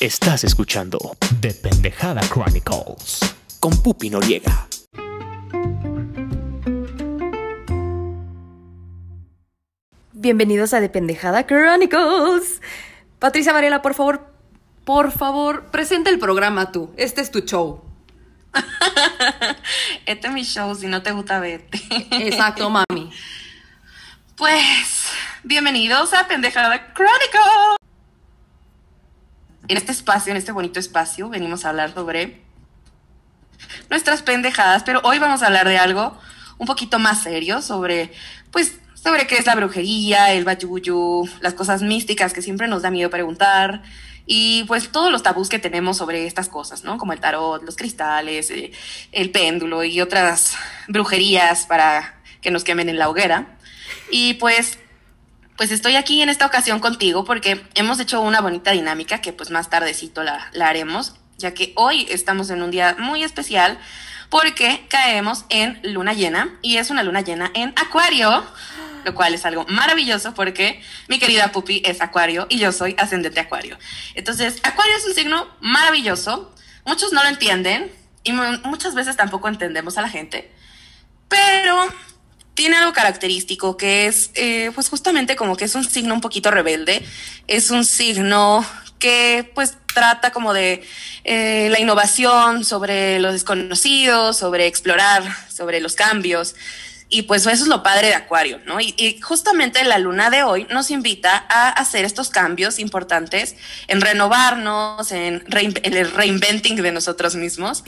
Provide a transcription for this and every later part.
Estás escuchando The Pendejada Chronicles. con Pupi Noriega. Bienvenidos a De Pendejada Chronicles. Patricia Varela, por favor, por favor, presenta el programa tú. Este es tu show. Este es mi show, si no te gusta verte. Exacto, mami. Pues, bienvenidos a Pendejada Chronicle. En este espacio, en este bonito espacio, venimos a hablar sobre nuestras pendejadas, pero hoy vamos a hablar de algo un poquito más serio, sobre, pues, sobre qué es la brujería, el bayuyu, las cosas místicas que siempre nos da miedo preguntar, y pues todos los tabús que tenemos sobre estas cosas, ¿no? Como el tarot, los cristales, eh, el péndulo y otras brujerías para que nos quemen en la hoguera. Y pues pues estoy aquí en esta ocasión contigo porque hemos hecho una bonita dinámica que pues más tardecito la, la haremos, ya que hoy estamos en un día muy especial porque caemos en luna llena y es una luna llena en acuario, lo cual es algo maravilloso porque mi querida Pupi es acuario y yo soy ascendente acuario. Entonces, acuario es un signo maravilloso, muchos no lo entienden y mu- muchas veces tampoco entendemos a la gente, pero tiene algo característico que es, eh, pues justamente como que es un signo un poquito rebelde, es un signo que pues trata como de eh, la innovación, sobre lo desconocido, sobre explorar, sobre los cambios. Y pues eso es lo padre de Acuario, ¿no? Y, y justamente la luna de hoy nos invita a hacer estos cambios importantes, en renovarnos, en, rein- en el reinventing de nosotros mismos.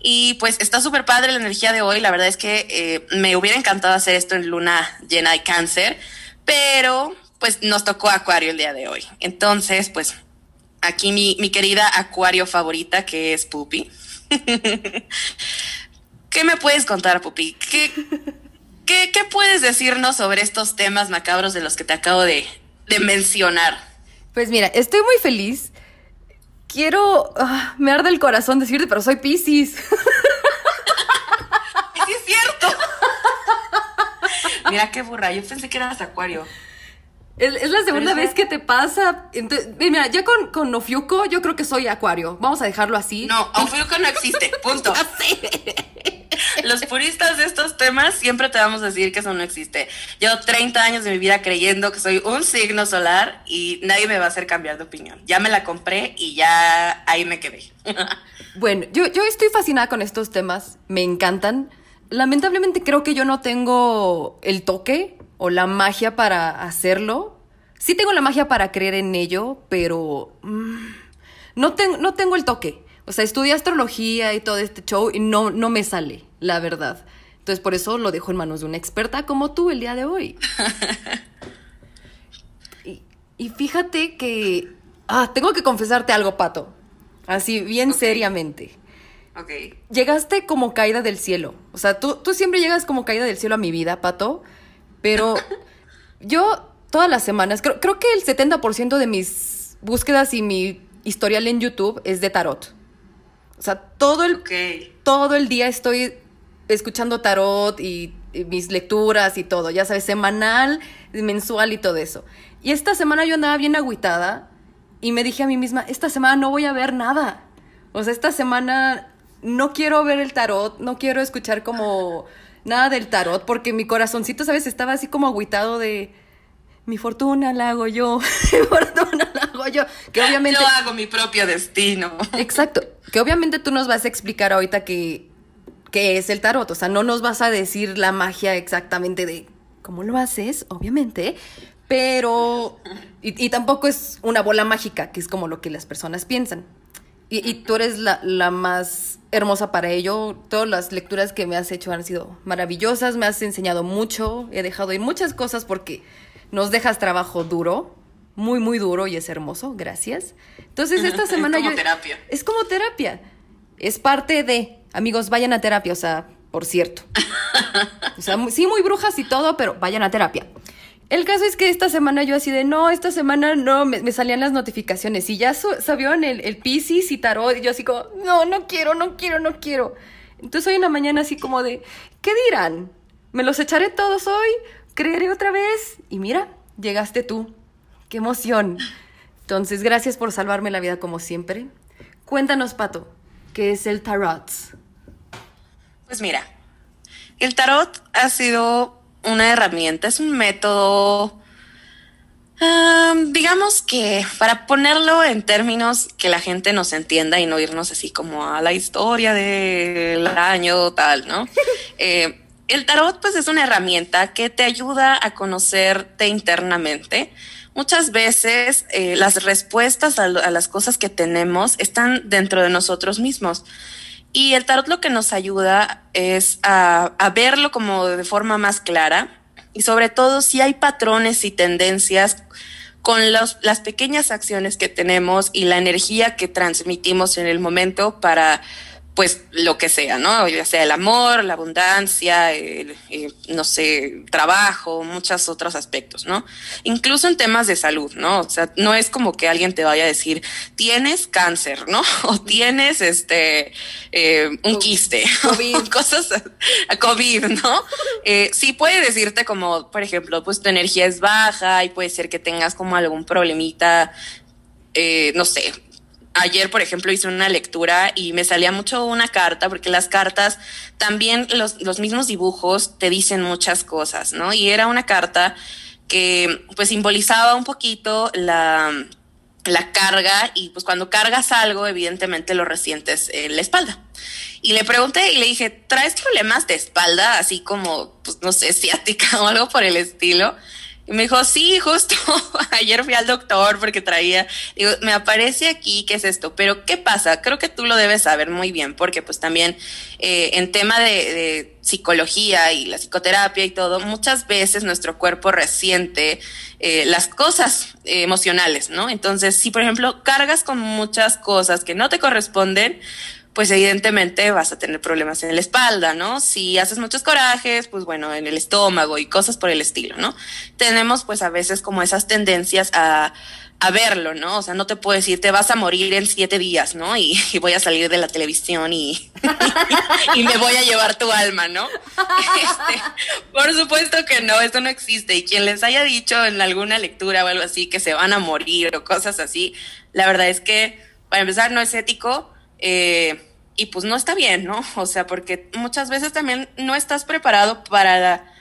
Y pues está súper padre la energía de hoy. La verdad es que eh, me hubiera encantado hacer esto en luna llena de cáncer, pero pues nos tocó Acuario el día de hoy. Entonces, pues aquí mi, mi querida Acuario favorita, que es Pupi. ¿Qué me puedes contar, Pupi? ¿Qué, qué, qué puedes decirnos sobre estos temas macabros de los que te acabo de, de mencionar? Pues mira, estoy muy feliz. Quiero. ah, me arde el corazón decirte, pero soy Pisces. ¡Sí es cierto! Mira qué burra, yo pensé que eras Acuario. Es, es la segunda Pero vez que te pasa. Entonces, mira, ya con, con Ofiuco, yo creo que soy Acuario. Vamos a dejarlo así. No, Ofiuco no existe, punto. Los puristas de estos temas siempre te vamos a decir que eso no existe. Llevo 30 años de mi vida creyendo que soy un signo solar y nadie me va a hacer cambiar de opinión. Ya me la compré y ya ahí me quedé. Bueno, yo, yo estoy fascinada con estos temas, me encantan. Lamentablemente creo que yo no tengo el toque o la magia para hacerlo. Sí tengo la magia para creer en ello, pero mm, no, ten- no tengo el toque. O sea, estudié astrología y todo este show y no, no me sale, la verdad. Entonces por eso lo dejo en manos de una experta como tú el día de hoy. Y, y fíjate que... Ah, tengo que confesarte algo, Pato. Así, bien seriamente. ok. Llegaste como caída del cielo. O sea, tú, tú siempre llegas como caída del cielo a mi vida, Pato. Pero yo todas las semanas, creo, creo que el 70% de mis búsquedas y mi historial en YouTube es de tarot. O sea, todo el, todo el día estoy escuchando tarot y, y mis lecturas y todo, ya sabes, semanal, mensual y todo eso. Y esta semana yo andaba bien agüitada y me dije a mí misma, esta semana no voy a ver nada. O sea, esta semana no quiero ver el tarot, no quiero escuchar como nada del tarot, porque mi corazoncito, ¿sabes? Estaba así como agüitado de... Mi fortuna la hago yo, mi fortuna la hago yo. Que obviamente... Yo hago mi propio destino. Exacto. Que obviamente tú nos vas a explicar ahorita que, qué es el tarot. O sea, no nos vas a decir la magia exactamente de cómo lo haces, obviamente. Pero. Y, y tampoco es una bola mágica, que es como lo que las personas piensan. Y, y tú eres la, la más hermosa para ello. Todas las lecturas que me has hecho han sido maravillosas. Me has enseñado mucho. He dejado ir muchas cosas porque nos dejas trabajo duro. Muy, muy duro y es hermoso. Gracias. Entonces, esta Es semana como yo. terapia. Es como terapia. Es parte de. Amigos, vayan a terapia, o sea, por cierto. O sea, sí, muy brujas y todo, pero vayan a terapia. El caso es que esta semana yo así de, no, esta semana no, me, me salían las notificaciones y ya sabían el, el Pisces y Tarot y yo así como, no, no quiero, no quiero, no quiero. Entonces hoy en la mañana así como de, ¿qué dirán? ¿Me los echaré todos hoy? ¿Creeré otra vez? Y mira, llegaste tú. ¡Qué emoción! Entonces, gracias por salvarme la vida como siempre. Cuéntanos, Pato, ¿qué es el tarot? Pues mira, el tarot ha sido una herramienta, es un método, um, digamos que para ponerlo en términos que la gente nos entienda y no irnos así como a la historia del año tal, ¿no? eh, el tarot pues es una herramienta que te ayuda a conocerte internamente. Muchas veces eh, las respuestas a, a, las cosas que tenemos están dentro de nosotros mismos. Y el tarot lo que nos ayuda es a, verlo como de forma más clara. Y sobre todo si hay patrones y tendencias con los, las pequeñas acciones que tenemos y la energía que transmitimos en el momento para pues lo que sea, ¿no? Ya sea el amor, la abundancia, el, el, no sé, trabajo, muchos otros aspectos, ¿no? Incluso en temas de salud, ¿no? O sea, no es como que alguien te vaya a decir, tienes cáncer, ¿no? O tienes este, eh, un quiste, COVID. cosas, COVID, ¿no? Eh, sí puede decirte como, por ejemplo, pues tu energía es baja y puede ser que tengas como algún problemita, eh, no sé, ayer, por ejemplo, hice una lectura y me salía mucho una carta, porque las cartas, también los, los mismos dibujos te dicen muchas cosas, ¿no? Y era una carta que pues simbolizaba un poquito la, la carga y pues cuando cargas algo, evidentemente lo resientes en la espalda. Y le pregunté y le dije, ¿traes problemas de espalda? Así como, pues no sé, ciática o algo por el estilo. Y me dijo, sí, justo ayer fui al doctor porque traía, digo, me aparece aquí, ¿qué es esto? Pero ¿qué pasa? Creo que tú lo debes saber muy bien porque pues también eh, en tema de, psicología y la psicoterapia y todo, muchas veces nuestro cuerpo resiente eh, las cosas eh, emocionales, ¿no? Entonces, si por ejemplo cargas con muchas cosas que no te corresponden, pues evidentemente vas a tener problemas en la espalda, ¿no? Si haces muchos corajes, pues bueno, en el estómago y cosas por el estilo, ¿no? Tenemos pues a veces como esas tendencias a, a verlo, ¿no? O sea, no te puedo decir, te vas a morir en siete días, ¿no? Y, voy a salir de la televisión y, y, me voy a llevar tu alma, ¿no? Este, por supuesto que no, esto no existe. Y quien les haya dicho en alguna lectura o algo así que se van a morir o cosas así, la verdad es que, para empezar, no es ético eh, y pues no está bien, ¿no? O sea, porque muchas veces también no estás preparado para,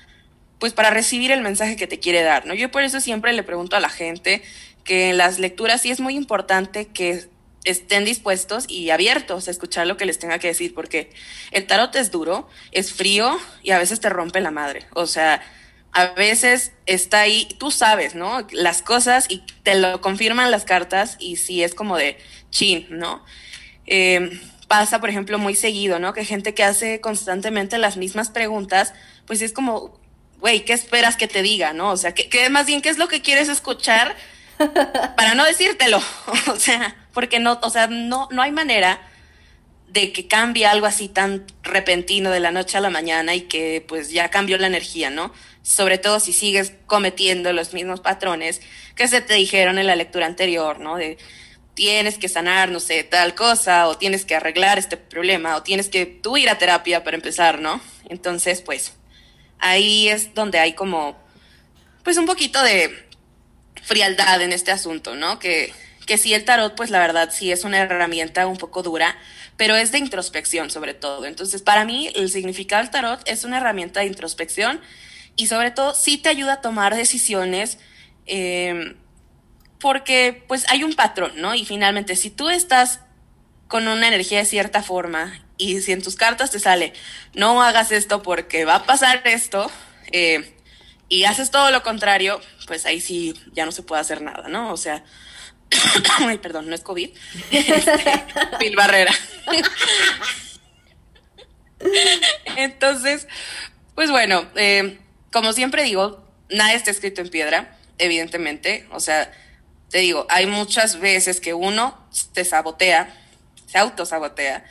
pues para recibir el mensaje que te quiere dar, ¿no? Yo por eso siempre le pregunto a la gente que en las lecturas sí es muy importante que estén dispuestos y abiertos a escuchar lo que les tenga que decir, porque el tarot es duro, es frío y a veces te rompe la madre. O sea, a veces está ahí, tú sabes, ¿no? Las cosas y te lo confirman las cartas y sí es como de chin, ¿no? Eh, pasa, por ejemplo, muy seguido, ¿no? Que gente que hace constantemente las mismas preguntas, pues es como, güey, ¿qué esperas que te diga, no? O sea, ¿qué, qué, más bien, ¿qué es lo que quieres escuchar para no decírtelo? o sea, porque no, o sea, no, no hay manera de que cambie algo así tan repentino de la noche a la mañana y que pues ya cambió la energía, ¿no? Sobre todo si sigues cometiendo los mismos patrones que se te dijeron en la lectura anterior, ¿no? De, tienes que sanar, no sé, tal cosa, o tienes que arreglar este problema, o tienes que tú ir a terapia para empezar, ¿no? Entonces, pues, ahí es donde hay como, pues, un poquito de frialdad en este asunto, ¿no? Que, que sí, el tarot, pues, la verdad, sí es una herramienta un poco dura, pero es de introspección, sobre todo. Entonces, para mí, el significado del tarot es una herramienta de introspección y, sobre todo, sí te ayuda a tomar decisiones. Eh, porque pues hay un patrón, ¿no? Y finalmente, si tú estás con una energía de cierta forma y si en tus cartas te sale, no hagas esto porque va a pasar esto, eh, y haces todo lo contrario, pues ahí sí ya no se puede hacer nada, ¿no? O sea, ay, perdón, no es COVID, este, Barrera. Entonces, pues bueno, eh, como siempre digo, nada está escrito en piedra, evidentemente, o sea, te digo, hay muchas veces que uno te sabotea, se autosabotea.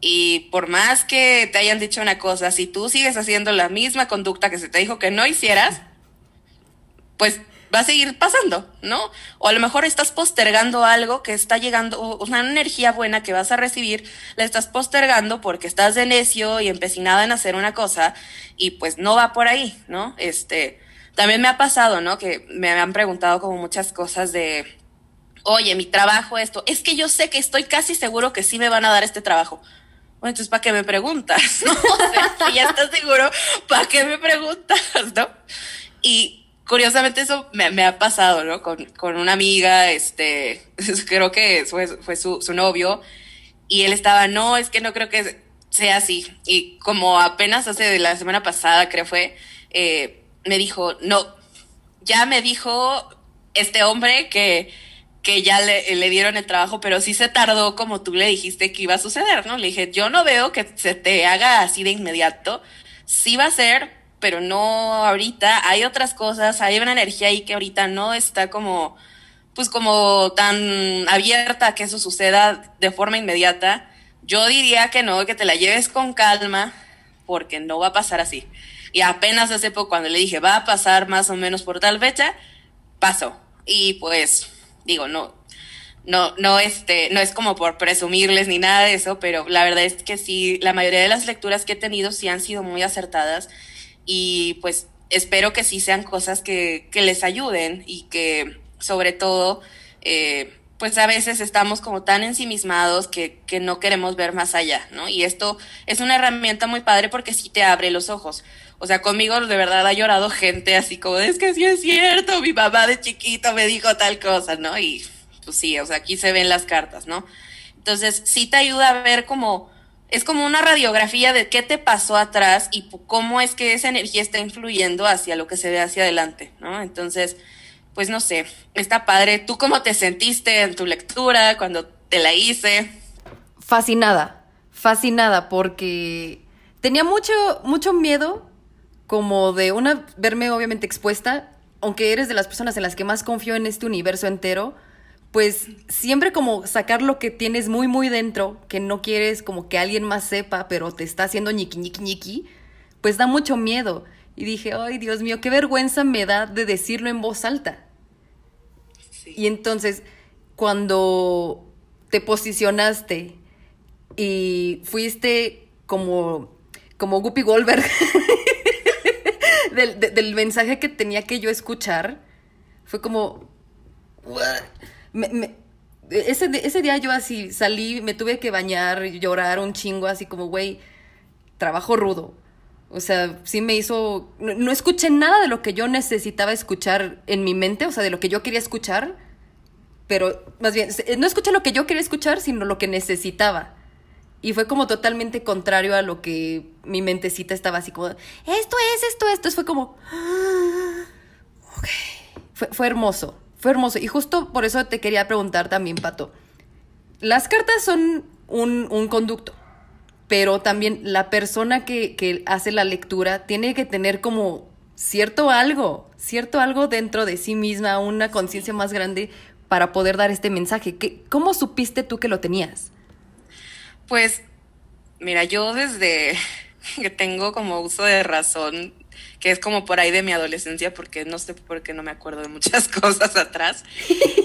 Y por más que te hayan dicho una cosa, si tú sigues haciendo la misma conducta que se te dijo que no hicieras, pues va a seguir pasando, ¿no? O a lo mejor estás postergando algo que está llegando, una energía buena que vas a recibir, la estás postergando porque estás de necio y empecinada en hacer una cosa y pues no va por ahí, ¿no? Este, también me ha pasado, ¿no? Que me han preguntado como muchas cosas de, oye, mi trabajo, esto, es que yo sé que estoy casi seguro que sí me van a dar este trabajo. Bueno, entonces, ¿para qué me preguntas? ¿No? O si ya estás seguro, ¿para qué me preguntas? ¿No? Y curiosamente eso me, ha pasado, ¿no? Con, con, una amiga, este, creo que fue, fue su, su novio, y él estaba, no, es que no creo que sea así. Y como apenas hace la semana pasada, creo fue, eh, me dijo, no, ya me dijo este hombre que, que ya le, le, dieron el trabajo, pero sí se tardó como tú le dijiste que iba a suceder, ¿no? Le dije, yo no veo que se te haga así de inmediato, sí va a ser, pero no ahorita, hay otras cosas, hay una energía ahí que ahorita no está como, pues como tan abierta a que eso suceda de forma inmediata. Yo diría que no, que te la lleves con calma, porque no va a pasar así. Y apenas hace poco, cuando le dije, va a pasar más o menos por tal fecha, pasó. Y pues, digo, no, no, no, este, no es como por presumirles ni nada de eso, pero la verdad es que sí, la mayoría de las lecturas que he tenido sí han sido muy acertadas y pues espero que sí sean cosas que, que les ayuden y que sobre todo, eh, pues a veces estamos como tan ensimismados que, que, no queremos ver más allá, ¿no? Y esto es una herramienta muy padre porque sí te abre los ojos. O sea, conmigo de verdad ha llorado gente así como, es que sí es cierto, mi mamá de chiquito me dijo tal cosa, ¿no? Y pues sí, o sea, aquí se ven las cartas, ¿no? Entonces, sí te ayuda a ver como, es como una radiografía de qué te pasó atrás y cómo es que esa energía está influyendo hacia lo que se ve hacia adelante, ¿no? Entonces, pues no sé, está padre. ¿Tú cómo te sentiste en tu lectura cuando te la hice? Fascinada, fascinada, porque tenía mucho, mucho miedo como de una, verme obviamente expuesta, aunque eres de las personas en las que más confío en este universo entero, pues siempre como sacar lo que tienes muy, muy dentro, que no quieres como que alguien más sepa, pero te está haciendo ñiqui, ñiqui, ñiqui, pues da mucho miedo. Y dije, ay Dios mío, qué vergüenza me da de decirlo en voz alta. Sí. Y entonces, cuando te posicionaste y fuiste como, como Guppy Goldberg del, de, del, mensaje que tenía que yo escuchar, fue como... Me, ese, ese día yo así salí, me tuve que bañar, llorar un chingo, así como, güey, trabajo rudo o sea, sí me hizo... No, no, escuché nada de lo que yo necesitaba escuchar en mi mente, o sea, de lo que yo quería escuchar, pero más bien, no escuché lo que yo quería escuchar, sino lo que necesitaba. Y fue como totalmente contrario a lo que mi mentecita estaba así como, esto es, esto, esto. Fue como, ah, ok. Fue, fue hermoso, fue hermoso. Y justo por eso te quería preguntar también, Pato. Las cartas son un, un conducto pero también la persona que, que, hace la lectura tiene que tener como cierto algo, cierto algo dentro de sí misma, una conciencia más grande para poder dar este mensaje. ¿Qué, ¿Cómo supiste tú que lo tenías? Pues, mira, yo desde que tengo como uso de razón, que es como por ahí de mi adolescencia, porque no sé por qué no me acuerdo de muchas cosas atrás.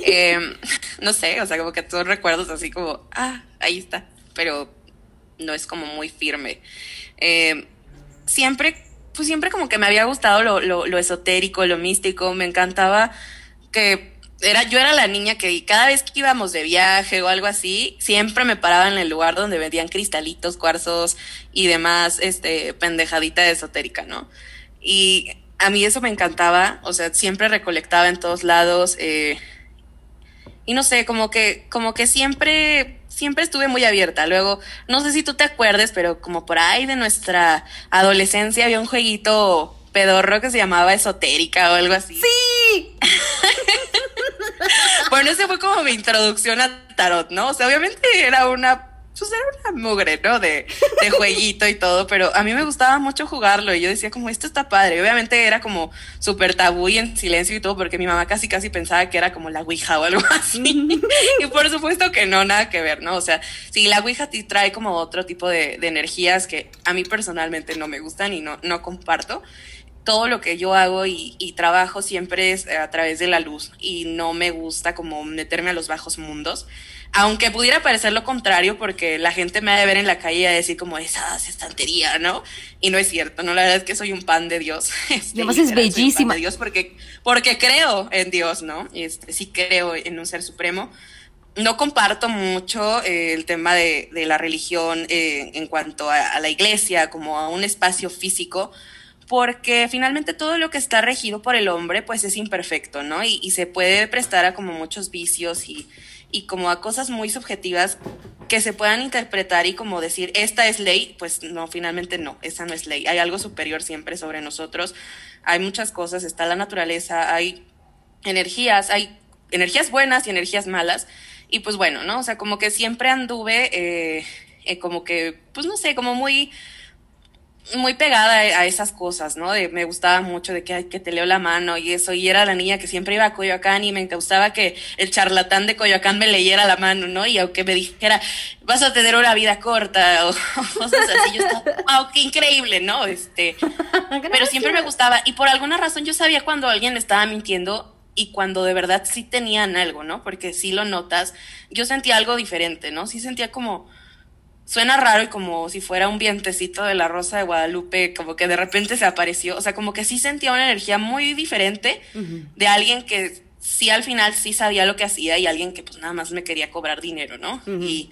eh, no sé, o sea, como que todos recuerdos así como, ah, ahí está, pero no es como muy firme. Eh, siempre, pues siempre como que me había gustado lo, lo, lo, esotérico, lo místico, me encantaba que era, yo era la niña que cada vez que íbamos de viaje o algo así, siempre me paraba en el lugar donde vendían cristalitos, cuarzos y demás, este, pendejadita esotérica, ¿no? Y a mí eso me encantaba, o sea, siempre recolectaba en todos lados, eh, y no sé, como que, como que siempre siempre estuve muy abierta. Luego, no sé si tú te acuerdes, pero como por ahí de nuestra adolescencia había un jueguito pedorro que se llamaba esotérica o algo así. Sí. bueno, ese fue como mi introducción a tarot, ¿no? O sea, obviamente era una pues era una mugre, ¿no? De, de jueguito y todo, pero a mí me gustaba mucho jugarlo y yo decía como, esto está padre. Obviamente era como súper tabú y en silencio y todo, porque mi mamá casi casi pensaba que era como la Ouija o algo así. y por supuesto que no, nada que ver, ¿no? O sea, sí, la Ouija te trae como otro tipo de, de energías que a mí personalmente no me gustan y no, no comparto todo lo que yo hago y, y, trabajo siempre es a través de la luz y no me gusta como meterme a los bajos mundos aunque pudiera parecer lo contrario, porque la gente me ha de ver en la calle y a decir como esa estantería, ¿no? Y no es cierto, ¿no? La verdad es que soy un pan de Dios. Este, y además es bellísima. de Dios porque, porque creo en Dios, ¿no? Este, sí creo en un ser supremo. No comparto mucho eh, el tema de, de la religión eh, en cuanto a, a la iglesia como a un espacio físico, porque finalmente todo lo que está regido por el hombre pues es imperfecto, ¿no? Y, se puede prestar a como muchos vicios y, y como a cosas muy subjetivas que se puedan interpretar y como decir, esta es ley, pues no, finalmente no, esa no es ley. Hay algo superior siempre sobre nosotros. Hay muchas cosas, está la naturaleza, hay energías, hay energías buenas y energías malas. Y pues bueno, ¿no? O sea, como que siempre anduve, eh, eh, como que, pues no sé, como muy muy pegada a esas cosas, ¿no? De, me gustaba mucho de que, que te leo la mano y eso, y era la niña que siempre iba a Coyoacán y me gustaba que el charlatán de Coyoacán me leyera la mano, ¿no? Y aunque me dijera, vas a tener una vida corta o cosas así, yo estaba, wow, qué increíble, ¿no? Este, pero siempre me gustaba y por alguna razón yo sabía cuando alguien estaba mintiendo y cuando de verdad sí tenían algo, ¿no? Porque sí lo notas, yo sentía algo diferente, ¿no? Sí sentía como suena raro y como si fuera un vientecito de la Rosa de Guadalupe, como que de repente se apareció, o sea, como que sí sentía una energía muy diferente de alguien que sí al final sí sabía lo que hacía y alguien que pues nada más me quería cobrar dinero, ¿no? Y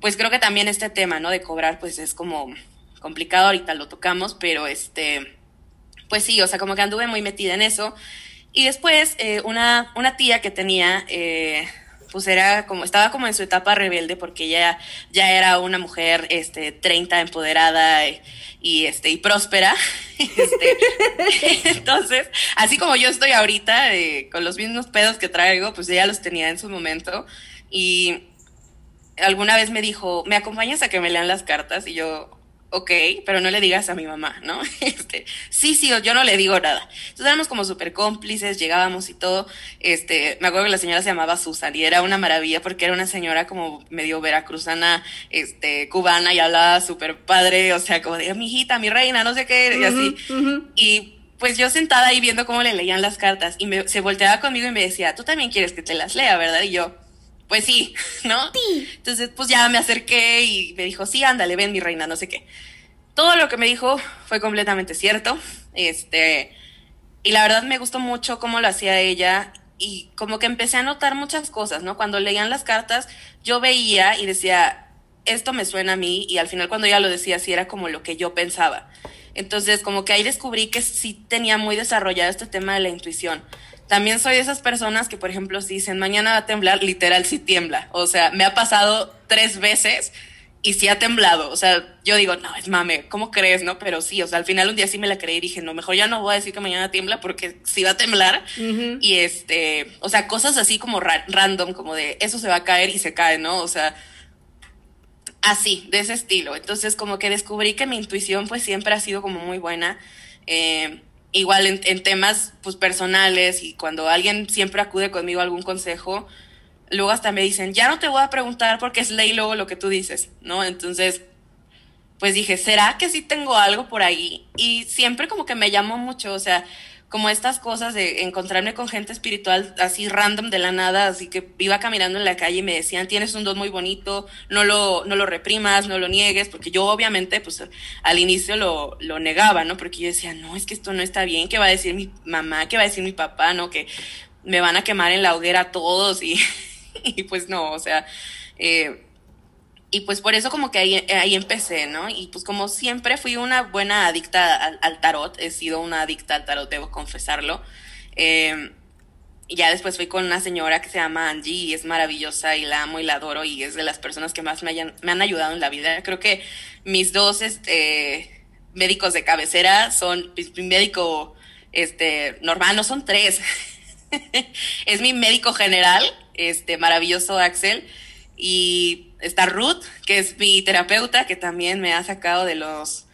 pues creo que también este tema, ¿no? De cobrar pues es como complicado, ahorita lo tocamos, pero este, pues sí, o sea, como que anduve muy metida en eso. Y después eh, una, una tía que tenía... Eh, pues era como, estaba como en su etapa rebelde porque ella ya era una mujer, este, 30, empoderada y, este, y próspera. Este, entonces, así como yo estoy ahorita, eh, con los mismos pedos que traigo, pues ella los tenía en su momento. Y alguna vez me dijo, ¿me acompañas a que me lean las cartas? Y yo, ok, pero no le digas a mi mamá, ¿no? Este, sí, sí, yo no le digo nada. Entonces éramos como súper cómplices, llegábamos y todo. Este, me acuerdo que la señora se llamaba Susan y era una maravilla porque era una señora como medio veracruzana, este, cubana y hablaba súper padre, o sea, como de mi hijita, mi reina, no sé qué, y así. Y pues yo sentada ahí viendo cómo le leían las cartas y me, se volteaba conmigo y me decía, tú también quieres que te las lea, ¿verdad? Y yo, pues sí, ¿no? Sí. Entonces, pues ya me acerqué y me dijo, sí, ándale, ven mi reina, no sé qué. Todo lo que me dijo fue completamente cierto. Este, y la verdad me gustó mucho cómo lo hacía ella y como que empecé a notar muchas cosas, ¿no? Cuando leían las cartas, yo veía y decía, esto me suena a mí y al final cuando ella lo decía, sí era como lo que yo pensaba. Entonces, como que ahí descubrí que sí tenía muy desarrollado este tema de la intuición. También soy de esas personas que, por ejemplo, si dicen mañana va a temblar, literal sí tiembla. O sea, me ha pasado tres veces y sí ha temblado. O sea, yo digo, no, es mame, ¿cómo crees, no? Pero sí, o sea, al final un día sí me la creí y dije, no, mejor ya no voy a decir que mañana tiembla porque sí va a temblar. Y este, o sea, cosas así como random, como de eso se va a caer y se cae, ¿no? O sea, así, de ese estilo. Entonces, como que descubrí que mi intuición, pues siempre ha sido como muy buena. Eh, igual en, temas pues personales y cuando alguien siempre acude conmigo a algún consejo, luego hasta me dicen, ya no te voy a preguntar porque es ley luego lo que tú dices, ¿no? Entonces, pues dije, ¿será que sí tengo algo por ahí? Y siempre como que me llamó mucho, o sea, como estas cosas de encontrarme con gente espiritual así random de la nada, así que iba caminando en la calle y me decían, tienes un don muy bonito, no lo, no lo reprimas, no lo niegues, porque yo obviamente pues al inicio lo, lo negaba, ¿no? Porque yo decía, no, es que esto no está bien, ¿qué va a decir mi mamá? ¿Qué va a decir mi papá? ¿No? Que me van a quemar en la hoguera todos y, y pues no, o sea, eh, y pues por eso como que ahí, ahí empecé, ¿no? Y pues como siempre fui una buena adicta al, tarot, he sido una adicta al tarot, debo confesarlo. Eh, y ya después fui con una señora que se llama Angie y es maravillosa y la amo y la adoro y es de las personas que más me, hayan, me han ayudado en la vida. Creo que mis dos este, médicos de cabecera son mi médico este, normal, no son tres. es mi médico general, este maravilloso Axel, y está Ruth, que es mi terapeuta, que también me ha sacado de los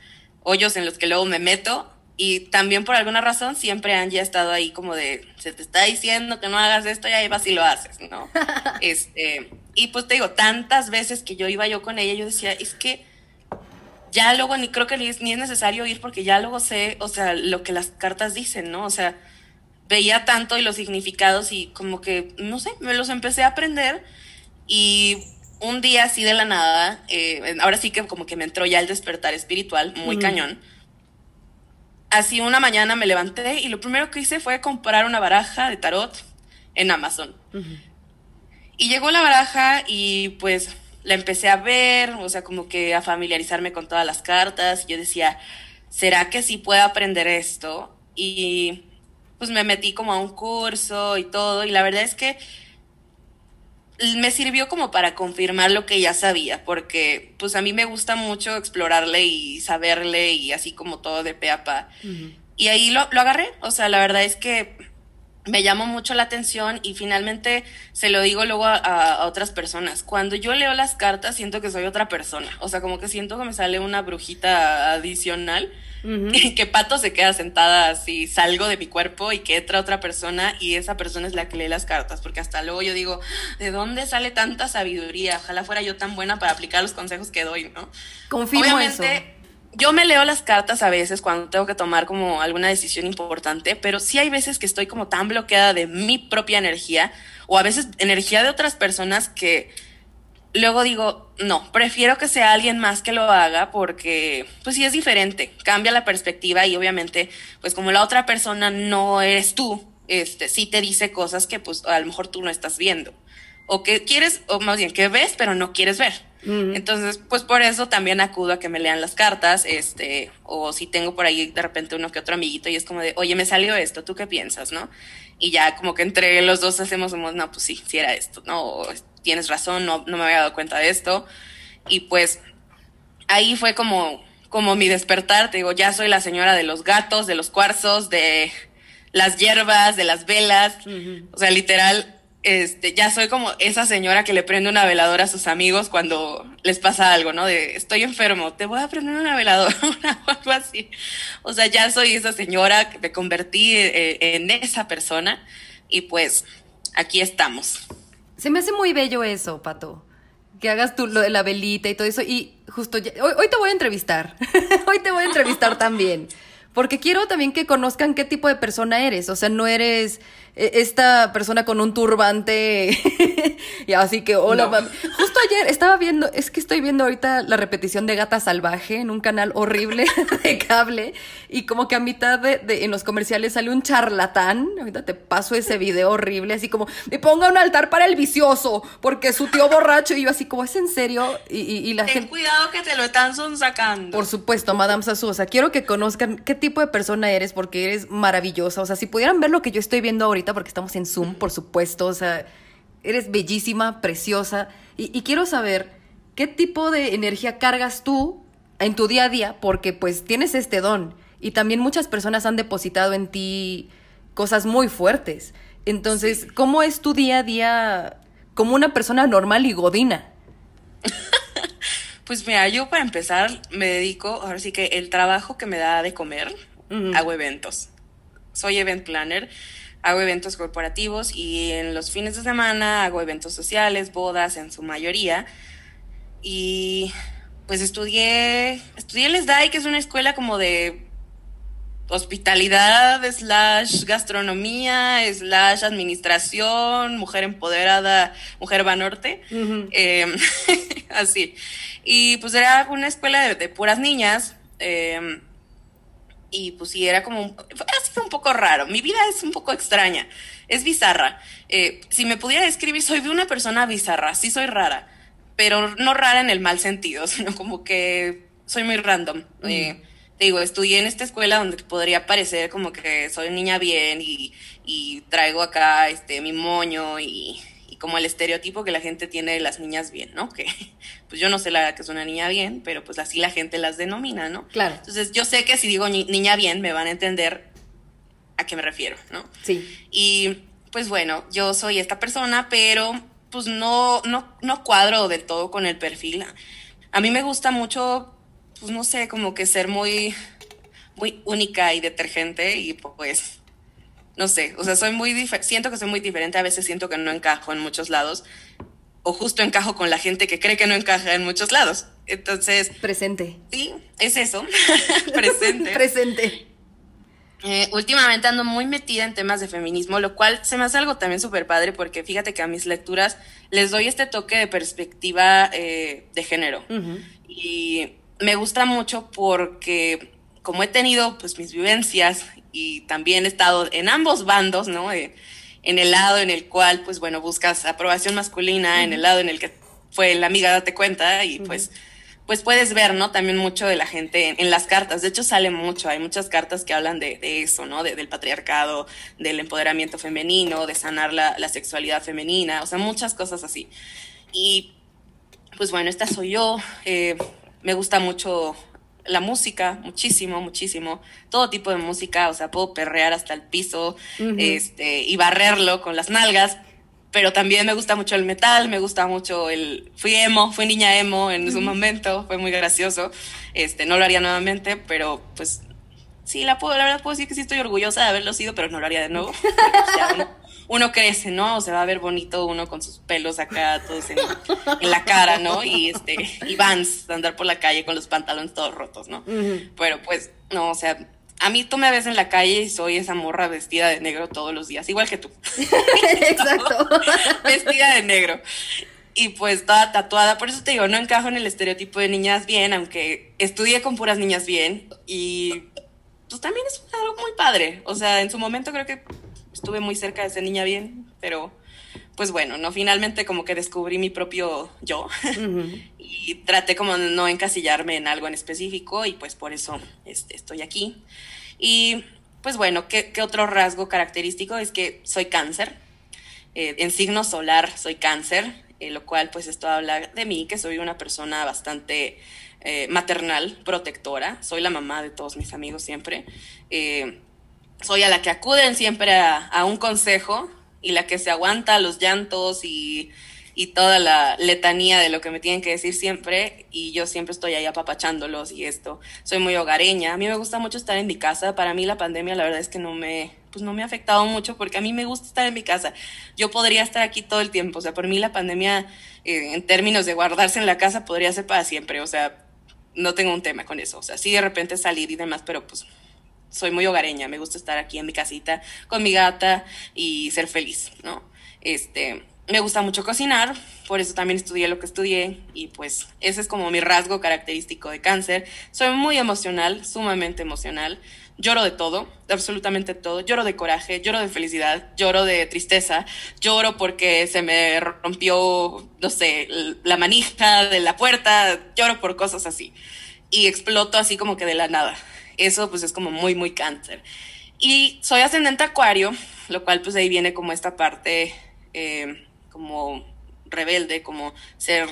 hoyos en los que luego me meto. Y también por alguna razón siempre Angie ha estado ahí como de, se te está diciendo que no hagas esto y ahí vas y lo haces, ¿no? este, y pues te digo, tantas veces que yo iba yo con ella, yo decía, es que ya luego ni creo que ni es, ni es necesario ir porque ya luego sé, o sea, lo que las cartas dicen, ¿no? O sea, veía tanto y los significados y como que, no sé, me los empecé a aprender Y un día así de la nada, eh, ahora sí que como que me entró ya el despertar espiritual, muy cañón. Así una mañana me levanté y lo primero que hice fue comprar una baraja de tarot en Amazon. Y llegó la baraja y pues la empecé a ver, o sea, como que a familiarizarme con todas las cartas. Yo decía, ¿será que sí puedo aprender esto? Y pues me metí como a un curso y todo. Y la verdad es que me sirvió como para confirmar lo que ya sabía, porque pues a mí me gusta mucho explorarle y saberle y así como todo de pe a pa. Y ahí lo, lo agarré, o sea, la verdad es que me llamó mucho la atención y finalmente se lo digo luego a, otras personas. Cuando yo leo las cartas siento que soy otra persona, o sea, como que siento que me sale una brujita adicional que Pato se queda sentada así, salgo de mi cuerpo y que entra otra persona y esa persona es la que lee las cartas, porque hasta luego yo digo, ¿de dónde sale tanta sabiduría? Ojalá fuera yo tan buena para aplicar los consejos que doy, ¿no? Confirmo eso. Yo me leo las cartas a veces cuando tengo que tomar como alguna decisión importante, pero sí hay veces que estoy como tan bloqueada de mi propia energía o a veces energía de otras personas que luego digo, no, prefiero que sea alguien más que lo haga porque, pues sí es diferente, cambia la perspectiva y obviamente, pues como la otra persona no eres tú, este, sí te dice cosas que pues a lo mejor tú no estás viendo o que quieres, o más bien que ves, pero no quieres ver. Entonces, pues por eso también acudo a que me lean las cartas, este, o si tengo por ahí de repente uno que otro amiguito y es como de, oye, me salió esto, ¿tú qué piensas, no? Y ya como que entre los dos hacemos, no, pues sí, sí era esto, ¿no? Tienes razón, no, no me había dado cuenta de esto. Y pues ahí fue como, como mi despertar, te digo, ya soy la señora de los gatos, de los cuarzos, de las hierbas, de las velas, o sea, literal, este, ya soy como esa señora que le prende una veladora a sus amigos cuando les pasa algo, ¿no? De estoy enfermo, te voy a prender una veladora o algo así. O sea, ya soy esa señora que me convertí eh, en esa persona y pues aquí estamos. Se me hace muy bello eso, Pato. Que hagas tú lo de la velita y todo eso. Y justo hoy, te voy a entrevistar. hoy te voy a entrevistar también. Porque quiero también que conozcan qué tipo de persona eres. O sea, no eres esta persona con un turbante y así que hola justo ayer estaba viendo es que estoy viendo ahorita la repetición de Gata Salvaje en un canal horrible de cable y como que a mitad de, en los comerciales sale un charlatán ahorita te paso ese video horrible así como me ponga un altar para el vicioso porque su tío borracho y yo así como es en serio y, la Ten gente cuidado que te lo están sacando por supuesto Madame Sasu o sea quiero que conozcan qué tipo de persona eres porque eres maravillosa o sea si pudieran ver lo que yo estoy viendo ahorita porque estamos en Zoom, por supuesto. O sea, eres bellísima, preciosa. Y, quiero saber qué tipo de energía cargas tú en tu día a día, porque pues tienes este don. Y también muchas personas han depositado en ti cosas muy fuertes. Entonces, ¿cómo es tu día a día como una persona normal y godina? pues mira, yo para empezar me dedico, ahora sí que el trabajo que me da de comer, hago eventos. Soy event planner hago eventos corporativos y en los fines de semana hago eventos sociales, bodas en su mayoría. Y pues estudié, estudié el SDAI, que es una escuela como de hospitalidad, slash gastronomía, slash administración, mujer empoderada, mujer banorte, em, así. Y pues era una escuela de, puras niñas. Eh, y pues sí, era como, ha sido un poco raro. Mi vida es un poco extraña, es bizarra. Eh, si me pudiera describir, soy de una persona bizarra, sí soy rara, pero no rara en el mal sentido, sino como que soy muy random. Eh, te digo, estudié en esta escuela donde podría parecer como que soy niña bien y, y traigo acá este mi moño y, como el estereotipo que la gente tiene de las niñas bien, ¿no? Que pues yo no sé la que es una niña bien, pero pues así la gente las denomina, ¿no? Claro. Entonces yo sé que si digo niña bien me van a entender a qué me refiero, ¿no? Sí. Y pues bueno, yo soy esta persona, pero pues no, no, no cuadro del todo con el perfil. A mí me gusta mucho, pues no sé, como que ser muy, muy única y detergente y pues no sé, o sea, soy muy siento que soy muy diferente, a veces siento que no encajo en muchos lados, o justo encajo con la gente que cree que no encaja en muchos lados. Entonces... Presente. Sí, es eso, presente. presente. eh, últimamente ando muy metida en temas de feminismo, lo cual se me hace algo también súper padre porque fíjate que a mis lecturas les doy este toque de perspectiva eh, de género. Y me gusta mucho porque como he tenido pues mis vivencias y también he estado en ambos bandos, ¿no? en el lado en el cual pues bueno buscas aprobación masculina, en el lado en el que fue la amiga date cuenta y pues pues puedes ver, ¿no? También mucho de la gente en, las cartas. De hecho, sale mucho. Hay muchas cartas que hablan de, eso, ¿no? del patriarcado, del empoderamiento femenino, de sanar la, la, sexualidad femenina, o sea, muchas cosas así. Y pues bueno, esta soy yo. Eh, me gusta mucho la música, muchísimo, muchísimo. Todo tipo de música, o sea, puedo perrear hasta el piso este, y barrerlo con las nalgas, pero también me gusta mucho el metal, me gusta mucho el... Fui emo, fui niña emo en su momento, fue muy gracioso. Este, no lo haría nuevamente, pero pues sí, la, puedo, la verdad puedo decir que sí estoy orgullosa de haberlo sido, pero no lo haría de nuevo. uno, crece, ¿no? O se va a ver bonito uno con sus pelos acá, todos en, la cara, ¿no? Y, este, y Vans, andar por la calle con los pantalones todos rotos, ¿no? Pero pues, no, o sea, a mí tú me ves en la calle y soy esa morra vestida de negro todos los días, igual que tú. Exacto. vestida de negro. Y pues toda tatuada, por eso te digo, no encajo en el estereotipo de niñas bien, aunque estudié con puras niñas bien. Y pues también es algo muy padre. O sea, en su momento creo que estuve muy cerca de ser niña bien, pero pues bueno, no finalmente como que descubrí mi propio yo y traté como no encasillarme en algo en específico y pues por eso este, estoy aquí. Y pues bueno, ¿qué, otro rasgo característico? Es que soy cáncer. Eh, en signo solar soy cáncer, eh, lo cual pues esto habla de mí, que soy una persona bastante eh, maternal, protectora. Soy la mamá de todos mis amigos siempre. Soy a la que acuden siempre a un consejo y la que se aguanta los llantos y, toda la letanía de lo que me tienen que decir siempre y yo siempre estoy ahí apapachándolos y esto. Soy muy hogareña, a mí me gusta mucho estar en mi casa, para mí la pandemia la verdad es que no me, pues no me ha afectado mucho porque a mí me gusta estar en mi casa. Yo podría estar aquí todo el tiempo, o sea, por mí la pandemia eh, en términos de guardarse en la casa podría ser para siempre, o sea, no tengo un tema con eso, o sea, sí de repente salir y demás, pero pues soy muy hogareña, me gusta estar aquí en mi casita con mi gata y ser feliz, ¿no? Este, me gusta mucho cocinar, por eso también estudié lo que estudié y pues ese es como mi rasgo característico de cáncer. Soy muy emocional, sumamente emocional. Lloro de todo, absolutamente todo. Lloro de coraje, lloro de felicidad, lloro de tristeza, lloro porque se me rompió, no sé, la manija de la puerta, lloro por cosas así. Y exploto así como que de la nada eso pues es como muy, muy cáncer. Y soy ascendente acuario, lo cual pues ahí viene como esta parte eh, como rebelde, como ser,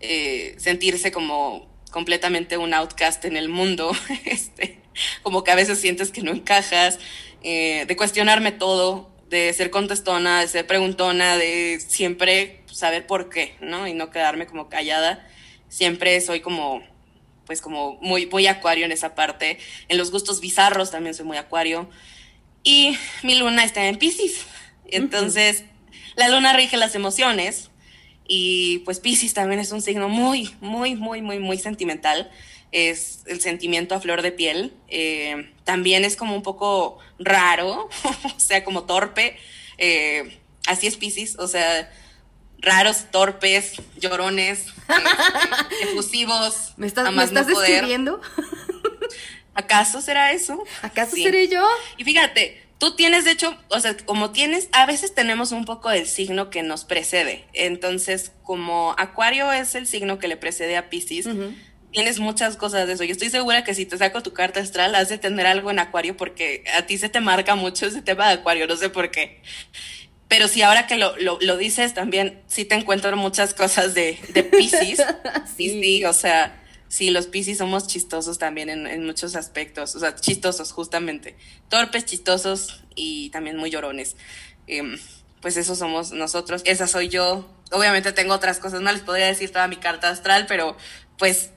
eh, sentirse como completamente un outcast en el mundo, este, como que a veces sientes que no encajas, eh, de cuestionarme todo, de ser contestona, de ser preguntona, de siempre saber por qué, ¿no? Y no quedarme como callada. Siempre soy como pues como muy, muy acuario en esa parte. En los gustos bizarros también soy muy acuario. Y mi luna está en Pisces. Entonces, la luna rige las emociones. Y pues Pisces también es un signo muy, muy, muy, muy, muy sentimental. Es el sentimiento a flor de piel. Eh, también es como un poco raro, o sea, como torpe. Eh, así es Pisces, o sea, raros, torpes, llorones, este, efusivos. ¿Me estás, ¿me estás describiendo? ¿Acaso será eso? ¿Acaso seré yo? Y fíjate, tú tienes, de hecho, o sea, como tienes, a veces tenemos un poco del signo que nos precede. Entonces, como Acuario es el signo que le precede a Pisces, tienes muchas cosas de eso. Yo estoy segura que si te saco tu carta astral, has de tener algo en Acuario porque a ti se te marca mucho ese tema de Acuario, no sé por qué. Pero sí, ahora que lo, lo, dices, también sí te encuentro muchas cosas de, de Pisces. sí. sí, o sea, sí, los Pisces somos chistosos también en, muchos aspectos. O sea, chistosos, justamente. Torpes, chistosos y también muy llorones. Em, pues eso somos nosotros. Esa soy yo. Obviamente tengo otras cosas, no les podría decir toda mi carta astral, pero pues.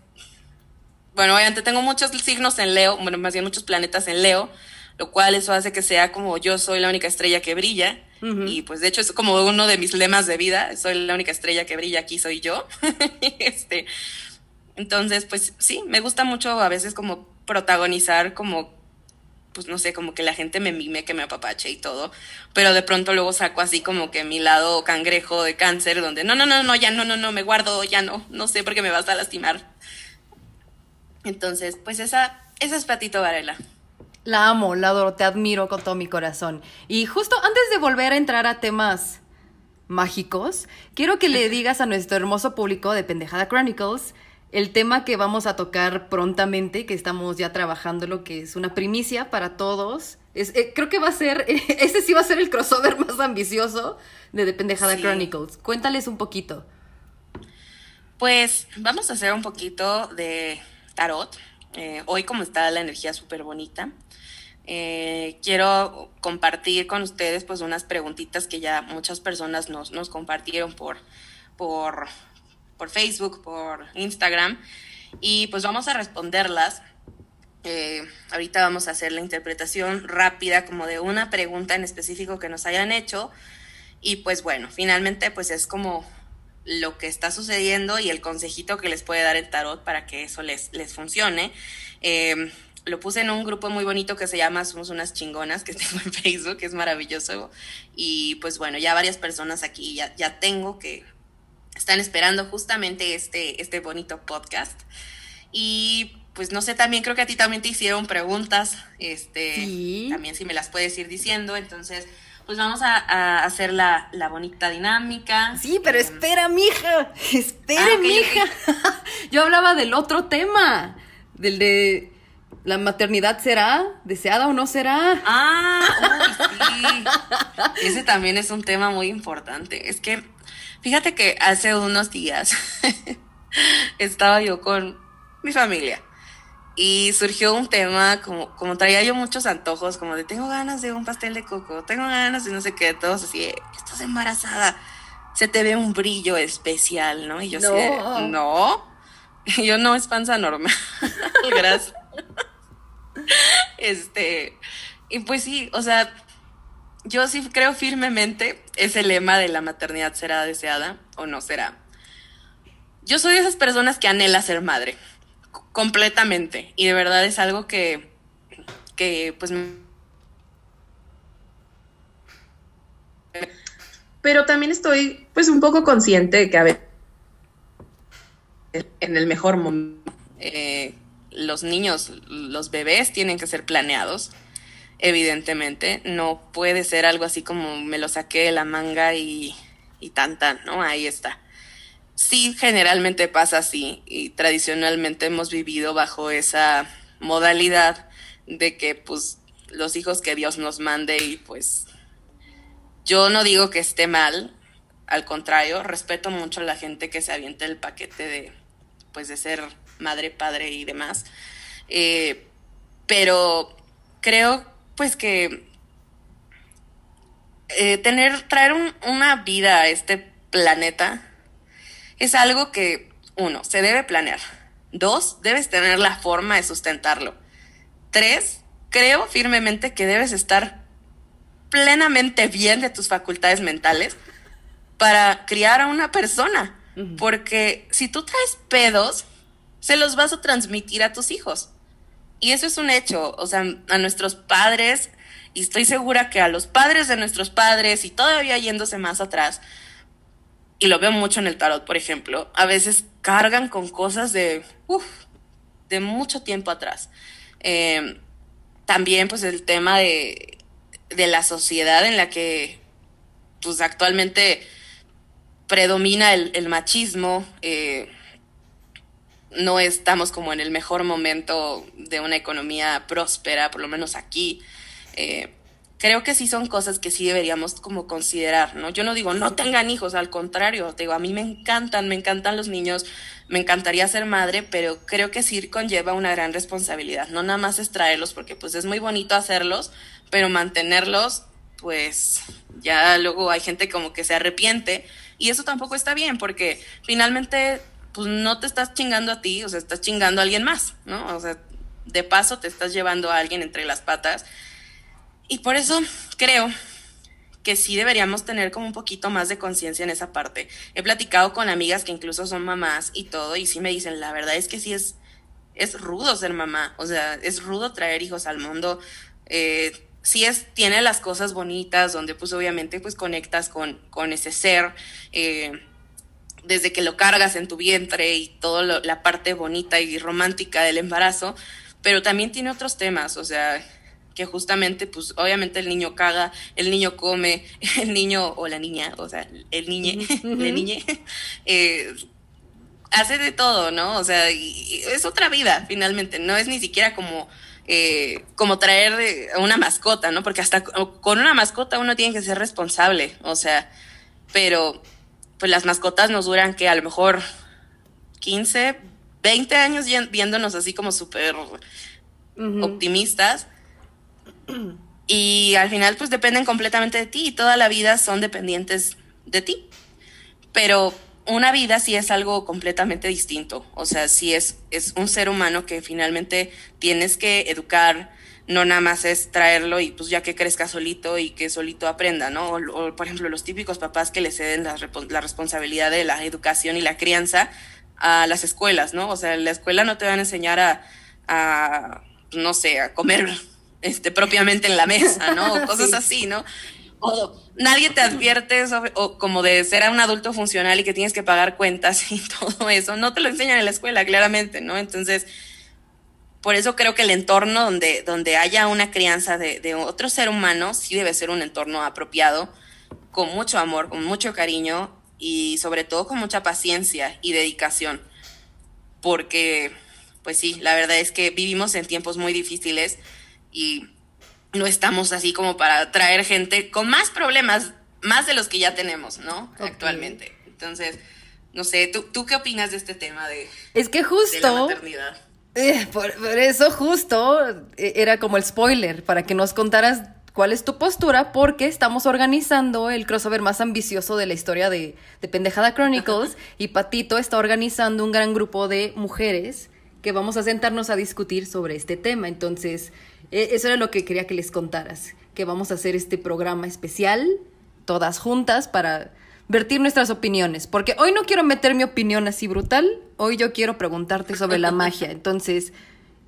Bueno, obviamente tengo muchos signos en Leo, bueno, más bien muchos planetas en Leo, lo cual eso hace que sea como yo soy la única estrella que brilla y pues de hecho es como uno de mis lemas de vida, soy la única estrella que brilla aquí, soy yo. este, entonces, pues sí, me gusta mucho a veces como protagonizar como pues no sé, como que la gente me mime, que me apapache y todo, pero de pronto luego saco así como que mi lado cangrejo de cáncer, donde no, no, no, no, ya no, no, no, me guardo, ya no, no sé porque me vas a lastimar. Entonces, pues esa, esa es Patito Varela. La amo, la adoro, te admiro con todo mi corazón. Y justo antes de volver a entrar a temas mágicos, quiero que le digas a nuestro hermoso público de Pendejada Chronicles el tema que vamos a tocar prontamente, que estamos ya trabajando, lo que es una primicia para todos. Es, eh, creo que va a ser, ese sí va a ser el crossover más ambicioso de The Pendejada Sí. Chronicles. Cuéntales un poquito. Pues vamos a hacer un poquito de tarot. Eh, hoy como está la energía súper bonita, eh, quiero compartir con ustedes pues unas preguntitas que ya muchas personas nos, nos compartieron por, por, por Facebook, por Instagram, y pues vamos a responderlas. Eh, ahorita vamos a hacer la interpretación rápida como de una pregunta en específico que nos hayan hecho. Y pues bueno, finalmente pues es como lo que está sucediendo y el consejito que les puede dar el tarot para que eso les, les funcione. Eh, lo puse en un grupo muy bonito que se llama Somos unas chingonas, que tengo en Facebook, que es maravilloso. Y pues bueno, ya varias personas aquí ya, ya tengo que están esperando justamente este, este bonito podcast. Y pues no sé, también creo que a ti también te hicieron preguntas, este, Sí. también si me las puedes ir diciendo, entonces pues vamos a, a hacer la, la bonita dinámica. Sí, pero Eh, espera, mija. Espere, Ah, ok, mija. Yo hablaba del otro tema. Del de la maternidad será deseada o no será. Ah, uy, sí. Ese también es un tema muy importante. Es que, fíjate que hace unos días estaba yo con mi familia y surgió un tema, como, como traía yo muchos antojos, como de tengo ganas de un pastel de coco, tengo ganas de no sé qué, todos así, de, estás embarazada, se te ve un brillo especial, ¿no? Y yo así de, No. no, Y yo no es panza normal, gracias. Este, y pues sí, o sea, yo sí creo firmemente ese lema de la maternidad será deseada o no será. Yo soy de esas personas que anhela ser madre, completamente, y de verdad es algo que, que pues Pero también estoy pues un poco consciente de que a veces en el mejor momento eh, los niños, los bebés tienen que ser planeados, evidentemente. No puede ser algo así como me lo saqué de la manga y, y tan tan, ¿no? Ahí está. Sí, generalmente pasa así y tradicionalmente hemos vivido bajo esa modalidad de que pues los hijos que Dios nos mande y pues yo no digo que esté mal, al contrario, respeto mucho a la gente que se avienta el paquete de pues de ser madre, padre y demás. Eh, pero creo pues que eh, tener, traer un- una vida a este planeta es algo que, uno, se debe planear. Dos, debes tener la forma de sustentarlo. Tres, creo firmemente que debes estar plenamente bien de tus facultades mentales para criar a una persona. Porque si tú traes pedos, se los vas a transmitir a tus hijos. Y eso es un hecho. O sea, a nuestros padres, y estoy segura que a los padres de nuestros padres, y todavía yéndose más atrás, y lo veo mucho en el tarot, por ejemplo, a veces cargan con cosas de, uf, de mucho tiempo atrás. Eh, también, pues, el tema de, de la sociedad en la que, pues, actualmente predomina el, machismo. eh, no estamos como en el mejor momento de una economía próspera, por lo menos aquí. Eh, creo que sí son cosas que sí deberíamos como considerar, ¿no? Yo no digo no tengan hijos, al contrario, digo, a mí me encantan, me encantan los niños, me encantaría ser madre, pero creo que sí conlleva una gran responsabilidad, no nada más es traerlos, porque pues es muy bonito hacerlos, pero mantenerlos, pues ya luego hay gente como que se arrepiente y eso tampoco está bien, porque finalmente pues no te estás chingando a ti, o sea, estás chingando a alguien más, ¿no? O sea, de paso te estás llevando a alguien entre las patas. Y por eso creo que sí deberíamos tener como un poquito más de conciencia en esa parte. He platicado con amigas que incluso son mamás y todo, y sí me dicen, la verdad es que sí es, es rudo ser mamá, o sea, es rudo traer hijos al mundo, Eh, sí es, tiene las cosas bonitas, donde pues obviamente pues conectas con, con ese ser, eh, desde que lo cargas en tu vientre y toda la parte bonita y romántica del embarazo, pero también tiene otros temas, o sea, que justamente, pues obviamente el niño caga, el niño come, el niño o la niña, o sea, el niñe, la niñe, eh, hace de todo, ¿no? O sea, es otra vida finalmente, no es ni siquiera como... Eh, como traer una mascota, ¿no? Porque hasta con una mascota uno tiene que ser responsable, o sea, pero pues las mascotas nos duran que a lo mejor 15, 20 años viéndonos así como súper optimistas. Y al final pues dependen completamente de ti y toda la vida son dependientes de ti. Pero una vida sí es algo completamente distinto. O sea, sí es, es un ser humano que finalmente tienes que educar, no nada más es traerlo y pues ya que crezca solito y que solito aprenda, ¿no? O, por ejemplo los típicos papás que le ceden la, la, responsabilidad de la educación y la crianza a las escuelas, ¿no? O sea, en la escuela no te van a enseñar a, a no sé, a comer este, propiamente en la mesa, ¿no? O cosas así, ¿no? O nadie te advierte sobre, o como de ser un adulto funcional y que tienes que pagar cuentas y todo eso. No te lo enseñan en la escuela, claramente, ¿no? Entonces, por eso creo que el entorno donde, donde haya una crianza de, de otro ser humano sí debe ser un entorno apropiado, con mucho amor, con mucho cariño y sobre todo con mucha paciencia y dedicación. Porque, pues sí, la verdad es que vivimos en tiempos muy difíciles y no estamos así como para traer gente con más problemas, más de los que ya tenemos, ¿no? Actualmente. Entonces, no sé, ¿tú, ¿tú qué opinas de este tema de, es que justo, la maternidad? Eh, por, eso justo eh, era como el spoiler, para que nos contaras cuál es tu postura, porque estamos organizando el crossover más ambicioso de la historia de, de Pendejada Chronicles y Patito está organizando un gran grupo de mujeres que vamos a sentarnos a discutir sobre este tema. Entonces, eso era lo que quería que les contaras, que vamos a hacer este programa especial, todas juntas, para vertir nuestras opiniones, porque hoy no quiero meter mi opinión así brutal, hoy yo quiero preguntarte sobre la magia, entonces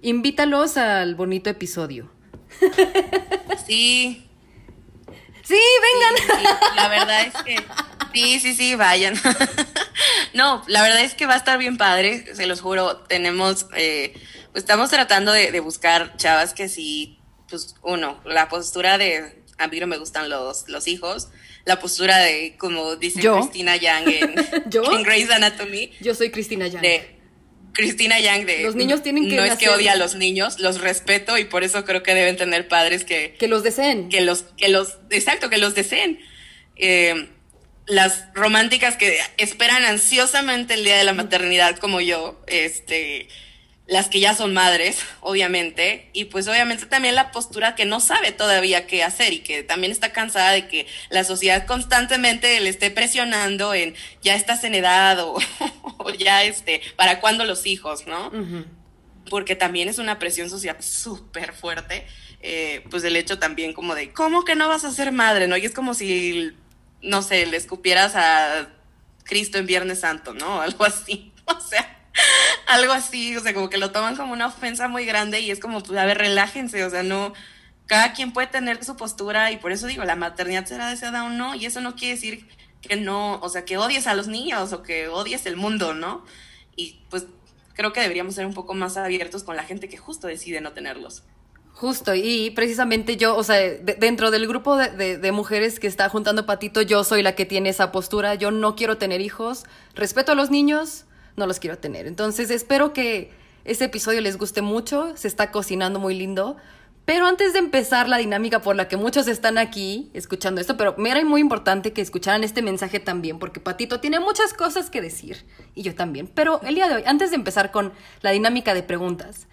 invítalos al bonito episodio. Sí. Sí, vengan. la verdad es que sí, sí, sí, vayan. no, la verdad es que va a estar bien padre, se los juro. Tenemos, eh, estamos tratando de, de, buscar chavas que sí, pues uno, la postura de a mí no me gustan los, los hijos, la postura de, como dice ¿Yo? Cristina Yang en, ¿Yo? en Grey's Anatomy. Yo soy Cristina Yang. De, Cristina Yang de los niños tienen que no nacer. es que odia a los niños los respeto y por eso creo que deben tener padres que que los deseen que los que los exacto que los deseen eh, las románticas que esperan ansiosamente el día de la maternidad como yo este las que ya son madres, obviamente, y pues obviamente también la postura que no sabe todavía qué hacer y que también está cansada de que la sociedad constantemente le esté presionando en ya estás en edad o, o ya este, para cuándo los hijos, ¿no? Uh -huh. Porque también es una presión social súper fuerte, eh, pues el hecho también como de, ¿cómo que no vas a ser madre, no? Y es como si, no sé, le escupieras a Cristo en Viernes Santo, ¿no? Algo así, o sea algo así, o sea, como que lo toman como una ofensa muy grande y es como, pues, a ver, relájense, o sea, no, cada quien puede tener su postura y por eso digo, la maternidad será deseada o no, y eso no quiere decir que no, o sea, que odies a los niños o que odies el mundo, ¿no? Y pues creo que deberíamos ser un poco más abiertos con la gente que justo decide no tenerlos. Justo, y precisamente yo, o sea, de, dentro del grupo de, de, de, mujeres que está juntando Patito, yo soy la que tiene esa postura, yo no quiero tener hijos, respeto a los niños, no los quiero tener. Entonces espero que este episodio les guste mucho, se está cocinando muy lindo. Pero antes de empezar la dinámica por la que muchos están aquí escuchando esto, pero me era muy importante que escucharan este mensaje también, porque Patito tiene muchas cosas que decir, y yo también. Pero el día de hoy, antes de empezar con la dinámica de preguntas,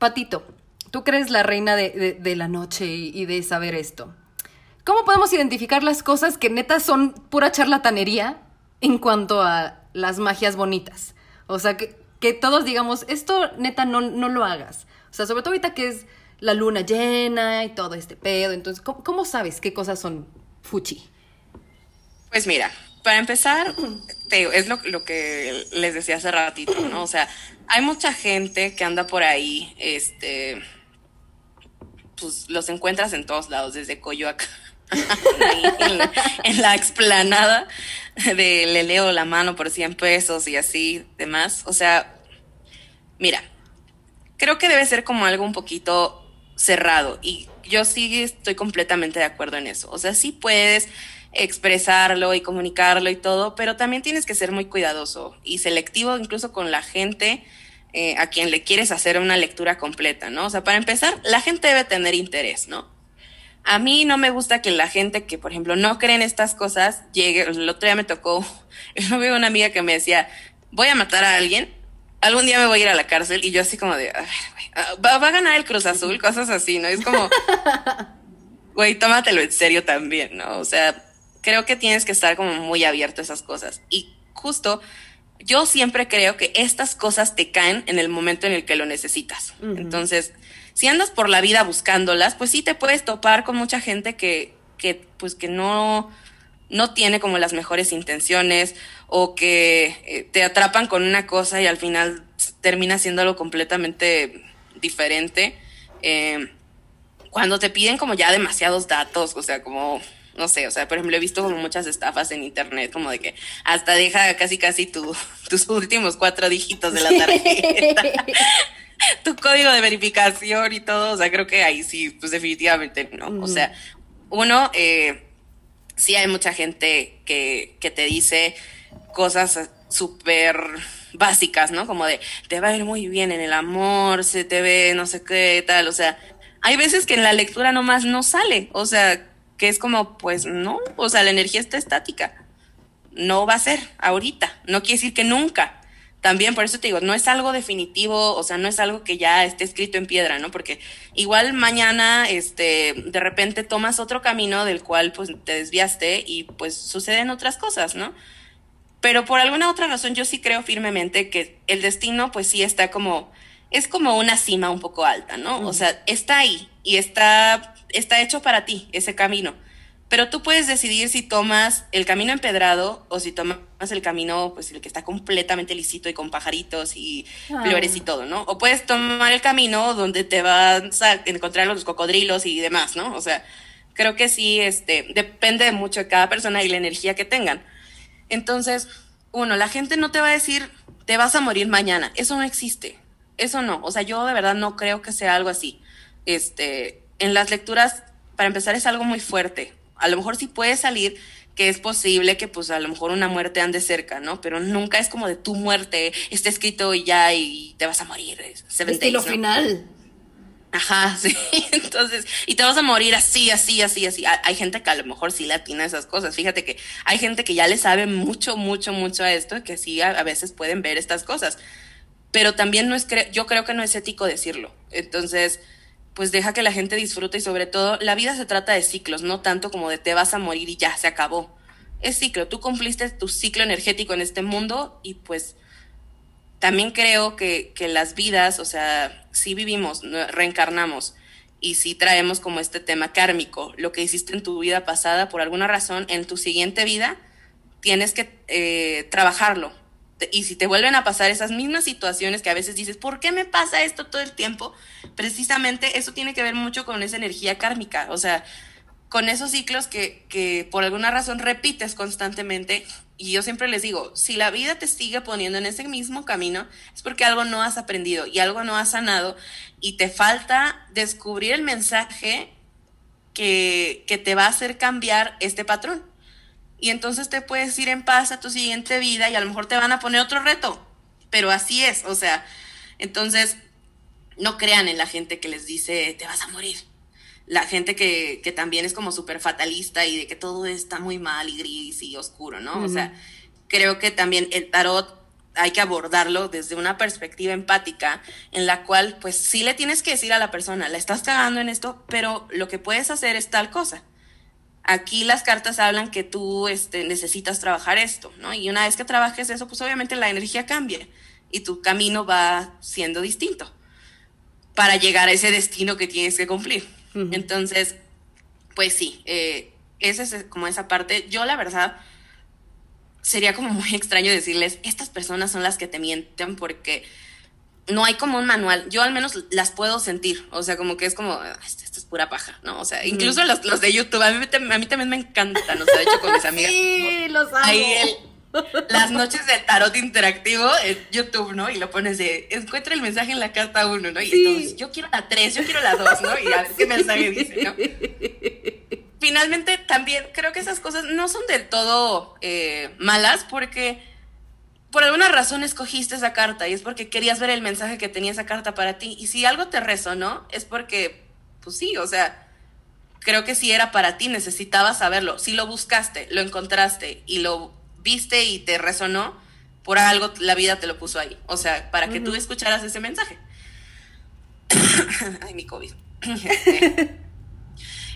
Patito, tú crees la reina de, de, de la noche y, de saber esto. ¿Cómo podemos identificar las cosas que neta son pura charlatanería en cuanto a las magias bonitas? O sea, que, que todos digamos, esto neta no, no lo hagas. O sea, sobre todo ahorita que es la luna llena y todo este pedo. Entonces, ¿cómo, cómo sabes qué cosas son fuchi? Pues mira, para empezar, te, es lo, lo, que les decía hace ratito, ¿no? O sea, hay mucha gente que anda por ahí, este, pues los encuentras en todos lados, desde Coyoacán, en, la- explanada de le leo la mano por 100 pesos y así demás. O sea, mira, creo que debe ser como algo un poquito cerrado y yo sí estoy completamente de acuerdo en eso. O sea, sí puedes expresarlo y comunicarlo y todo, pero también tienes que ser muy cuidadoso y selectivo incluso con la gente eh, a quien le quieres hacer una lectura completa, ¿no? O sea, para empezar, la gente debe tener interés, ¿no? A mí no me gusta que la gente que, por ejemplo, no cree en estas cosas llegue. El otro día me tocó, yo vi una amiga que me decía, voy a matar a alguien, algún día me voy a ir a la cárcel, y yo así como de, a ver, güey, ah, va, va a ganar el Cruz Azul, cosas así, ¿no? Es como, güey, tómatelo en serio también, ¿no? O sea, creo que tienes que estar como muy abierto a esas cosas. Y justo, yo siempre creo que estas cosas te caen en el momento en el que lo necesitas. Entonces, si andas por la vida buscándolas, pues sí te puedes topar con mucha gente que, que pues que no, no tiene como las mejores intenciones o que eh, te atrapan con una cosa y al final termina siendo algo completamente diferente. Eh, cuando te piden como ya demasiados datos, o sea, como, no sé, o sea, por ejemplo, he visto como muchas estafas en internet, como de que hasta deja casi casi tu, tus últimos cuatro dígitos de la tarjeta, tu código de verificación y todo, o sea, creo que ahí sí, pues definitivamente no. O sea, uno, eh, sí hay mucha gente que, que te dice cosas súper básicas, ¿no? Como de, te va a ir muy bien en el amor, se te ve no sé qué, tal, o sea, hay veces que en la lectura nomás no sale, o sea, que es como, pues no, o sea, la energía está estática, no va a ser ahorita, no quiere decir que nunca. También por eso te digo, no es algo definitivo, o sea, no es algo que ya esté escrito en piedra, ¿no? Porque igual mañana, este, de repente tomas otro camino del cual pues te desviaste y pues suceden otras cosas, ¿no? Pero por alguna otra razón yo sí creo firmemente que el destino pues sí está como, es como una cima un poco alta, ¿no? O sea, está ahí y está, está hecho para ti ese camino. Pero tú puedes decidir si tomas el camino empedrado o si tomas el camino, pues el que está completamente lisito y con pajaritos y Ah. flores y todo, ¿no? O puedes tomar el camino donde te vas a encontrar los cocodrilos y demás, ¿no? O sea, creo que sí, este, depende mucho de cada persona y la energía que tengan. Entonces, uno, la gente no te va a decir, te vas a morir mañana. Eso no existe. Eso no. O sea, yo de verdad no creo que sea algo así. Este, en las lecturas, para empezar, es algo muy fuerte. A lo mejor sí puede salir que es posible que pues a lo mejor una muerte ande cerca, ¿no? Pero nunca es como de tu muerte, está escrito y ya y te vas a morir. Estilo days, ¿no? final. Ajá, sí. Entonces, y te vas a morir así, así, así, así. Hay, hay gente que a lo mejor sí latina esas cosas. Fíjate que hay gente que ya le sabe mucho, mucho, mucho a esto, que sí a, a veces pueden ver estas cosas. Pero también no es, cre- yo creo que no es ético decirlo. Entonces, pues deja que la gente disfrute y sobre todo, la vida se trata de ciclos, no tanto como de te vas a morir y ya, se acabó. Es ciclo, tú cumpliste tu ciclo energético en este mundo y pues también creo que, que las vidas, o sea, si vivimos, reencarnamos y si traemos como este tema kármico, lo que hiciste en tu vida pasada, por alguna razón, en tu siguiente vida tienes que eh, trabajarlo. Y si te vuelven a pasar esas mismas situaciones que a veces dices, ¿por qué me pasa esto todo el tiempo? Precisamente eso tiene que ver mucho con esa energía kármica, o sea, con esos ciclos que, que por alguna razón repites constantemente. Y yo siempre les digo, si la vida te sigue poniendo en ese mismo camino, es porque algo no has aprendido y algo no has sanado y te falta descubrir el mensaje que, que te va a hacer cambiar este patrón. Y entonces te puedes ir en paz a tu siguiente vida y a lo mejor te van a poner otro reto. Pero así es, o sea, entonces no crean en la gente que les dice te vas a morir. La gente que, que también es como súper fatalista y de que todo está muy mal y gris y oscuro, ¿no? O sea, creo que también el tarot hay que abordarlo desde una perspectiva empática en la cual pues sí le tienes que decir a la persona, la estás cagando en esto, pero lo que puedes hacer es tal cosa. Aquí las cartas hablan que tú este, necesitas trabajar esto, ¿no? Y una vez que trabajes eso, pues obviamente la energía cambia y tu camino va siendo distinto para llegar a ese destino que tienes que cumplir. Entonces, pues sí, eh, esa es como esa parte. Yo la verdad sería como muy extraño decirles, estas personas son las que te mienten porque no hay como un manual. Yo al menos las puedo sentir. O sea, como que es como, "Ah, esto, esto es pura paja, ¿no? O sea, incluso los, los de YouTube, a mí, a mí también me encantan. O sea, de hecho, con mis amigas. Sí, los amo. Ahí el- las noches de tarot interactivo en YouTube, ¿no? Y lo pones de, encuentra el mensaje en la carta 1, ¿no? Y Sí. entonces, yo quiero la 3, yo quiero la 2, ¿no? Y a ver qué mensaje dice, ¿no? Finalmente, también creo que esas cosas no son del todo eh, malas porque por alguna razón escogiste esa carta y es porque querías ver el mensaje que tenía esa carta para ti. Y si algo te resonó, es porque, pues sí, o sea, creo que si era para ti, necesitabas saberlo. Si lo buscaste, lo encontraste y lo viste y te resonó, por algo la vida te lo puso ahí. O sea, para que tú escucharas ese mensaje. Ay, mi COVID.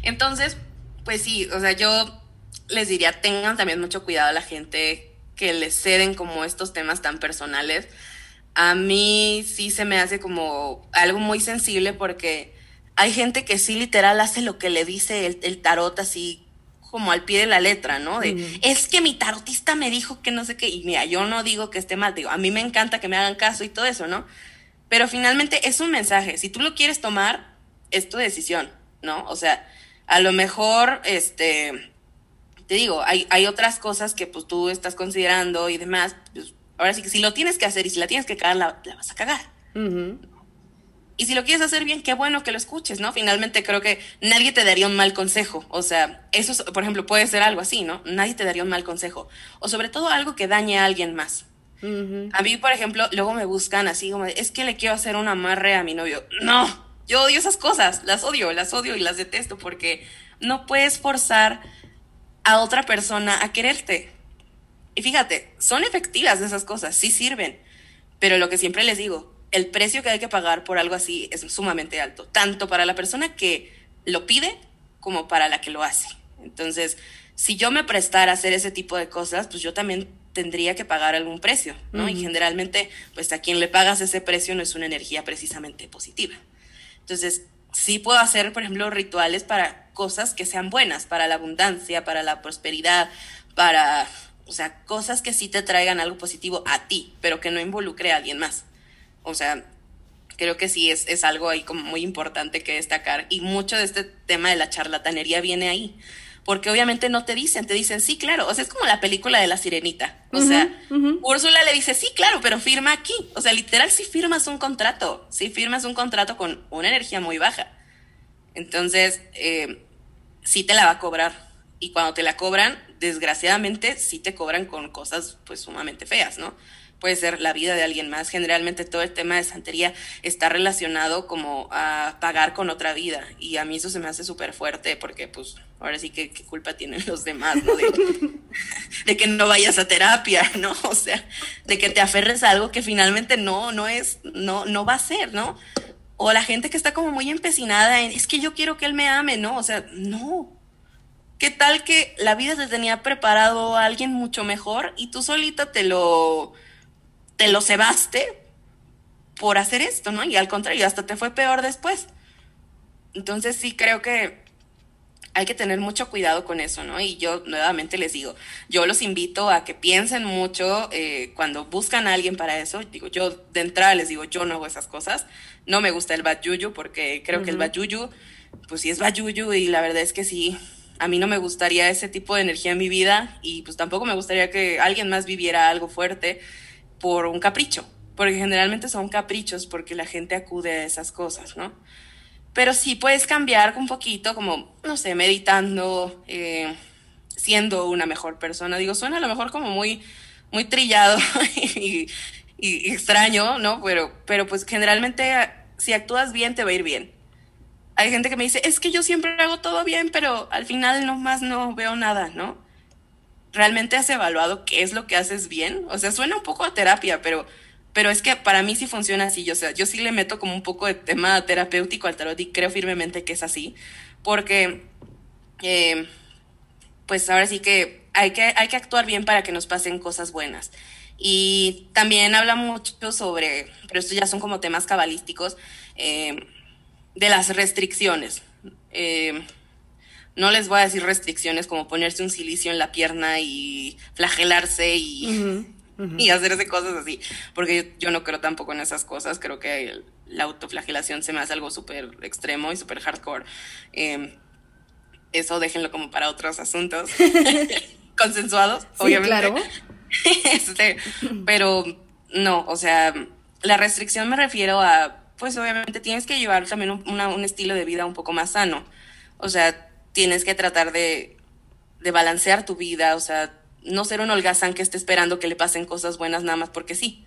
Entonces, pues sí, o sea, yo les diría, tengan también mucho cuidado a la gente que les ceden como estos temas tan personales. A mí sí se me hace como algo muy sensible porque hay gente que sí literal hace lo que le dice el, el tarot así como al pie de la letra, ¿no? De, es que mi tarotista me dijo que no sé qué, y mira, yo no digo que esté mal, digo, a mí me encanta que me hagan caso y todo eso, ¿no? Pero finalmente es un mensaje, si tú lo quieres tomar, es tu decisión, ¿no? O sea, a lo mejor, este, te digo, hay, hay otras cosas que pues tú estás considerando y demás, pues ahora sí que si lo tienes que hacer y si la tienes que cagar, la, la vas a cagar. Y si lo quieres hacer bien, qué bueno que lo escuches, ¿no? Finalmente creo que nadie te daría un mal consejo. O sea, eso, es- por ejemplo, puede ser algo así, ¿no? Nadie te daría un mal consejo. O sobre todo algo que dañe a alguien más. A mí, por ejemplo, luego me buscan así como, es que le quiero hacer un amarre a mi novio. No, yo odio esas cosas, las odio, las odio y las detesto porque no puedes forzar a otra persona a quererte. Y fíjate, son efectivas esas cosas, sí sirven, pero lo que siempre les digo, el precio que hay que pagar por algo así es sumamente alto, tanto para la persona que lo pide como para la que lo hace. Entonces, si yo me prestara a hacer ese tipo de cosas, pues yo también tendría que pagar algún precio, ¿no? Y generalmente, pues a quien le pagas ese precio no es una energía precisamente positiva. Entonces, sí puedo hacer, por ejemplo, rituales para cosas que sean buenas, para la abundancia, para la prosperidad, para, o sea, cosas que sí te traigan algo positivo a ti, pero que no involucre a alguien más. O sea, creo que sí es, es algo ahí como muy importante que destacar. Y mucho de este tema de la charlatanería viene ahí. Porque obviamente no te dicen, te dicen, sí, claro. O sea, es como la película de la sirenita. O sea, Úrsula le dice, sí, claro, pero firma aquí. O sea, literal, sí firmas un contrato. Sí firmas un contrato con una energía muy baja. Entonces, eh, sí te la va a cobrar. Y cuando te la cobran, desgraciadamente, sí te cobran con cosas pues sumamente feas, ¿no? Puede ser la vida de alguien más. Generalmente todo el tema de santería está relacionado como a pagar con otra vida. Y a mí eso se me hace súper fuerte porque pues ahora sí que qué culpa tienen los demás, ¿no? De, de que no vayas a terapia, ¿no? O sea, de que te aferres a algo que finalmente no, no es, no, no va a ser, ¿no? O la gente que está como muy empecinada en, es que yo quiero que él me ame, ¿no? O sea, no. ¿Qué tal que la vida te tenía preparado a alguien mucho mejor y tú solita te lo, te lo cebaste por hacer esto, ¿no? Y al contrario, hasta te fue peor después. Entonces sí creo que hay que tener mucho cuidado con eso, ¿no? Y yo nuevamente les digo, yo los invito a que piensen mucho eh, cuando buscan a alguien para eso. Digo, yo de entrada les digo, yo no hago esas cosas. No me gusta el bad yuyu porque creo que el bad yuyu, pues sí es bad yuyu y la verdad es que sí, a mí no me gustaría ese tipo de energía en mi vida y pues tampoco me gustaría que alguien más viviera algo fuerte por un capricho, porque generalmente son caprichos porque la gente acude a esas cosas, ¿no? Pero sí puedes cambiar un poquito, como, no sé, meditando, eh, siendo una mejor persona. Digo, suena a lo mejor como muy, muy trillado y, extraño, ¿no? Pero, pero pues generalmente si actúas bien te va a ir bien. Hay gente que me dice, es que yo siempre hago todo bien, pero al final nomás no veo nada, ¿no? ¿Realmente has evaluado qué es lo que haces bien? O sea, suena un poco a terapia, pero, pero es que para mí sí funciona así. Yo, o sea, yo sí le meto como un poco de tema terapéutico al tarot y creo firmemente que es así. Porque, eh, pues ahora sí que hay, que hay que actuar bien para que nos pasen cosas buenas. Y también habla mucho sobre, pero estos ya son como temas cabalísticos, eh, de las restricciones. Eh, no les voy a decir restricciones como ponerse un silicio en la pierna y flagelarse y, y hacerse cosas así, porque yo, no creo tampoco en esas cosas, creo que la autoflagelación se me hace algo súper extremo y súper hardcore. Em, eso déjenlo como para otros asuntos consensuados, obviamente. Claro. este, pero no, o sea, la restricción me refiero a, pues obviamente tienes que llevar también un, estilo de vida un poco más sano. O sea, tienes que tratar de, de balancear tu vida, o sea, no ser un holgazán que esté esperando que le pasen cosas buenas nada más porque sí.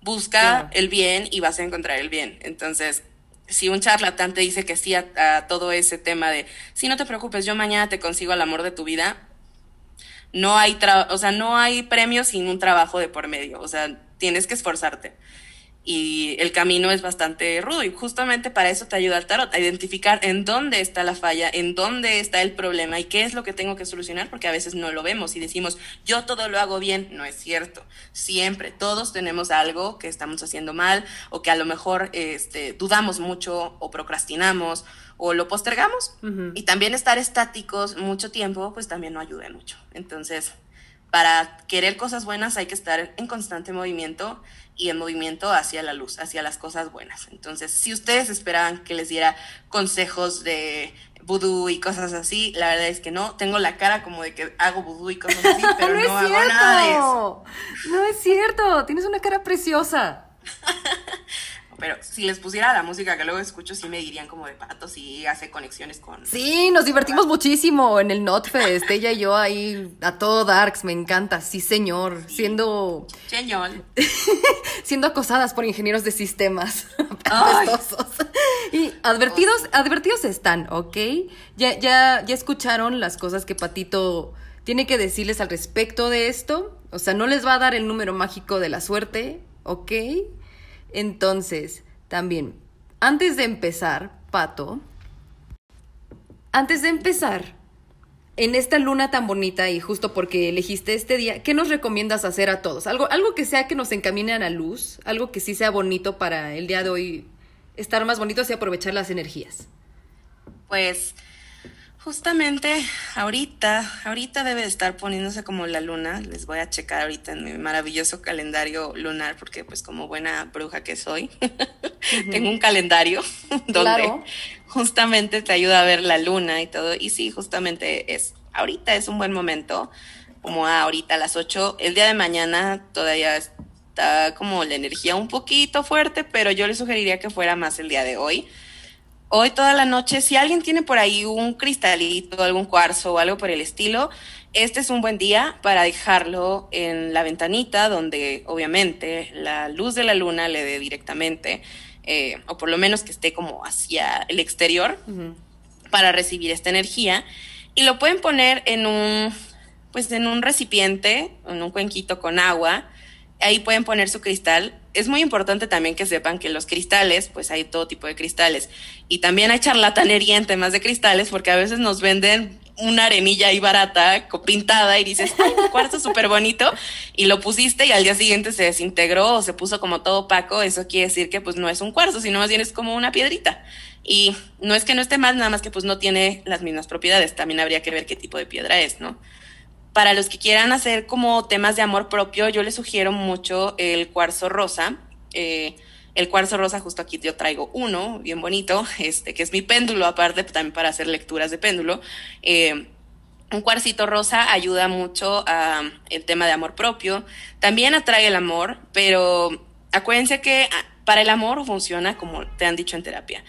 Busca el bien y vas a encontrar el bien. Entonces, si un charlatán te dice que sí a, todo ese tema de, si no te preocupes, yo mañana te consigo el amor de tu vida, no hay, o sea, no hay premio sin un trabajo de por medio, o sea, tienes que esforzarte y el camino es bastante rudo y justamente para eso te ayuda el tarot, a identificar en dónde está la falla, en dónde está el problema y qué es lo que tengo que solucionar, porque a veces no lo vemos y decimos, yo todo lo hago bien, no es cierto, siempre, todos tenemos algo que estamos haciendo mal o que a lo mejor este, dudamos mucho o procrastinamos o lo postergamos. Y también estar estáticos mucho tiempo, pues también no ayuda mucho. Entonces, para querer cosas buenas hay que estar en constante movimiento y en movimiento hacia la luz, hacia las cosas buenas. Entonces, si ustedes esperaban que les diera consejos de vudú y cosas así, la verdad es que no. Tengo la cara como de que hago vudú y cosas así, pero no, hago nada de eso. No es cierto, tienes una cara preciosa. Pero si les pusiera la música que luego escucho, sí me dirían como de patos y hace conexiones con. Sí, nos divertimos muchísimo en el Notfest. Ella y yo ahí a todo Darks, me encanta. Sí, señor. Siendo. Señor. siendo acosadas por ingenieros de sistemas. y advertidos, advertidos están, ¿ok? Ya, ya, ya escucharon las cosas que Patito tiene que decirles al respecto de esto. O sea, no les va a dar el número mágico de la suerte, ¿ok? Entonces, también, antes de empezar, Pato, antes de empezar, en esta luna tan bonita y justo porque elegiste este día, ¿qué nos recomiendas hacer a todos? Algo, algo que sea que nos encamine a la luz, algo que sí sea bonito para el día de hoy, estar más bonitos y aprovechar las energías. Pues Justamente ahorita, ahorita debe de estar poniéndose como la luna. Les voy a checar ahorita en mi maravilloso calendario lunar, porque pues como buena bruja que soy, tengo un calendario donde justamente te ayuda a ver la luna y todo. Y sí, justamente es, ahorita es un buen momento, como ahorita a las 8. El día de mañana todavía está como la energía un poquito fuerte, pero yo le sugeriría que fuera más el día de hoy hoy toda la noche, si alguien tiene por ahí un cristalito, algún cuarzo o algo por el estilo, este es un buen día para dejarlo en la ventanita donde obviamente la luz de la luna le dé directamente, eh, o por lo menos que esté como hacia el exterior para recibir esta energía. Y lo pueden poner en un, pues en un recipiente, en un cuenquito con agua. Ahí pueden poner su cristal es muy importante también que sepan que los cristales, pues hay todo tipo de cristales. Y también hay charlatanería en temas de cristales, porque a veces nos venden una arenilla ahí barata, pintada, y dices, un cuarzo súper bonito, y lo pusiste y al día siguiente se desintegró o se puso como todo opaco, eso quiere decir que pues no es un cuarzo, sino más bien es como una piedrita. Y no es que no esté mal, nada más que pues no tiene las mismas propiedades, también habría que ver qué tipo de piedra es, ¿no? Para los que quieran hacer como temas de amor propio, yo les sugiero mucho el cuarzo rosa. Eh, el cuarzo rosa, justo aquí yo traigo uno, bien bonito, este, que es mi péndulo, aparte también para hacer lecturas de péndulo. Eh, un cuarcito rosa ayuda mucho a el tema de amor propio. También atrae el amor, pero acuérdense que ah, para el amor funciona como te han dicho en terapia.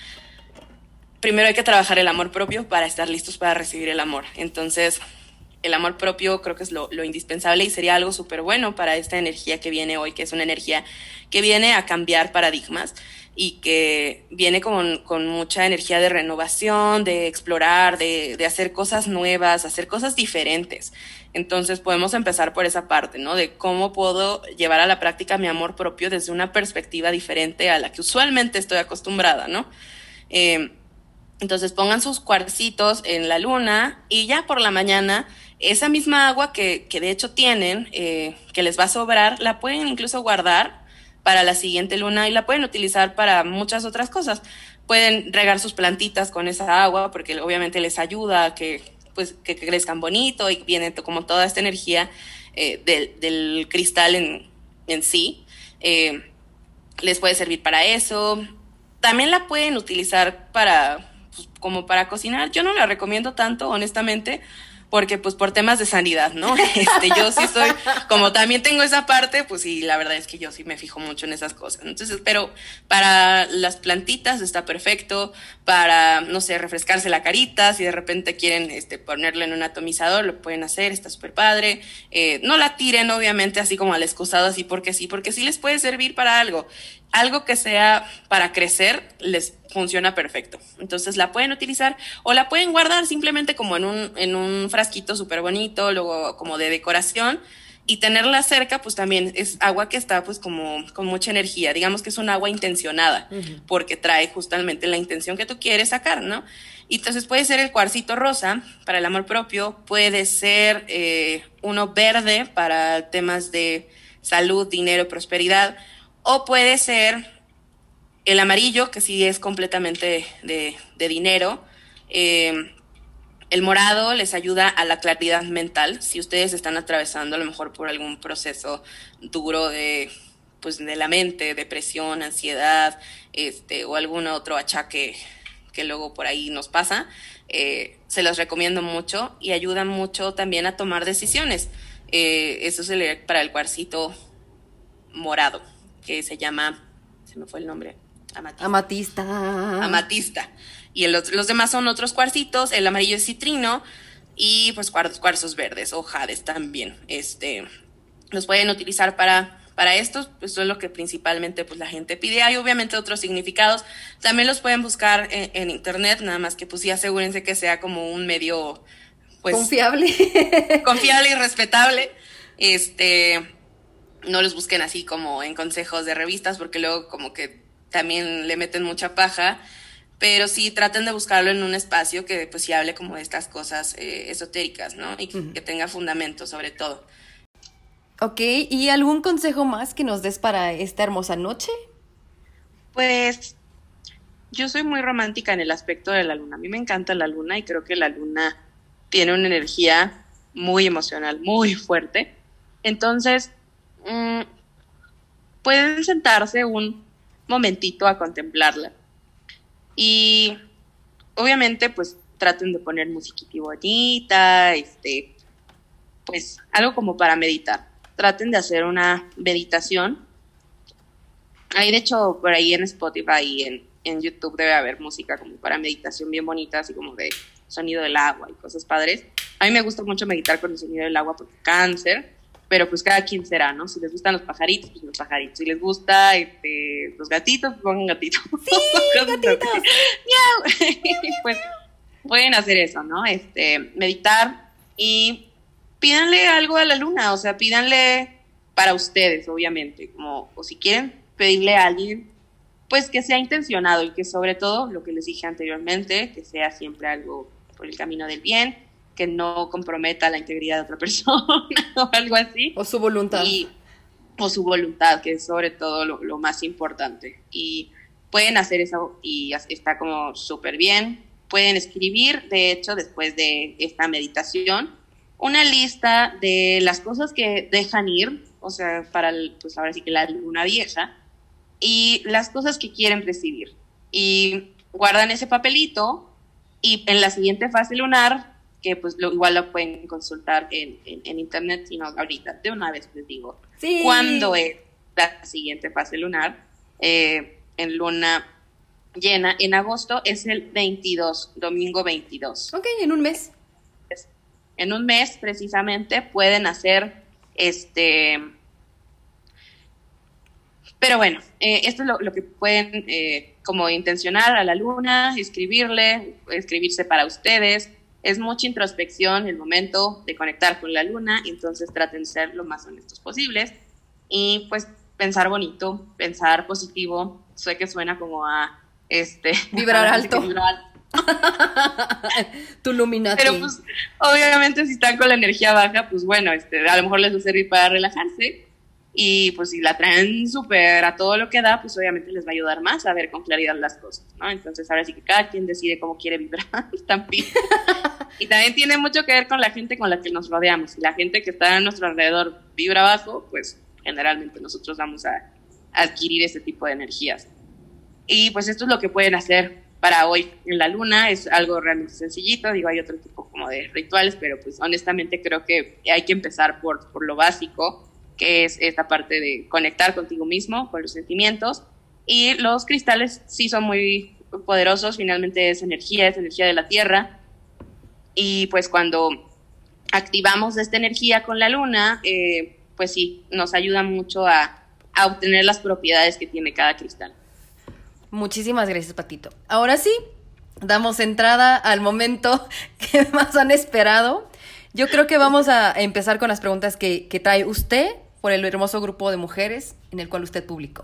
Primero hay que trabajar el amor propio para estar listos para recibir el amor. Entonces, el amor propio creo que es lo, indispensable y sería algo súper bueno para esta energía que viene hoy, que es una energía que viene a cambiar paradigmas y que viene con, mucha energía de renovación, de explorar, de, de, hacer cosas nuevas, hacer cosas diferentes. Entonces podemos empezar por esa parte, ¿no? De cómo puedo llevar a la práctica mi amor propio desde una perspectiva diferente a la que usualmente estoy acostumbrada, ¿no? Eh, entonces pongan sus cuarcitos en la luna y ya por la mañana esa misma agua que, que de hecho tienen, eh, que les va a sobrar, la pueden incluso guardar para la siguiente luna y la pueden utilizar para muchas otras cosas. Pueden regar sus plantitas con esa agua porque obviamente les ayuda a que, pues, que crezcan bonito y viene como toda esta energía eh, del, del, cristal en, en sí. Eh, les puede servir para eso. También la pueden utilizar para, pues, como para cocinar. Yo no la recomiendo tanto, honestamente, porque pues por temas de sanidad, ¿no? Este, yo sí soy, como también tengo esa parte, pues sí, la verdad es que yo sí me fijo mucho en esas cosas. Entonces, pero para las plantitas está perfecto, para, no sé, refrescarse la carita, si de repente quieren este, ponerle en un atomizador, lo pueden hacer, está súper padre. Eh, no la tiren, obviamente, así como al excusado, así porque sí, porque sí les puede servir para algo algo que sea para crecer les funciona perfecto. Entonces la pueden utilizar o la pueden guardar simplemente como en un, en un frasquito súper bonito, luego como de decoración. Y tenerla cerca, pues también es agua que está pues como con mucha energía. Digamos que es un agua intencionada, porque trae justamente la intención que tú quieres sacar, ¿no? Y entonces puede ser el cuarcito rosa para el amor propio, puede ser eh, uno verde para temas de salud, dinero, prosperidad o puede ser el amarillo, que sí es completamente de, dinero. Eh, el morado les ayuda a la claridad mental. Si ustedes están atravesando a lo mejor por algún proceso duro de, pues, de la mente, depresión, ansiedad, este, o algún otro achaque que luego por ahí nos pasa, eh, se los recomiendo mucho y ayudan mucho también a tomar decisiones. Eh, eso es para el cuarcito morado que se llama, se me fue el nombre, amatista. Amatista. Amatista. Y los demás son otros cuarcitos, el amarillo es citrino y pues cuarzos, cuarzos verdes o jades también. Este, los pueden utilizar para para estos, pues eso es lo que principalmente pues la gente pide. Hay obviamente otros significados. También los pueden buscar en, internet, nada más que pues sí asegúrense que sea como un medio pues confiable. confiable y respetable. Este, no los busquen así como en consejos de revistas, porque luego como que también le meten mucha paja, pero sí traten de buscarlo en un espacio que pues sí hable como de estas cosas eh, esotéricas, ¿no? Y que, tenga fundamento sobre todo. Ok, ¿y algún consejo más que nos des para esta hermosa noche? Pues yo soy muy romántica en el aspecto de la luna. A mí me encanta la luna y creo que la luna tiene una energía muy emocional, muy fuerte. Entonces, Mm, pueden sentarse un momentito a contemplarla. Y obviamente, pues traten de poner musiquita bonita, este, pues algo como para meditar. Traten de hacer una meditación. Hay de hecho por ahí en Spotify y en, en YouTube debe haber música como para meditación bien bonita, así como de sonido del agua y cosas padres. A mí me gusta mucho meditar con el sonido del agua porque cáncer pero pues cada quien será, ¿no? Si les gustan los pajaritos, pues los pajaritos. Si les gusta este, los gatitos, pues pongan gatitos. Sí, gatitos. pues pueden hacer eso, ¿no? Este, meditar y pídanle algo a la luna, o sea, pídanle para ustedes, obviamente, como, o si quieren pedirle a alguien, pues que sea intencionado y que sobre todo, lo que les dije anteriormente, que sea siempre algo por el camino del bien, que no comprometa la integridad de otra persona o algo así. O su voluntad. o su voluntad, que es sobre todo lo, más importante. Y pueden hacer eso y está como súper bien. Pueden escribir, de hecho, después de esta meditación, una lista de las cosas que dejan ir, o sea, para, pues ahora sí que la luna vieja, y las cosas que quieren recibir. Y guardan ese papelito y en la siguiente fase lunar que pues lo, igual lo pueden consultar en, en, internet, sino ahorita de una vez les digo cuándo es la siguiente fase lunar. Eh, en luna llena, en agosto es el 22, domingo 22. Ok, en un mes. En un mes precisamente pueden hacer este... Pero bueno, eh, esto es lo, que pueden eh, como intencionar a la luna, escribirle, escribirse para ustedes, es mucha introspección el momento de conectar con la luna, entonces traten de ser lo más honestos posibles y pues pensar bonito, pensar positivo. Sé que suena como a este vibrar alto. tu luminación. Pero pues obviamente si están con la energía baja, pues bueno, este a lo mejor les va a servir para relajarse y pues si la traen súper a todo lo que da, pues obviamente les va a ayudar más a ver con claridad las cosas, ¿no? Entonces ahora sí que cada quien decide cómo quiere vibrar también. y también tiene mucho que ver con la gente con la que nos rodeamos. Si la gente que está a nuestro alrededor vibra bajo, pues generalmente nosotros vamos a adquirir este tipo de energías. Y pues esto es lo que pueden hacer para hoy en la luna, es algo realmente sencillito, digo, hay otro tipo como de rituales, pero pues honestamente creo que hay que empezar por, por lo básico, que es esta parte de conectar contigo mismo, con los sentimientos, y los cristales sí son muy poderosos, finalmente es energía, es energía de la Tierra, y pues cuando activamos esta energía con la luna, eh, pues sí, nos ayuda mucho a, a obtener las propiedades que tiene cada cristal. Muchísimas gracias, Patito. Ahora sí, damos entrada al momento que más han esperado. Yo creo que vamos a empezar con las preguntas que, que trae usted por el hermoso grupo de mujeres en el cual usted publicó.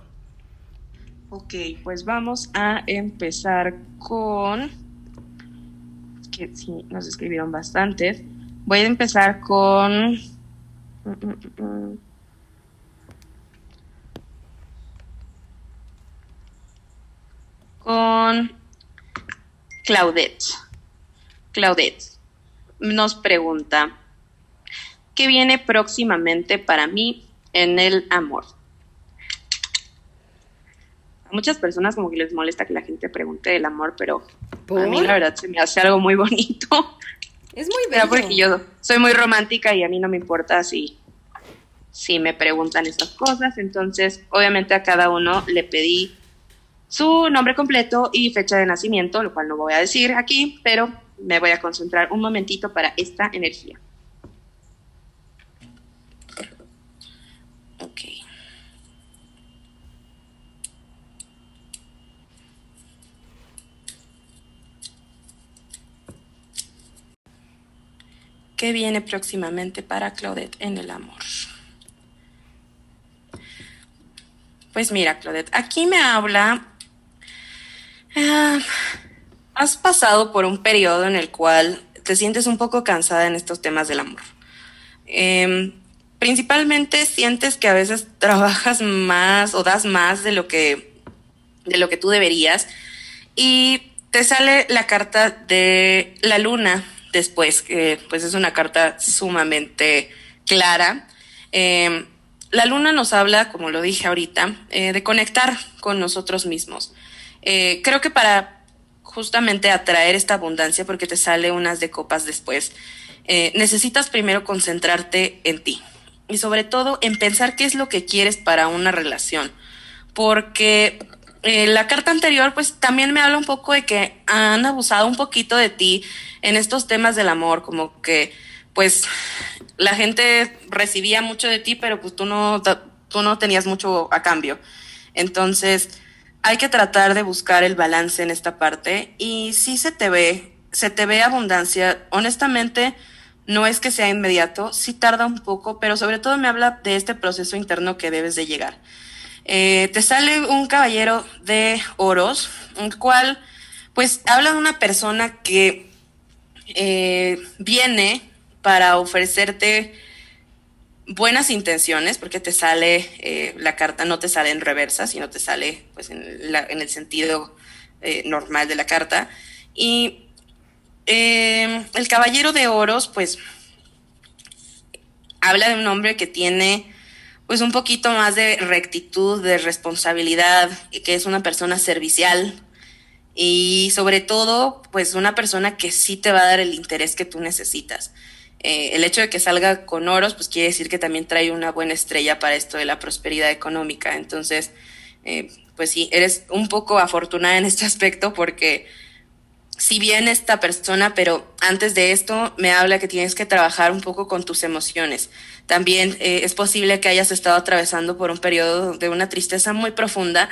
Ok, pues vamos a empezar con... Que sí, nos escribieron bastantes. Voy a empezar con... Con Claudette. Claudette nos pregunta, ¿qué viene próximamente para mí en el amor? A muchas personas como que les molesta que la gente pregunte del amor, pero a mí la verdad se me hace algo muy bonito. Es muy bello. porque yo soy muy romántica y a mí no me importa si, si me preguntan estas cosas. Entonces, obviamente a cada uno le pedí su nombre completo y fecha de nacimiento, lo cual no voy a decir aquí, pero me voy a concentrar un momentito para esta energía. Ok. ¿Qué viene próximamente para Claudette en el amor? Pues mira, Claudette, aquí me habla. ah, has pasado por un periodo en el cual te sientes un poco cansada en estos temas del amor. Em, principalmente sientes que a veces trabajas más o das más de lo que de lo que tú deberías y te sale la carta de la luna después, pues es una carta sumamente clara. Eh, la luna nos habla, como lo dije ahorita, eh, de conectar con nosotros mismos. Eh, creo que para justamente atraer esta abundancia, porque te sale unas de copas después, eh, necesitas primero concentrarte en ti y sobre todo en pensar qué es lo que quieres para una relación, porque eh, la carta anterior pues también me habla un poco de que han abusado un poquito de ti en estos temas del amor, como que pues la gente recibía mucho de ti, pero pues tú no, tú no tenías mucho a cambio. Entonces, hay que tratar de buscar el balance en esta parte y si se te ve, se te ve abundancia. Honestamente, no es que sea inmediato, sí tarda un poco, pero sobre todo me habla de este proceso interno que debes de llegar. Eh, te sale un caballero de oros, el cual pues habla de una persona que eh, viene para ofrecerte buenas intenciones, porque te sale, eh, la carta no te sale en reversa, sino te sale pues, en, el sentido normal de la carta. Y eh, el caballero de oros, pues, habla de un hombre que tiene pues un poquito más de rectitud, de responsabilidad, que es una persona servicial y sobre todo, pues una persona que sí te va a dar el interés que tú necesitas. Eh, el hecho de que salga con oros, pues quiere decir que también trae una buena estrella para esto de la prosperidad económica. Entonces, eh, pues sí, eres un poco afortunada en este aspecto porque si bien esta persona, pero antes de esto me habla que tienes que trabajar un poco con tus emociones. También eh, es posible que hayas estado atravesando por un periodo de una tristeza muy profunda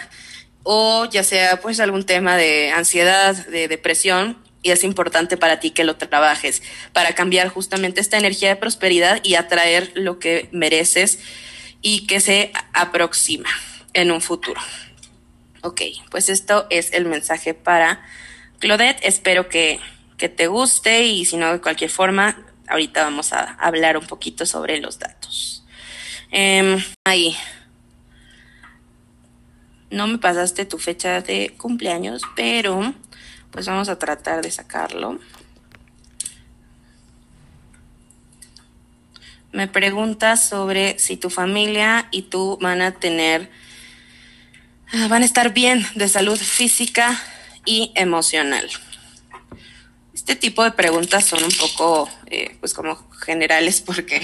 o ya sea pues algún tema de ansiedad, de depresión y es importante para ti que lo trabajes para cambiar justamente esta energía de prosperidad y atraer lo que mereces y que se aproxima en un futuro. Ok, pues esto es el mensaje para Claudette. Espero que, que te guste y si no, de cualquier forma, ahorita vamos a hablar un poquito sobre los datos. Eh, ahí. No me pasaste tu fecha de cumpleaños, pero pues vamos a tratar de sacarlo. me pregunta sobre si tu familia y tú van a tener, ah, van a estar bien de salud física y emocional. Este tipo de preguntas son un poco, eh, pues como generales porque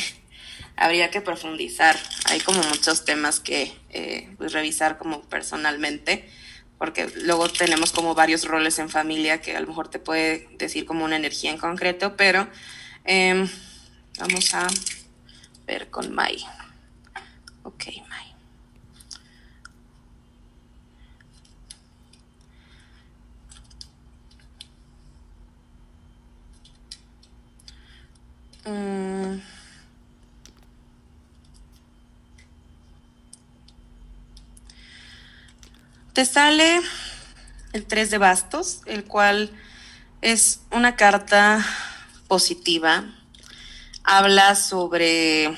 habría que profundizar. Hay como muchos temas que eh, pues revisar como personalmente, porque luego tenemos como varios roles en familia que a lo mejor te puede decir como una energía en concreto, pero em, vamos a ver con Mai. Ok, Mm. Te sale el 3 de bastos, el cual es una carta positiva. Habla sobre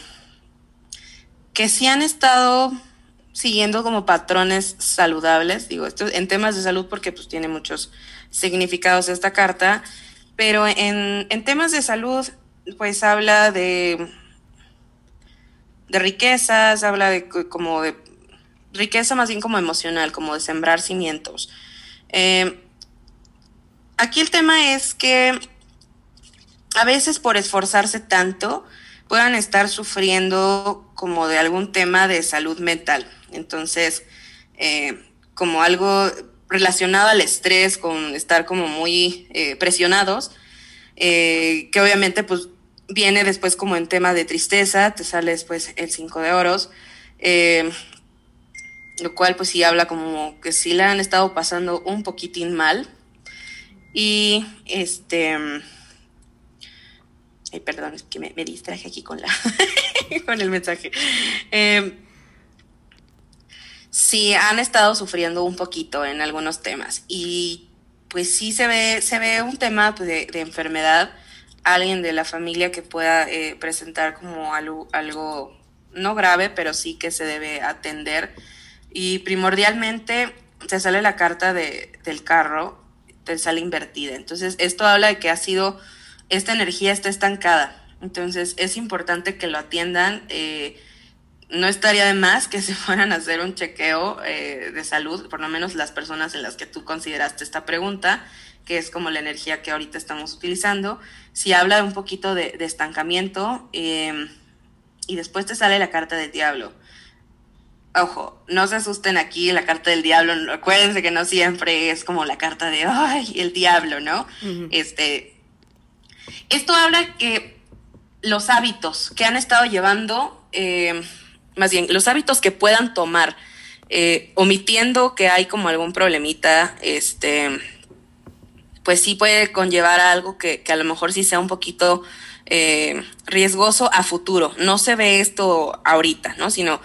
que si han estado siguiendo como patrones saludables, digo, esto en temas de salud porque pues tiene muchos significados esta carta, pero en, en temas de salud pues habla de, de riquezas, habla de como de riqueza más bien como emocional, como de sembrar cimientos. Eh, aquí el tema es que a veces por esforzarse tanto puedan estar sufriendo como de algún tema de salud mental. Entonces, eh, como algo relacionado al estrés, con estar como muy eh, presionados, que obviamente pues viene después como en tema de tristeza, te sale después el 5 de oros, eh, lo cual pues sí habla como que sí la han estado pasando un poquitín mal. Y este... Ay, perdón, es que me, distraje aquí con la con el mensaje. Eh, sí, han estado sufriendo un poquito en algunos temas. Y pues sí se ve, se ve un tema pues, de, de enfermedad alguien de la familia que pueda eh, presentar como algo, no grave, pero sí que se debe atender. Y primordialmente te sale la carta de, del carro, te sale invertida. Entonces, esto habla de que ha sido, esta energía está estancada. Entonces, es importante que lo atiendan. Eh, no estaría de más que se fueran a hacer un chequeo eh, de salud, por lo menos las personas en las que tú consideraste esta pregunta, que es como la energía que ahorita estamos utilizando. Si habla un poquito de, estancamiento em, y después te sale la carta del diablo. Ojo, no se asusten aquí, la carta del diablo, acuérdense que no siempre es como la carta de, ay, el diablo, ¿no? Este, esto habla que los hábitos que han estado llevando, em, más bien, los hábitos que puedan tomar, eh, omitiendo que hay como algún problemita, este, pues sí puede conllevar a algo que, a lo mejor sí sea un poquito eh, riesgoso a futuro. No se ve esto ahorita, ¿no? Sino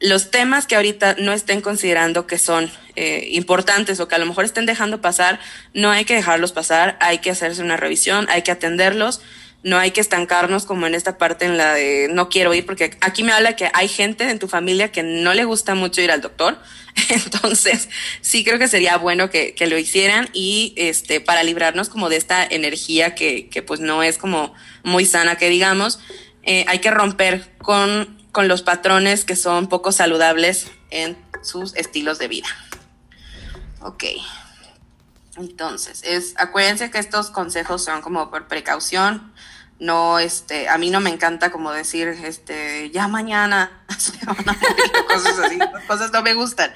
los temas que ahorita no estén considerando que son eh, importantes o que a lo mejor estén dejando pasar, no hay que dejarlos pasar, hay que hacerse una revisión, hay que atenderlos no hay que estancarnos como en esta parte en la de no quiero ir, porque aquí me habla que hay gente en tu familia que no le gusta mucho ir al doctor. Entonces, sí creo que sería bueno que, que lo hicieran y este, para librarnos como de esta energía que, que pues no es como muy sana, que digamos, eh, hay que romper con, con los patrones que son poco saludables en sus estilos de vida. Ok. Entonces, es, acuérdense que estos consejos son como por precaución. No, este, a mí no me encanta como decir, este, ya mañana cosas así, cosas no me gustan.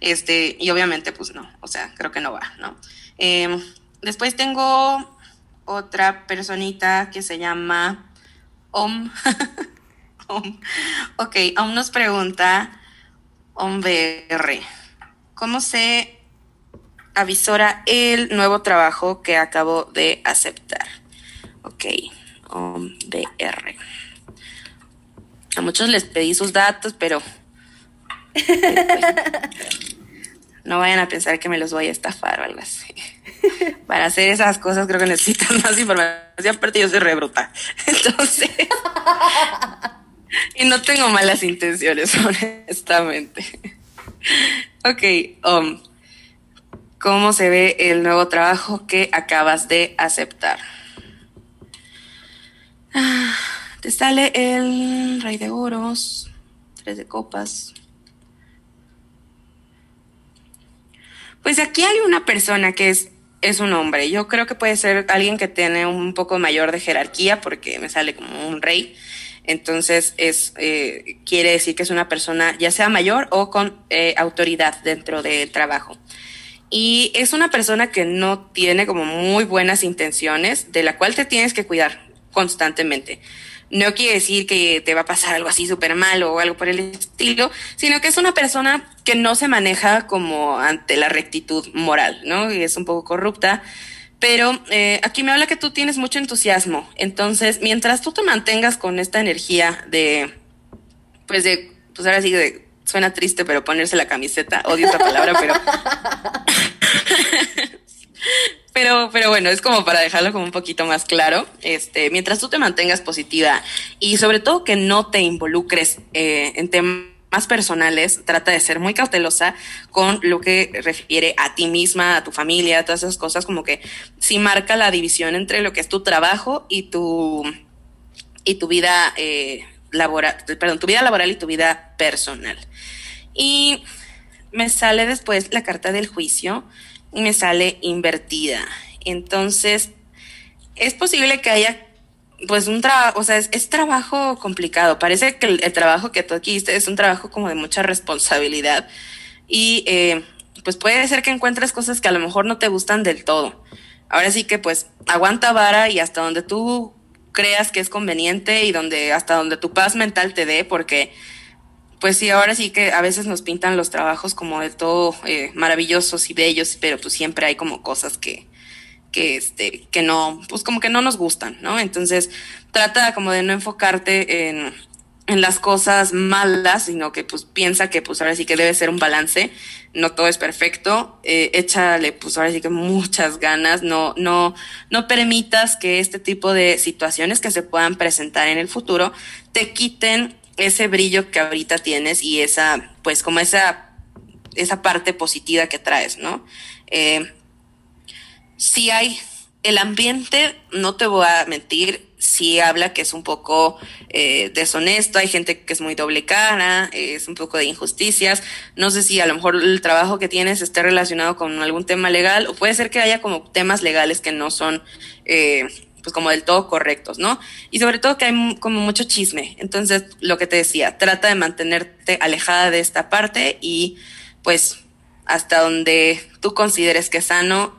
Este, y obviamente, pues no, o sea, creo que no va, ¿no? Em, después tengo otra personita que se llama Om. Om. Ok, Om nos pregunta, Om VR, ¿cómo se avisora el nuevo trabajo que acabo de aceptar. Ok, BR. A muchos les pedí sus datos, pero no vayan a pensar que me los voy a estafar o algo así. Para hacer esas cosas creo que necesitan más información, aparte yo soy re bruta. Entonces, y no tengo malas intenciones, honestamente. Ok, um, cómo se ve el nuevo trabajo que acabas de aceptar. Ah, te sale el rey de oros, tres de copas. Pues aquí hay una persona que es, es un hombre. Yo creo que puede ser alguien que tiene un poco mayor de jerarquía porque me sale como un rey. Entonces es eh, quiere decir que es una persona ya sea mayor o con eh, autoridad dentro del trabajo. Y es una persona que no tiene como muy buenas intenciones, de la cual te tienes que cuidar constantemente. No quiere decir que te va a pasar algo así súper malo o algo por el estilo, sino que es una persona que no se maneja como ante la rectitud moral, ¿no? Y es un poco corrupta. Pero eh, aquí me habla que tú tienes mucho entusiasmo. Entonces, mientras tú te mantengas con esta energía de, pues de, pues ahora sí, de, suena triste, pero ponerse la camiseta, odio esta palabra, pero... Pero, pero bueno, es como para dejarlo como un poquito más claro. Este, mientras tú te mantengas positiva y sobre todo que no te involucres eh, en temas personales, trata de ser muy cautelosa con lo que refiere a ti misma, a tu familia, todas esas cosas, como que si marca la división entre lo que es tu trabajo y tu y tu vida eh, laboral, perdón, tu vida laboral y tu vida personal. Y me sale después la carta del juicio me sale invertida. Entonces, es posible que haya pues un trabajo, o sea, es, trabajo complicado. Parece que el, trabajo que tú aquí hiciste es un trabajo como de mucha responsabilidad. Y eh, pues puede ser que encuentres cosas que a lo mejor no te gustan del todo. Ahora sí que pues aguanta vara y hasta donde tú creas que es conveniente y donde hasta donde tu paz mental te dé, porque pues sí, ahora sí que a veces nos pintan los trabajos como de todo eh, maravillosos y bellos, pero pues siempre hay como cosas que, que este, que no, pues como que no nos gustan, ¿no? Entonces, trata como de no enfocarte en, en las cosas malas, sino que pues piensa que pues ahora sí que debe ser un balance, no todo es perfecto, eh, échale pues ahora sí que muchas ganas, no, no, no permitas que este tipo de situaciones que se puedan presentar en el futuro te quiten ese brillo que ahorita tienes y esa, pues como esa, esa parte positiva que traes, ¿no? Eh, si hay el ambiente, no te voy a mentir, sí habla que es un poco eh, deshonesto, hay gente que es muy doble cara, es un poco de injusticias, no sé si a lo mejor el trabajo que tienes esté relacionado con algún tema legal o puede ser que haya como temas legales que no son eh, pues como del todo correctos, ¿no? Y sobre todo que hay como mucho chisme. Entonces, lo que te decía, trata de mantenerte alejada de esta parte y pues hasta donde tú consideres que es sano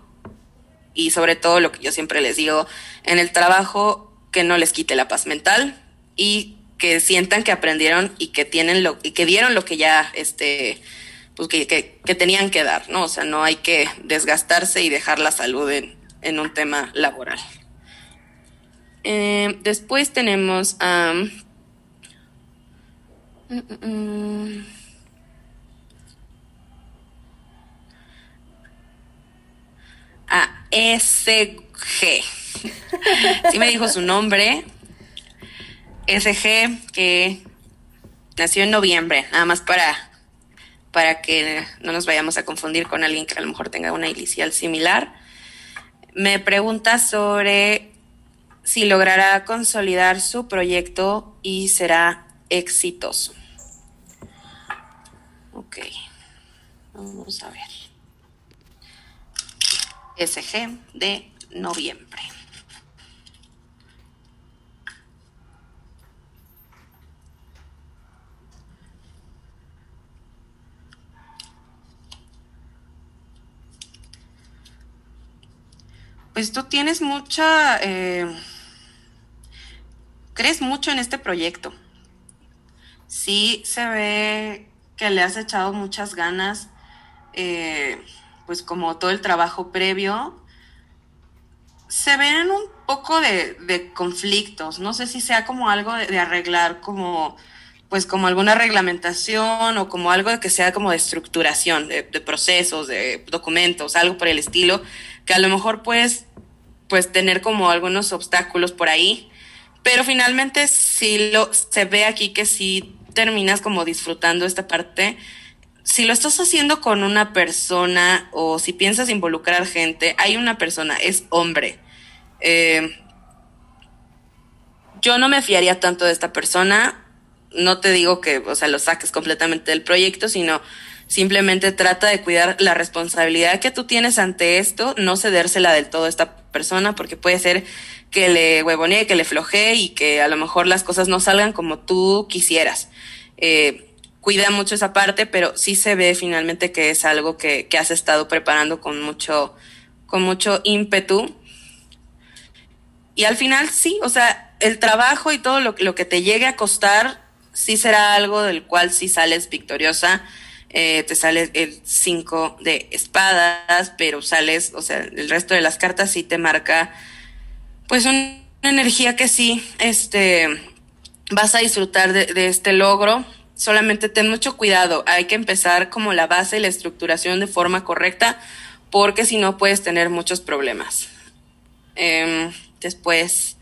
y sobre todo lo que yo siempre les digo, en el trabajo que no les quite la paz mental y que sientan que aprendieron y que tienen lo y que dieron lo que ya este pues que, que, tenían que dar, ¿no? O sea, no hay que desgastarse y dejar la salud en, en un tema laboral. Eh, después tenemos a... a SG. Sí me dijo su nombre. SG, que nació en noviembre, nada más para, para que no nos vayamos a confundir con alguien que a lo mejor tenga una inicial similar. Me pregunta sobre si logrará consolidar su proyecto y será exitoso. Ok, vamos a ver. SG de noviembre. Pues tú tienes mucha... Eh, crees mucho en este proyecto. Sí se ve que le has echado muchas ganas, eh, pues como todo el trabajo previo. Se ven un poco de, conflictos, no sé si sea como algo de, arreglar, como pues como alguna reglamentación o como algo que sea como de estructuración de, de, procesos, de documentos, algo por el estilo, que a lo mejor puedes pues tener como algunos obstáculos por ahí pero finalmente sí lo, se ve aquí que sí terminas como disfrutando esta parte. Si lo estás haciendo con una persona o si piensas involucrar gente, hay una persona, es hombre. Eh, yo no me fiaría tanto de esta persona. No te digo que, o sea, lo saques completamente del proyecto, sino simplemente trata de cuidar la responsabilidad que tú tienes ante esto, no cedérsela del todo a esta persona, porque puede ser que le huevonee, que le flojee y que a lo mejor las cosas no salgan como tú quisieras. Eh, cuida mucho esa parte, pero sí se ve finalmente que es algo que, que has estado preparando con mucho, con mucho ímpetu. Y al final sí, o sea, el trabajo y todo lo, lo que te llegue a costar, sí será algo del cual sí sales victoriosa. Eh, te sale el 5 de espadas, pero sales, o sea, el resto de las cartas sí te marca, pues una energía que sí, este, vas a disfrutar de, este logro solamente ten mucho cuidado, hay que empezar como la base y la estructuración de forma correcta, porque si no puedes tener muchos problemas. Eh, después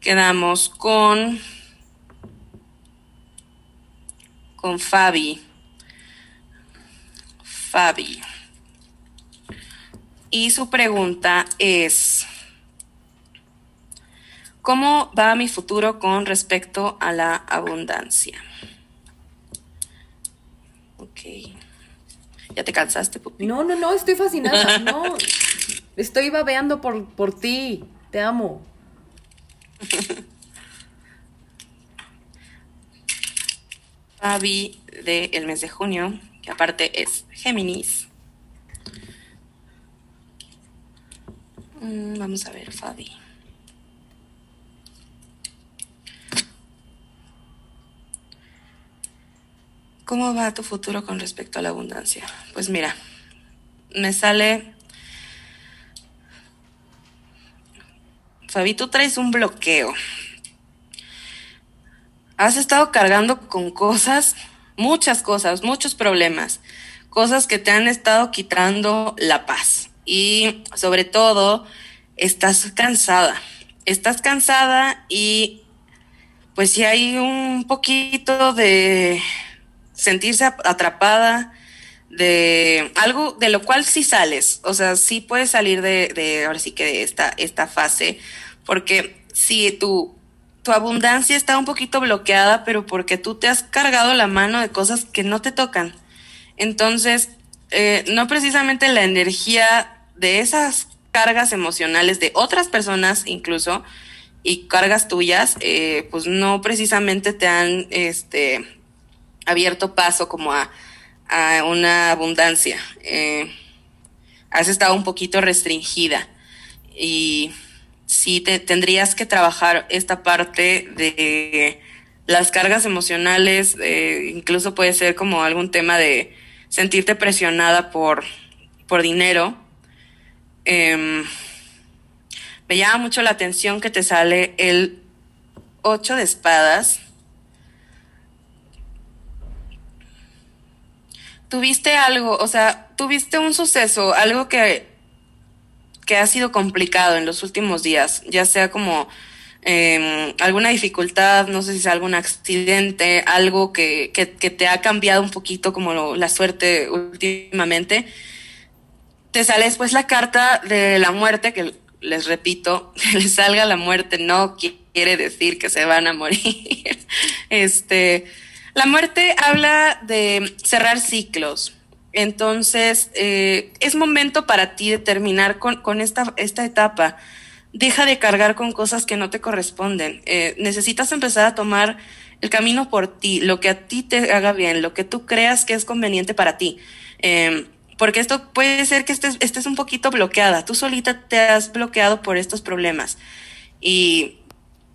quedamos con, con Fabi. Fabi. Y su pregunta es, ¿cómo va mi futuro con respecto a la abundancia? Ok. ¿Ya te cansaste, Pupi? No, no, no, estoy fascinada. No, estoy babeando por, por ti. Te amo. Fabi del mes de junio, que aparte es Géminis. Mm, vamos a ver, Fabi. ¿Cómo va tu futuro con respecto a la abundancia? Pues mira, me sale... Fabi, tú traes un bloqueo. Has estado cargando con cosas, muchas cosas, muchos problemas, cosas que te han estado quitando la paz. Y sobre todo, estás cansada. Estás cansada y pues si hay un poquito de sentirse atrapada de algo de lo cual sí sales, o sea, sí puedes salir de, de ahora sí que de esta, esta fase, porque si tu, tu abundancia está un poquito bloqueada, pero porque tú te has cargado la mano de cosas que no te tocan. Entonces, eh, no precisamente la energía de esas cargas emocionales de otras personas incluso y cargas tuyas, eh, pues no precisamente te han este, abierto paso como a, a una abundancia. Eh, has estado un poquito restringida y sí te, tendrías que trabajar esta parte de las cargas emocionales, incluso puede ser como algún tema de sentirte presionada por, por dinero. Eh, me llama mucho la atención que te sale el 8 de espadas tuviste algo, o sea, tuviste un suceso, algo que, que ha sido complicado en los últimos días, ya sea como eh, alguna dificultad, no sé si es algún accidente, algo que, que, que te ha cambiado un poquito como lo, la suerte últimamente. Te sale después la carta de la muerte, que les repito, que les salga la muerte no quiere decir que se van a morir. este, la muerte habla de cerrar ciclos. Entonces, eh, es momento para ti de terminar con, con esta, esta etapa. Deja de cargar con cosas que no te corresponden. Eh, necesitas empezar a tomar el camino por ti, lo que a ti te haga bien, lo que tú creas que es conveniente para ti. Eh, porque esto puede ser que estés, estés un poquito bloqueada. Tú solita te has bloqueado por estos problemas. Y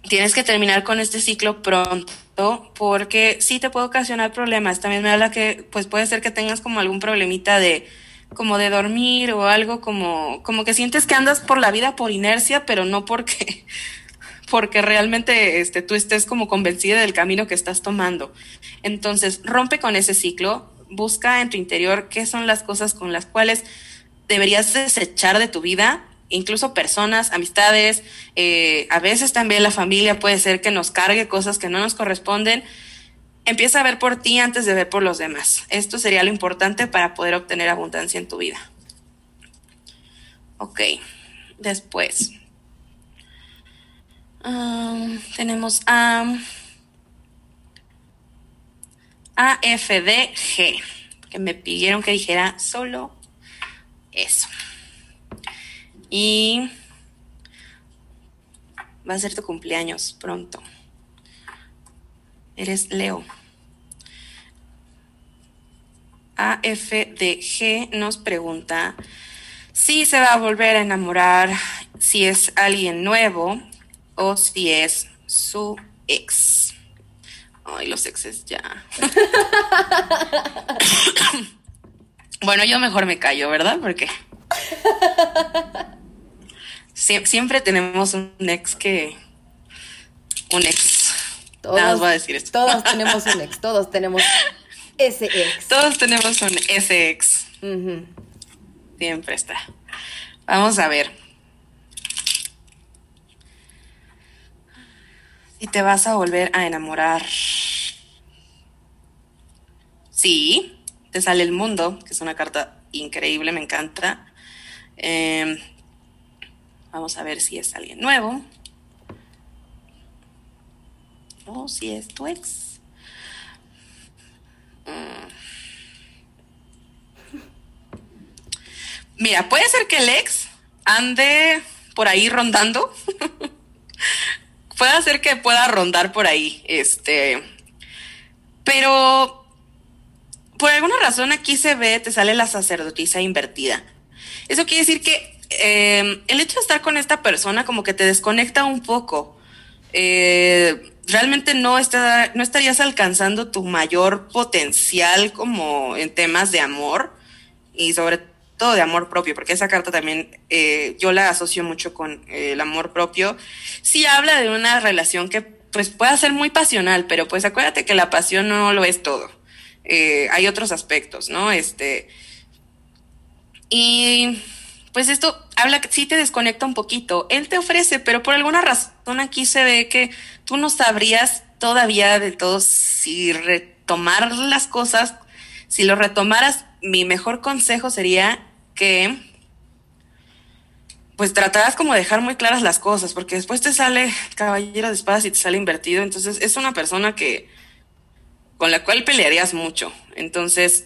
tienes que terminar con este ciclo pronto porque sí te puede ocasionar problemas. También me habla que pues puede ser que tengas como algún problemita de como de dormir o algo como como que sientes que andas por la vida por inercia, pero no porque porque realmente este tú estés como convencida del camino que estás tomando. Entonces, rompe con ese ciclo, busca en tu interior qué son las cosas con las cuales deberías desechar de tu vida incluso personas, amistades, eh, a veces también la familia puede ser que nos cargue cosas que no nos corresponden. Empieza a ver por ti antes de ver por los demás. Esto sería lo importante para poder obtener abundancia en tu vida. Ok, después. Um, tenemos a AFDG, que me pidieron que dijera solo eso. Y va a ser tu cumpleaños pronto. Eres Leo. AFDG nos pregunta si se va a volver a enamorar, si es alguien nuevo o si es su ex. Ay, los exes ya. bueno, yo mejor me callo, ¿verdad? Porque Sie- siempre tenemos un ex que... Un ex. Nada más voy a decir esto. Todos tenemos un ex, todos tenemos ese ex. Todos tenemos un ese ex. Siempre está. Vamos a ver. Si te vas a volver a enamorar. Sí, te sale el mundo, que es una carta increíble, me encanta. Eh, vamos a ver si es alguien nuevo. O si es tu ex. Mira, puede ser que el ex ande por ahí rondando. puede ser que pueda rondar por ahí. Este. Pero. Por alguna razón aquí se ve, te sale la sacerdotisa invertida. Eso quiere decir que eh, el hecho de estar con esta persona como que te desconecta un poco. Eh, realmente no, está, no estarías alcanzando tu mayor potencial como en temas de amor y sobre todo de amor propio, porque esa carta también eh, yo la asocio mucho con eh, el amor propio. Sí habla de una relación que pues pueda ser muy pasional, pero pues acuérdate que la pasión no lo es todo. Eh, hay otros aspectos, ¿no? Este. Y pues esto habla sí te desconecta un poquito. Él te ofrece, pero por alguna razón aquí se ve que tú no sabrías todavía de todo si retomar las cosas. Si lo retomaras, mi mejor consejo sería que pues trataras como de dejar muy claras las cosas, porque después te sale caballero de espadas y te sale invertido, entonces es una persona que con la cual pelearías mucho. Entonces,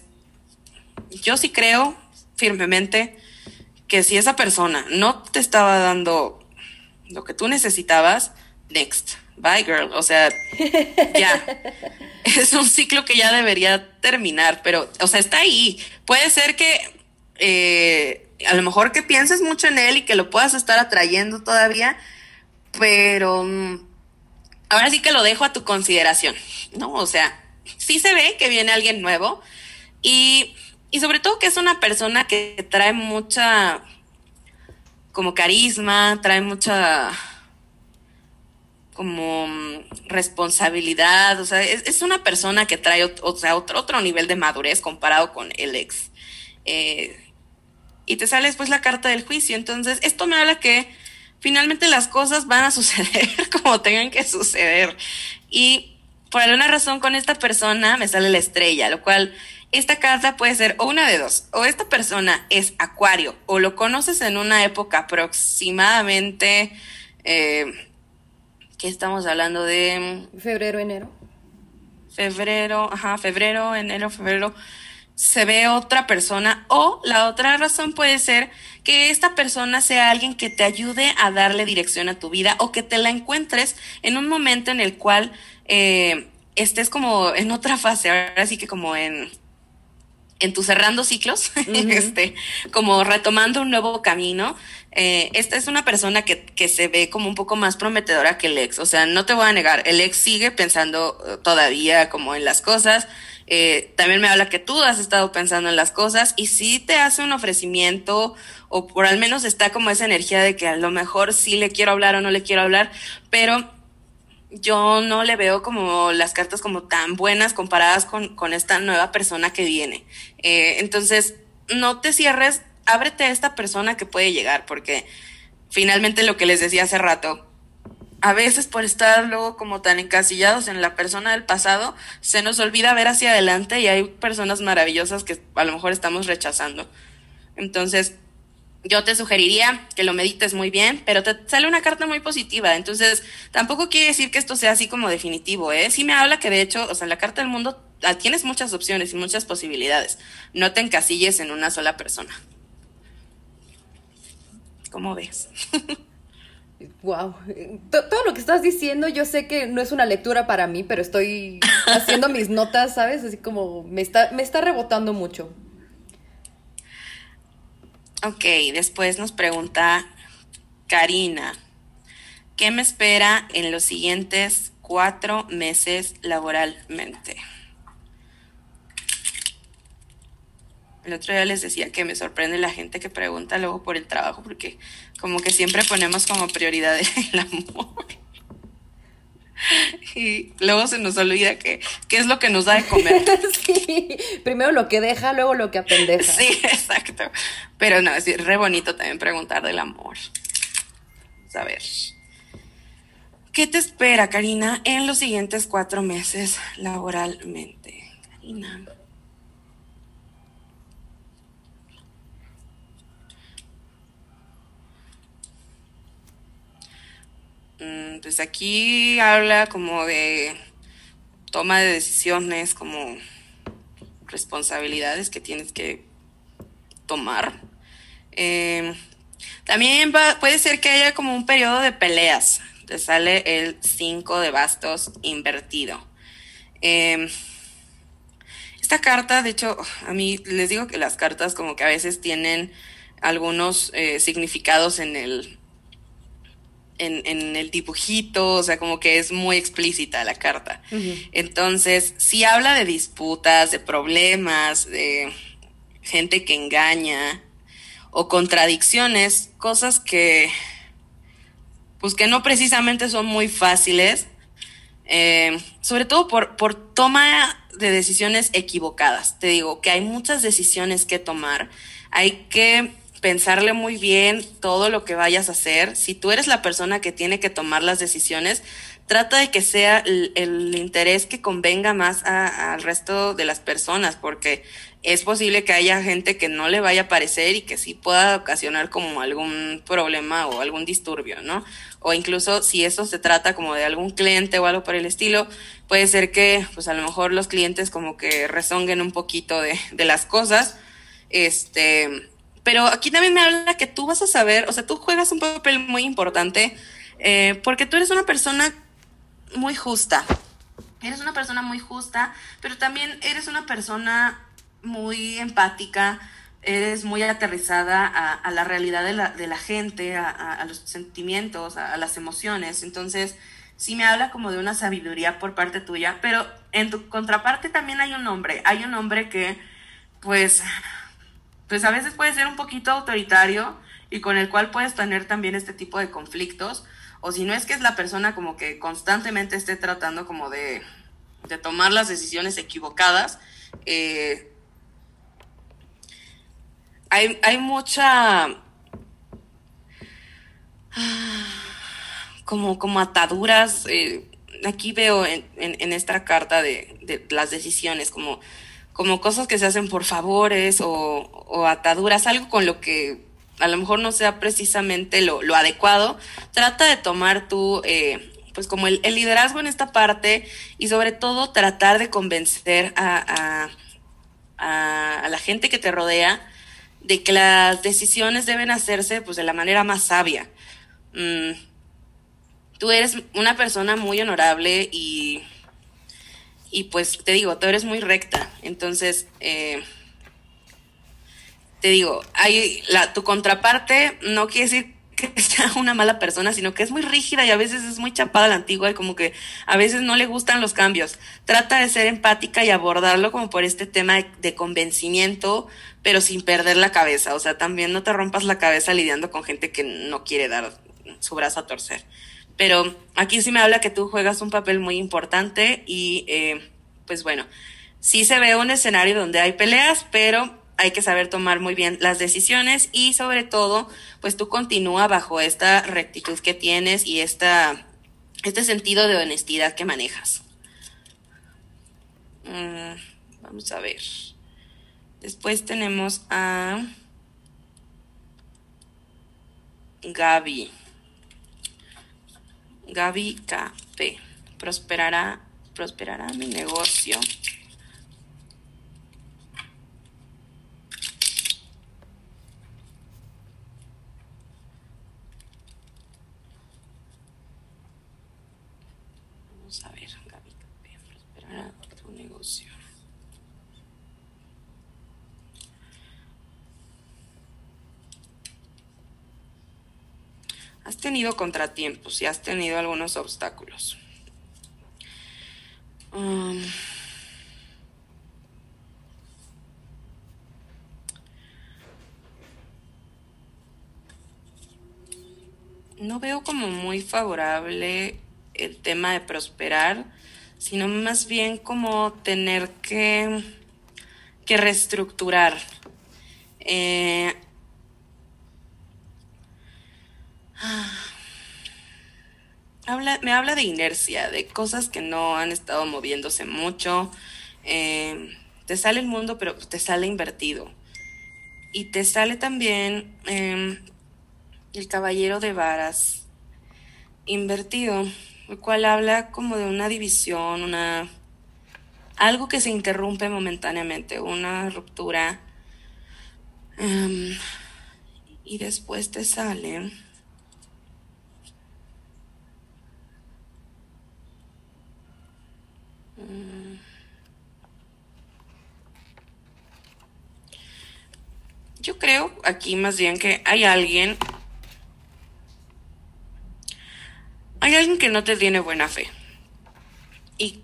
yo sí creo firmemente que si esa persona no te estaba dando lo que tú necesitabas, next. Bye, girl. O sea, ya. Es un ciclo que ya debería terminar, pero, o sea, está ahí. Puede ser que eh, a lo mejor que pienses mucho en él y que lo puedas estar atrayendo todavía, pero mm, ahora sí que lo dejo a tu consideración, ¿no? O sea, sí se ve que viene alguien nuevo y, y sobre todo que es una persona que trae mucha como carisma, trae mucha como mm, responsabilidad, o sea, es, es una persona que trae o sea, otro, otro nivel de madurez comparado con el ex. Eh, y te sale después la carta del juicio, entonces esto me habla que finalmente las cosas van a suceder como tengan que suceder. Y por alguna razón con esta persona me sale la estrella, lo cual esta carta puede ser o una de dos, o esta persona es acuario, o lo conoces en una época aproximadamente, eh, que estamos hablando de Febrero, enero. febrero, ajá, febrero, enero, febrero, se ve otra persona o la otra razón puede ser que esta persona sea alguien que te ayude a darle dirección a tu vida o que te la encuentres en un momento en el cual eh, estés como en otra fase, ahora sí que como en en tu cerrando ciclos, este, como retomando un nuevo camino. Eh, esta es una persona que, que se ve como un poco más prometedora que el ex. O sea, no te voy a negar, el ex sigue pensando eh, todavía como en las cosas. Eh, también me habla que tú has estado pensando en las cosas y sí te hace un ofrecimiento o por al menos está como esa energía de que a lo mejor sí le quiero hablar o no le quiero hablar, pero yo no le veo como las cartas como tan buenas comparadas con, con esta nueva persona que viene. Eh, entonces, no te cierres, ábrete a esta persona que puede llegar, porque finalmente lo que les decía hace rato, a veces por estar luego como tan encasillados en la persona del pasado, se nos olvida ver hacia adelante y hay personas maravillosas que a lo mejor estamos rechazando. Entonces, yo te sugeriría que lo medites muy bien, pero te sale una carta muy positiva, entonces tampoco quiere decir que esto sea así como definitivo, ¿eh? Sí me habla que de hecho, o sea, la carta del mundo tienes muchas opciones y muchas posibilidades, no te encasilles en una sola persona. ¿Cómo ves? Wow. Todo lo que estás diciendo, yo sé que no es una lectura para mí, pero estoy haciendo mis notas, ¿sabes? Así como me está, me está rebotando mucho. Ok, después nos pregunta Karina, ¿qué me espera en los siguientes cuatro meses laboralmente? El otro día les decía que me sorprende la gente que pregunta luego por el trabajo, porque como que siempre ponemos como prioridad el amor. Y luego se nos olvida que qué es lo que nos da de comer. sí, primero lo que deja, luego lo que apendeja. Sí, exacto. Pero no, es re bonito también preguntar del amor. Vamos a ver. ¿Qué te espera, Karina, en los siguientes cuatro meses laboralmente? Karina. Pues aquí habla como de toma de decisiones, como responsabilidades que tienes que tomar. Em, también puede ser que haya como un periodo de peleas. Te sale el 5 de bastos invertido. Em, esta carta, de hecho, a mí les digo que las cartas como que a veces tienen algunos eh, significados en el, en, el dibujito, o sea, como que es muy explícita la carta. Entonces, si habla de disputas, de problemas, de gente que engaña o contradicciones, cosas que, pues que no precisamente son muy fáciles, eh, sobre todo por, por toma de decisiones equivocadas. Te digo que hay muchas decisiones que tomar, hay que pensarle muy bien todo lo que vayas a hacer. Si tú eres la persona que tiene que tomar las decisiones, trata de que sea el, interés que convenga más al resto de las personas, porque es posible que haya gente que no le vaya a parecer y que sí pueda ocasionar como algún problema o algún disturbio, ¿no? O incluso si eso se trata como de algún cliente o algo por el estilo, puede ser que pues a lo mejor los clientes como que rezonguen un poquito de, de las cosas, este, pero aquí también me habla que tú vas a saber, o sea, tú juegas un papel muy importante eh, porque tú eres una persona muy justa. Eres una persona muy justa, pero también eres una persona muy empática, eres muy aterrizada a, la realidad de la, de la gente, a, los sentimientos, a, las emociones. Entonces, sí me habla como de una sabiduría por parte tuya, pero en tu contraparte también hay un hombre, hay un hombre que, pues, pues a veces puede ser un poquito autoritario y con el cual puedes tener también este tipo de conflictos. O si no es que es la persona como que constantemente esté tratando como de, tomar las decisiones equivocadas. Eh, hay, mucha como, como ataduras. Eh, aquí veo en, esta carta de, de, las decisiones, como como cosas que se hacen por favores o, ataduras, algo con lo que a lo mejor no sea precisamente lo, adecuado, trata de tomar tú, eh, pues como el, liderazgo en esta parte y sobre todo tratar de convencer a, a, la gente que te rodea de que las decisiones deben hacerse pues de la manera más sabia. Mm, tú eres una persona muy honorable y y pues te digo, tú eres muy recta, entonces, eh, te digo, hay la, tu contraparte no quiere decir que sea una mala persona, sino que es muy rígida y a veces es muy chapada la antigua y como que a veces no le gustan los cambios. Trata de ser empática y abordarlo como por este tema de, de, convencimiento, pero sin perder la cabeza. O sea, también no te rompas la cabeza lidiando con gente que no quiere dar su brazo a torcer. Pero aquí sí me habla que tú juegas un papel muy importante y eh, pues bueno, sí se ve un escenario donde hay peleas, pero hay que saber tomar muy bien las decisiones y sobre todo, pues tú continúa bajo esta rectitud que tienes y esta, este sentido de honestidad que manejas. Mm, vamos a ver. Después tenemos a Gaby. Gaby KP. Prosperará, prosperará mi negocio. Vamos a ver, Gaby KP. Prosperará tu negocio. Has tenido contratiempos y has tenido algunos obstáculos. Um, no veo como muy favorable el tema de prosperar, sino más bien como tener que, que reestructurar. Eh, me habla de inercia, de cosas que no han estado moviéndose mucho. Eh, te sale el mundo, pero te sale invertido. Y te sale también eh, el caballero de varas invertido, el cual habla como de una división, una algo que se interrumpe momentáneamente, una ruptura. Um, y después te sale Yo creo aquí más bien que hay alguien, hay alguien que no te tiene buena fe. Y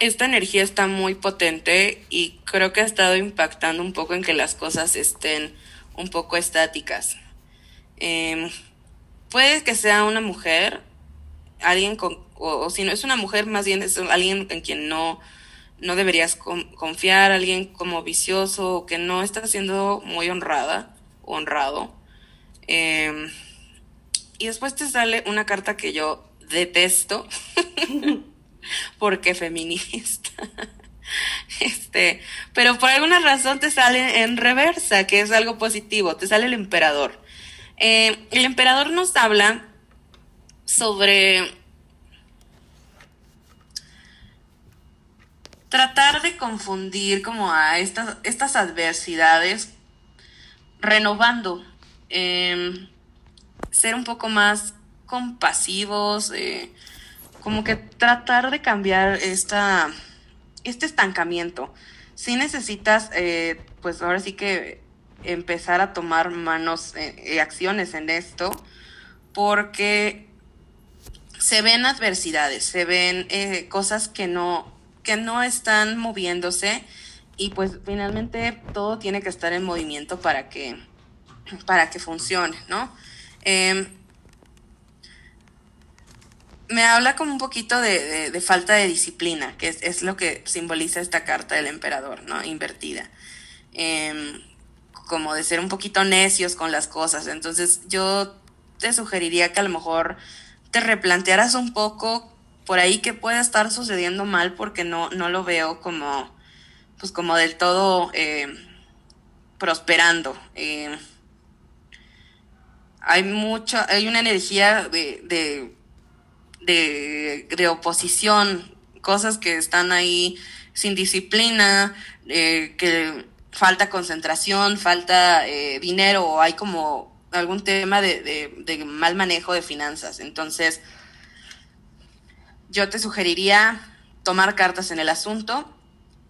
esta energía está muy potente y creo que ha estado impactando un poco en que las cosas estén un poco estáticas. Eh, puede que sea una mujer, alguien con, o, si no es una mujer, más bien es alguien en quien no, no deberías confiar, alguien como vicioso que no está siendo muy honrada honrado. Eh, y después te sale una carta que yo detesto porque feminista. este, pero por alguna razón te sale en reversa, que es algo positivo, te sale el emperador. Eh, el emperador nos habla sobre tratar de confundir como a estas, estas adversidades, renovando, eh, ser un poco más compasivos, eh, como que tratar de cambiar esta, este estancamiento. Si necesitas, eh, pues ahora sí que empezar a tomar manos, eh, acciones en esto, porque se ven adversidades, se ven cosas que no, que no están moviéndose y pues finalmente todo tiene que estar en movimiento para que, para que funcione, ¿no? Eh, me habla como un poquito de, de, falta de disciplina, que es, lo que simboliza esta carta del emperador, ¿no? Invertida. Eh, como de ser un poquito necios con las cosas. Entonces yo te sugeriría que a lo mejor te replantearas un poco por ahí que pueda estar sucediendo mal porque no, no lo veo como, pues como del todo eh, prosperando. Eh, hay mucha, hay una energía de, de, de, oposición, cosas que están ahí sin disciplina, eh, que falta concentración, falta dinero o hay como algún tema de, de, mal manejo de finanzas. Entonces, yo te sugeriría tomar cartas en el asunto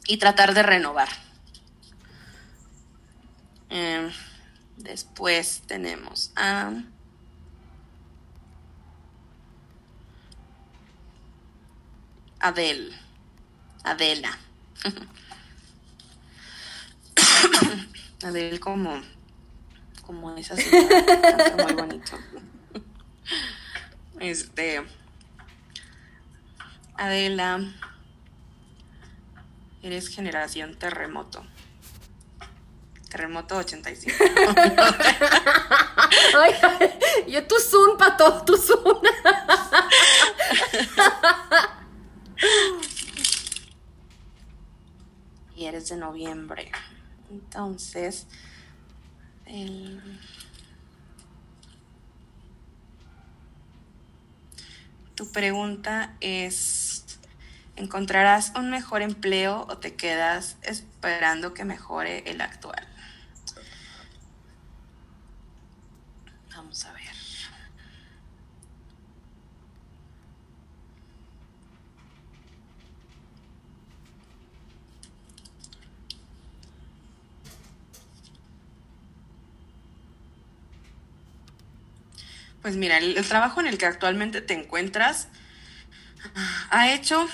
y tratar de renovar. Eh, después tenemos a... Adel. Adela. Adel como como esa señora, muy bonito. Este Adela eres generación terremoto. Terremoto 85. Ay, yo tu zoom, pato, tu zoom. y eres de noviembre. Entonces, el... tu pregunta es, ¿encontrarás un mejor empleo o te quedas esperando que mejore el actual? Vamos a ver. Pues mira, el, trabajo en el que actualmente te encuentras ha hecho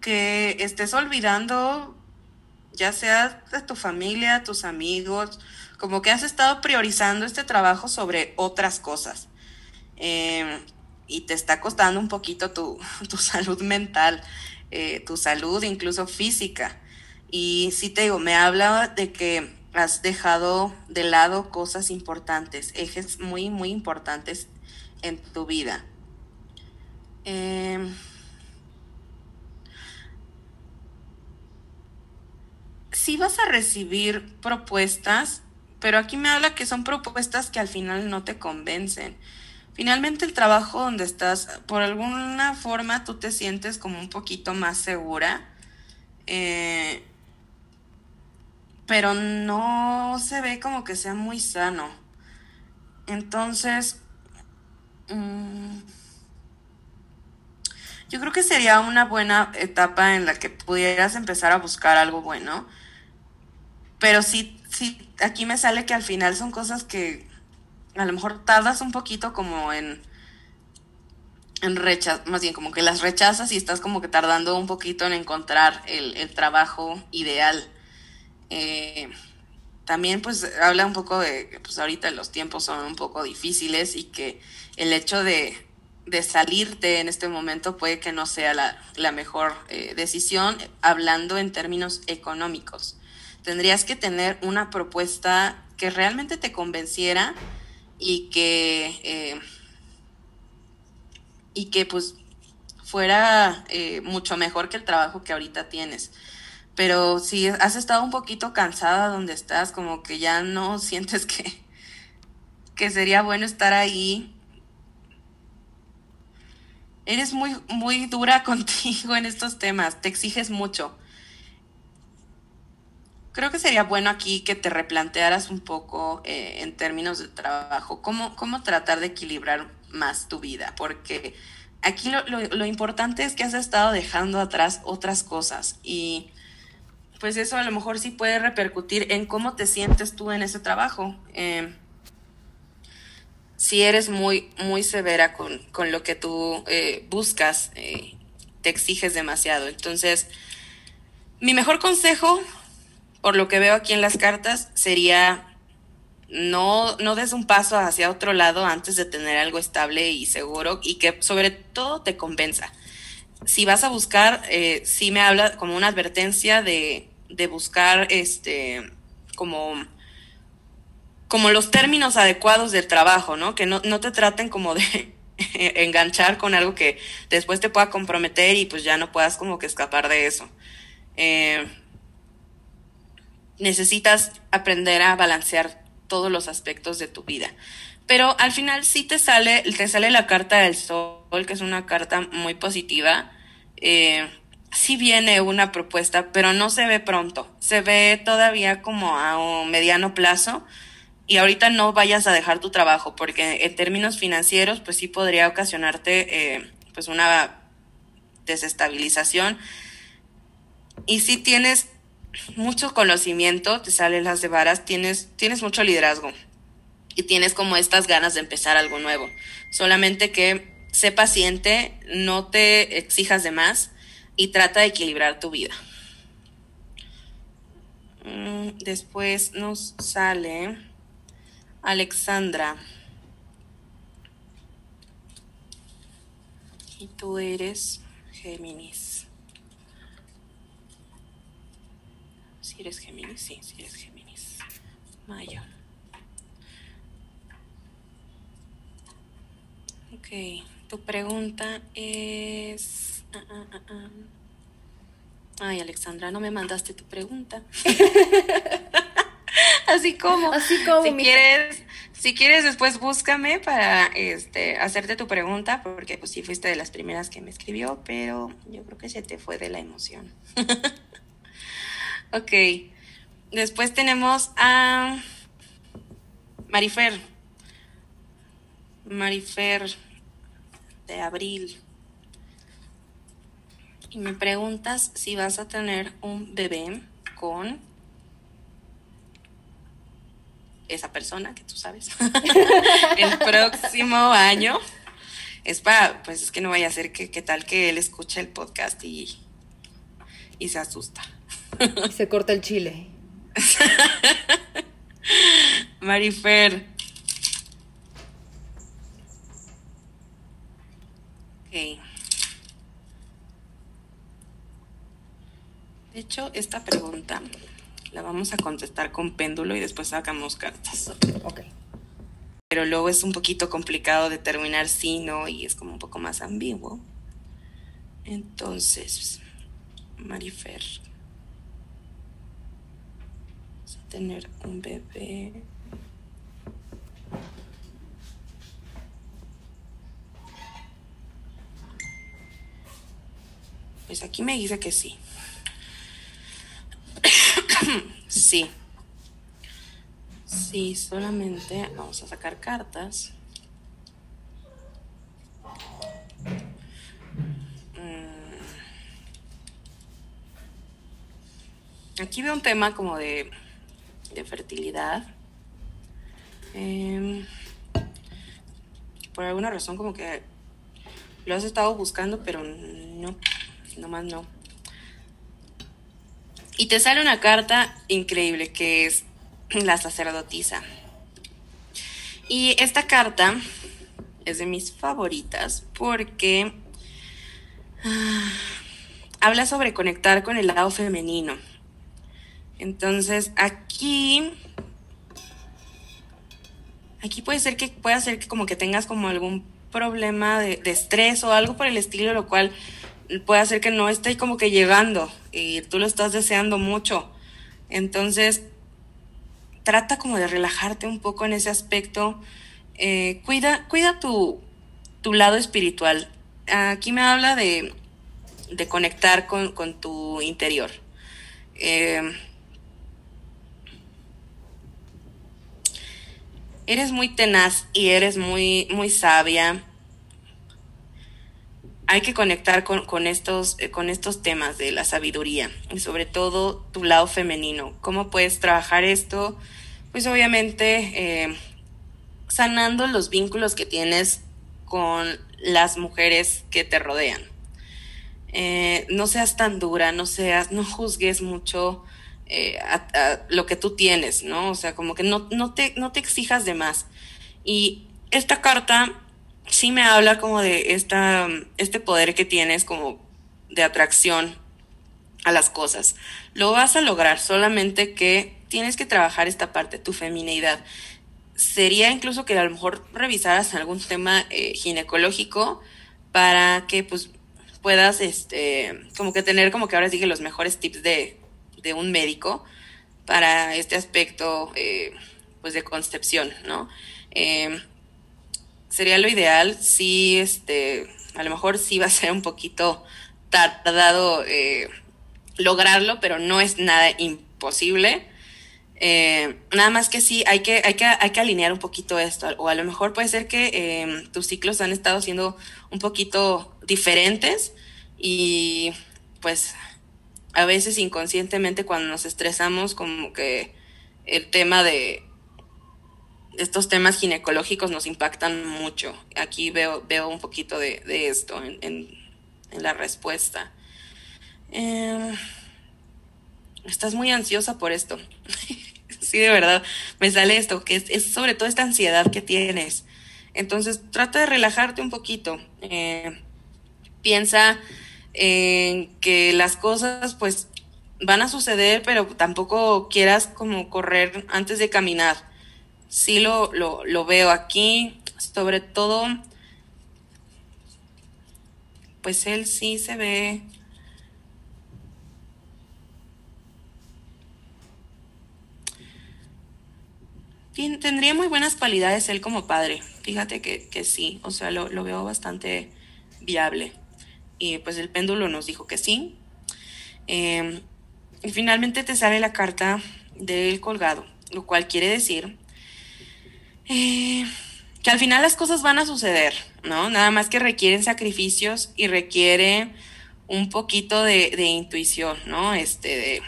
que estés olvidando, ya sea de tu familia, tus amigos, como que has estado priorizando este trabajo sobre otras cosas. Eh, y te está costando un poquito tu, tu salud mental, eh, tu salud incluso física. Y sí te digo, me habla de que has dejado de lado cosas importantes, ejes muy, muy importantes en tu vida. Eh, sí vas a recibir propuestas, pero aquí me habla que son propuestas que al final no te convencen. Finalmente el trabajo donde estás, por alguna forma tú te sientes como un poquito más segura, eh, pero no se ve como que sea muy sano. Entonces, mm, yo creo que sería una buena etapa en la que pudieras empezar a buscar algo bueno. Pero sí, sí, aquí me sale que al final son cosas que a lo mejor tardas un poquito como en, en rechazar, más bien como que las rechazas y estás como que tardando un poquito en encontrar el, el trabajo ideal. Eh, también pues habla un poco de que pues ahorita los tiempos son un poco difíciles y que el hecho de, de salirte en este momento puede que no sea la, la mejor eh, decisión hablando en términos económicos. Tendrías que tener una propuesta que realmente te convenciera y que, eh, y que pues fuera eh, mucho mejor que el trabajo que ahorita tienes. Pero si has estado un poquito cansada donde estás, como que ya no sientes que, que sería bueno estar ahí, eres muy, muy dura contigo en estos temas, te exiges mucho. Creo que sería bueno aquí que te replantearas un poco eh, en términos de trabajo, cómo, cómo tratar de equilibrar más tu vida, porque aquí lo, lo, importante es que has estado dejando atrás otras cosas y pues eso a lo mejor sí puede repercutir en cómo te sientes tú en ese trabajo. Eh, si eres muy, muy severa con, con lo que tú eh, buscas, eh, te exiges demasiado. Entonces, mi mejor consejo, por lo que veo aquí en las cartas, sería no, no des un paso hacia otro lado antes de tener algo estable y seguro y que sobre todo te convenza. Si vas a buscar, eh, sí me habla como una advertencia de, de buscar este como como los términos adecuados del trabajo, ¿no? Que no, no te traten como de enganchar con algo que después te pueda comprometer y pues ya no puedas como que escapar de eso. Eh, necesitas aprender a balancear todos los aspectos de tu vida. Pero al final sí te sale, te sale la carta del sol, que es una carta muy positiva. Eh, sí viene una propuesta, pero no se ve pronto. Se ve todavía como a un mediano plazo y ahorita no vayas a dejar tu trabajo porque en términos financieros pues sí podría ocasionarte eh, pues una desestabilización y si tienes mucho conocimiento te salen las de varas tienes tienes mucho liderazgo y tienes como estas ganas de empezar algo nuevo solamente que sé paciente no te exijas de más y trata de equilibrar tu vida mm, después nos sale Alexandra. Y tú eres Géminis. Si eres Géminis, sí, si eres Géminis. Mayo. Ok, tu pregunta es... Ah, ah, ah. Ay, Alexandra, no me mandaste tu pregunta. Así como. Así como, Si quieres, si quieres después búscame para este hacerte tu pregunta, porque pues sí fuiste de las primeras que me escribió, pero yo creo que se te fue de la emoción. ok. Después tenemos a Marifer. Marifer de abril. Y me preguntas si vas a tener un bebé con esa persona que tú sabes el próximo año. Es para, pues es que no vaya a ser que, que tal que él escuche el podcast y, y se asusta. Y se corta el chile. Marifer. Ok. De hecho, esta pregunta la vamos a contestar con péndulo y después sacamos cartas. Ok. Pero luego es un poquito complicado determinar sí, no, y es como un poco más ambiguo. Entonces, Marifer. Vamos a tener un bebé. Pues aquí me dice que sí. sí. Sí, solamente vamos a sacar cartas. Mm. Aquí veo un tema como de, de fertilidad. Em, por alguna razón como que lo has estado buscando, pero no, nomás no. Y te sale una carta increíble que es la sacerdotisa. Y esta carta es de mis favoritas porque ah, habla sobre conectar con el lado femenino. Entonces aquí aquí puede ser que pueda ser que como que tengas como algún problema de, de estrés o algo por el estilo, lo cual puede hacer que no esté como que llegando y tú lo estás deseando mucho. Entonces, trata como de relajarte un poco en ese aspecto. Eh, cuida, cuida tu, tu, lado espiritual. Aquí me habla de, de conectar con, con, tu interior. Eh, eres muy tenaz y eres muy, muy sabia. Hay que conectar con, con, estos, con estos temas de la sabiduría y sobre todo tu lado femenino. ¿Cómo puedes trabajar esto? Pues obviamente eh, sanando los vínculos que tienes con las mujeres que te rodean. Eh, no seas tan dura, no seas, no juzgues mucho eh, a, a lo que tú tienes, ¿no? O sea, como que no, no, te, no te exijas de más. Y esta carta sí me habla como de esta, este poder que tienes como de atracción a las cosas. Lo vas a lograr, solamente que tienes que trabajar esta parte, tu feminidad. Sería incluso que a lo mejor revisaras algún tema eh, ginecológico para que pues puedas este como que tener como que ahora que los mejores tips de, de un médico para este aspecto eh, pues de concepción, ¿no? Eh, sería lo ideal, sí, este, a lo mejor sí va a ser un poquito tardado eh, lograrlo, pero no es nada imposible. Eh, nada más que sí, hay que, hay, que, hay que alinear un poquito esto, o a lo mejor puede ser que eh, tus ciclos han estado siendo un poquito diferentes y pues a veces inconscientemente cuando nos estresamos como que el tema de estos temas ginecológicos nos impactan mucho. Aquí veo, veo un poquito de, de esto en, en, la respuesta. Eh, estás muy ansiosa por esto. sí, de verdad, me sale esto, que es, es, sobre todo esta ansiedad que tienes. Entonces, trata de relajarte un poquito. Eh, piensa en que las cosas, pues, van a suceder, pero tampoco quieras como correr antes de caminar sí lo, lo, lo, veo aquí, sobre todo, pues él sí se ve. tendría muy buenas cualidades él como padre. Fíjate que, que sí, o sea, lo, lo, veo bastante viable. Y pues el péndulo nos dijo que sí. Eh, y finalmente te sale la carta del colgado, lo cual quiere decir eh, que al final las cosas van a suceder, ¿no? Nada más que requieren sacrificios y requiere un poquito de, de intuición, ¿no? Este, de,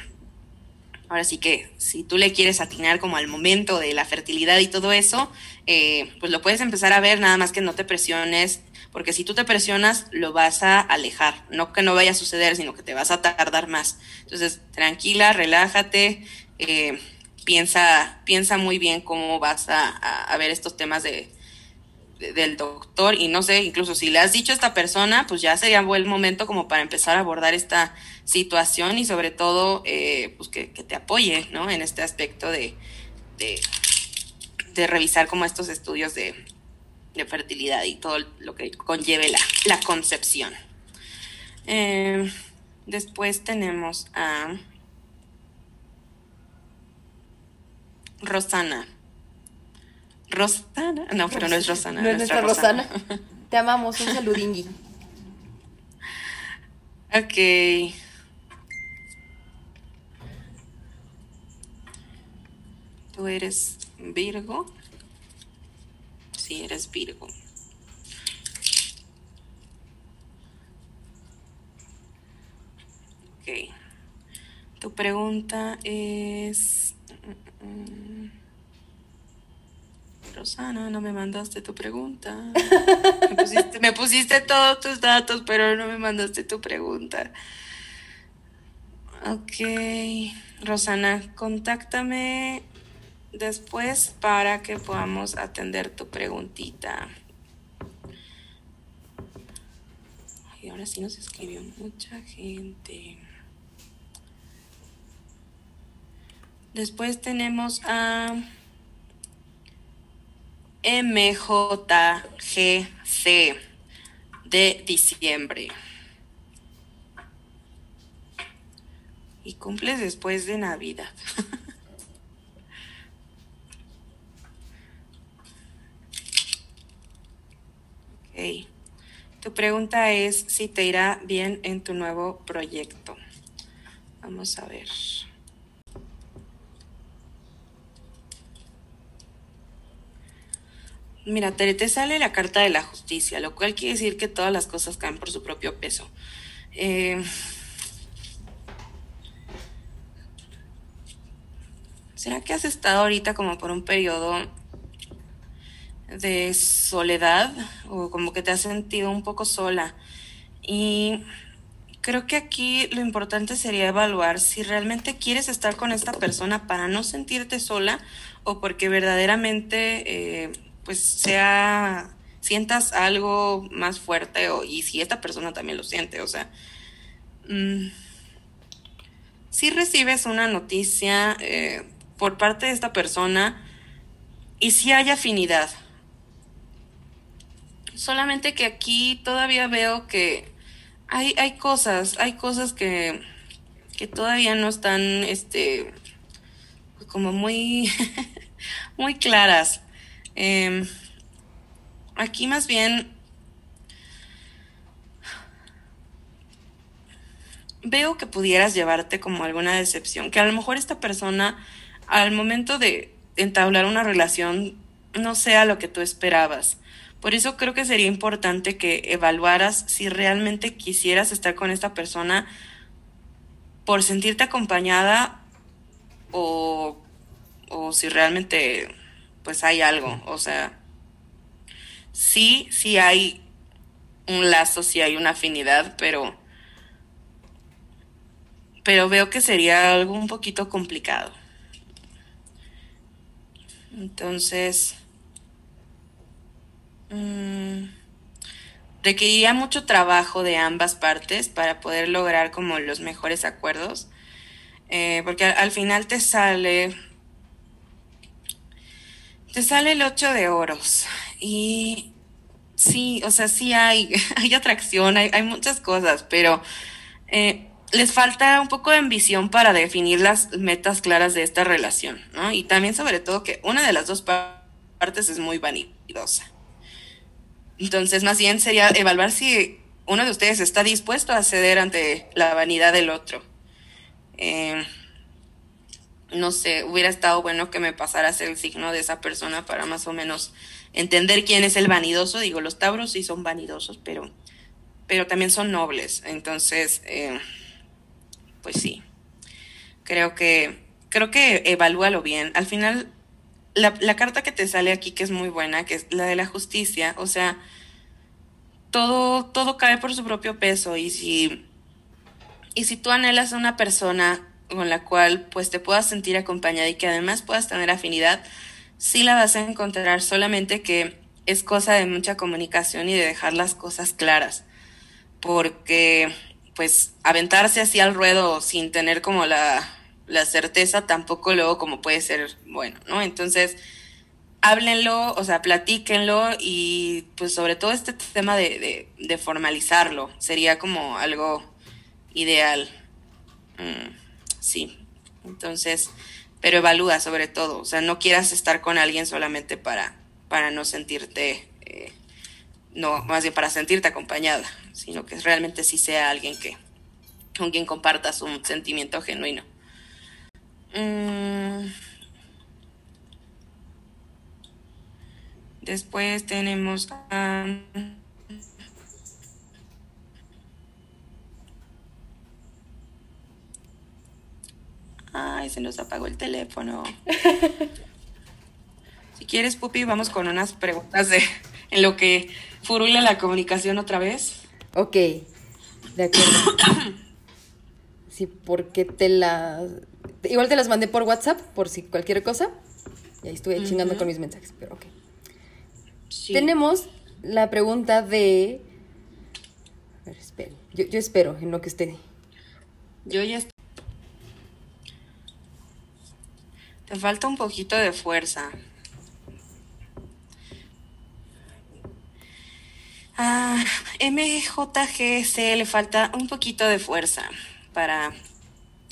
ahora sí que si tú le quieres atinar como al momento de la fertilidad y todo eso, eh, pues lo puedes empezar a ver, nada más que no te presiones, porque si tú te presionas, lo vas a alejar, no que no vaya a suceder, sino que te vas a tardar más. Entonces, tranquila, relájate, eh, piensa, piensa muy bien cómo vas a, ver estos temas de, del doctor y no sé, incluso si le has dicho a esta persona, pues ya sería buen momento como para empezar a abordar esta situación y sobre todo eh, pues que, que, te apoye, ¿no? En este aspecto de, de, de revisar como estos estudios de, de, fertilidad y todo lo que conlleve la, la concepción. Eh, después tenemos a Rosana. Rosana. No, pero no es Rosana. No es nuestra Rosana. Rosana. Te amamos, un saludingui. Ok. Tú eres Virgo. Sí, eres Virgo. Ok. Tu pregunta es... Rosana, no me mandaste tu pregunta. Me pusiste, me pusiste, todos tus datos, pero no me mandaste tu pregunta. Ok, Rosana, contáctame después para que podamos atender tu preguntita. Y ahora sí nos escribió mucha gente. Después tenemos a... MJGC de diciembre. Y cumples después de Navidad. ok. Tu pregunta es si te irá bien en tu nuevo proyecto. Vamos a ver. Mira, te, te, sale la carta de la justicia, lo cual quiere decir que todas las cosas caen por su propio peso. Eh, ¿Será que has estado ahorita como por un periodo de soledad o como que te has sentido un poco sola? Y creo que aquí lo importante sería evaluar si realmente quieres estar con esta persona para no sentirte sola o porque verdaderamente... Eh, pues sea, sientas algo más fuerte o, y si esta persona también lo siente, o sea, mmm, si recibes una noticia eh, por parte de esta persona y si hay afinidad. Solamente que aquí todavía veo que hay, hay cosas, hay cosas que, que todavía no están, este, como muy, muy claras. Eh, aquí más bien veo que pudieras llevarte como alguna decepción, que a lo mejor esta persona al momento de entablar una relación no sea lo que tú esperabas. Por eso creo que sería importante que evaluaras si realmente quisieras estar con esta persona por sentirte acompañada o, o si realmente pues hay algo, o sea, sí, sí hay un lazo, sí hay una afinidad, pero, pero veo que sería algo un poquito complicado. Entonces, mmm, requeriría mucho trabajo de ambas partes para poder lograr como los mejores acuerdos, eh, porque al, al final te sale te sale el 8 de oros y sí, o sea, sí hay, hay atracción, hay, hay muchas cosas, pero eh, les falta un poco de ambición para definir las metas claras de esta relación, ¿no? Y también sobre todo que una de las dos partes es muy vanidosa. Entonces, más bien sería evaluar si uno de ustedes está dispuesto a ceder ante la vanidad del otro. Eh, no sé, hubiera estado bueno que me pasaras el signo de esa persona para más o menos entender quién es el vanidoso. Digo, los tabros sí son vanidosos, pero, pero también son nobles. Entonces, eh, pues sí, creo que, creo que evalúalo bien. Al final, la, la carta que te sale aquí, que es muy buena, que es la de la justicia, o sea, todo, todo cae por su propio peso y si, y si tú anhelas a una persona con la cual pues te puedas sentir acompañada y que además puedas tener afinidad, sí la vas a encontrar, solamente que es cosa de mucha comunicación y de dejar las cosas claras, porque pues aventarse así al ruedo sin tener como la, la certeza tampoco luego como puede ser bueno, ¿no? Entonces, háblenlo, o sea, platíquenlo y pues sobre todo este tema de, de, de formalizarlo sería como algo ideal. Mm, sí, entonces, pero evalúa sobre todo, o sea, no quieras estar con alguien solamente para, para no sentirte, eh, no, más bien para sentirte acompañada, sino que realmente sí sea alguien que, con quien compartas un sentimiento genuino. Mm. Después tenemos. Ay, se nos apagó el teléfono. si quieres, Pupi, vamos con unas preguntas de en lo que furula la comunicación otra vez. Ok, de acuerdo. sí, porque te las... Igual te las mandé por WhatsApp, por si cualquier cosa. Y ahí estuve chingando con mis mensajes, pero ok. Sí. Tenemos la pregunta de... A ver, esperen. Yo, yo espero en lo que usted... Yo ya Te falta un poquito de fuerza. Ah, MJGC le falta un poquito de fuerza para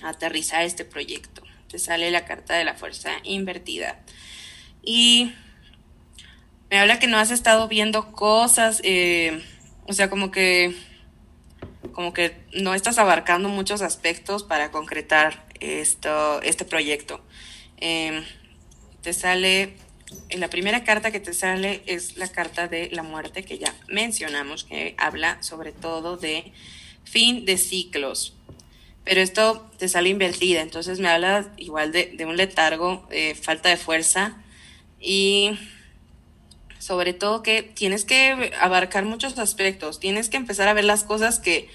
aterrizar este proyecto. Te sale la carta de la fuerza invertida. Y me habla que no has estado viendo cosas, eh, o sea, como que como que no estás abarcando muchos aspectos para concretar esto, este proyecto. Eh, te sale, en la primera carta que te sale es la carta de la muerte que ya mencionamos, que habla sobre todo de fin de ciclos. Pero esto te sale invertida, entonces me habla igual de, de un letargo, eh, falta de fuerza y sobre todo que tienes que abarcar muchos aspectos, tienes que empezar a ver las cosas que,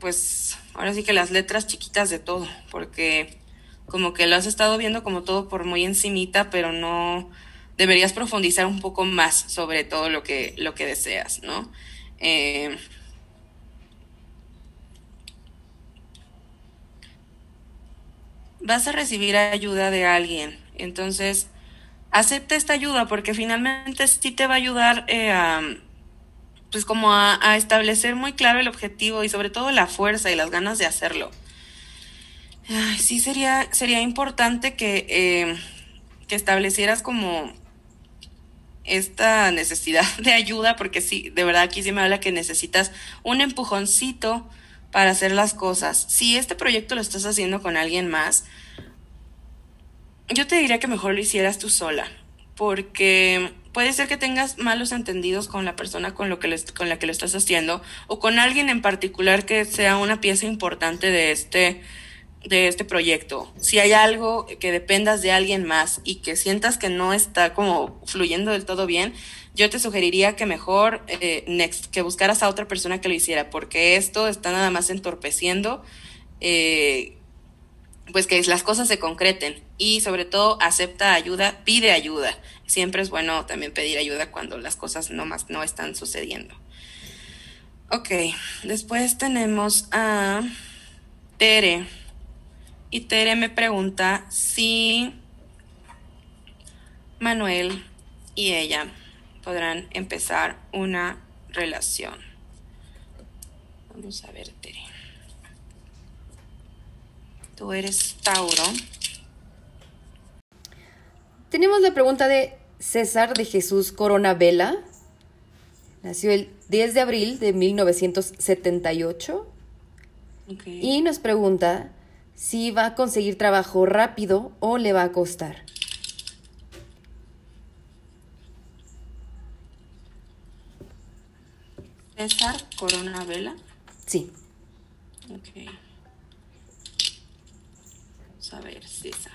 pues, ahora sí que las letras chiquitas de todo, porque como que lo has estado viendo como todo por muy encimita, pero no deberías profundizar un poco más sobre todo lo que, lo que deseas, ¿no? Eh, vas a recibir ayuda de alguien, entonces acepta esta ayuda porque finalmente sí te va a ayudar eh, a, pues como a, a, establecer muy claro el objetivo y sobre todo la fuerza y las ganas de hacerlo. Sí sería, sería importante que, eh, que establecieras como esta necesidad de ayuda, porque sí, de verdad aquí sí me habla que necesitas un empujoncito para hacer las cosas. Si este proyecto lo estás haciendo con alguien más, yo te diría que mejor lo hicieras tú sola, porque puede ser que tengas malos entendidos con la persona con, lo que con la que lo estás haciendo o con alguien en particular que sea una pieza importante de este, de este proyecto. Si hay algo que dependas de alguien más y que sientas que no está como fluyendo del todo bien, yo te sugeriría que mejor eh, next, que buscaras a otra persona que lo hiciera, porque esto está nada más entorpeciendo. Eh, pues que las cosas se concreten y sobre todo acepta ayuda, pide ayuda. Siempre es bueno también pedir ayuda cuando las cosas no más no están sucediendo. Ok, después tenemos a Tere. Y Tere me pregunta si Manuel y ella podrán empezar una relación. Vamos a ver, Tere. Tú eres Tauro. Tenemos la pregunta de César de Jesús Corona Vela. Nació el 10 de abril de 1978 Ok. y nos pregunta si va a conseguir trabajo rápido o le va a costar. César Corona Vela. Sí. Ok. Vamos a ver, César.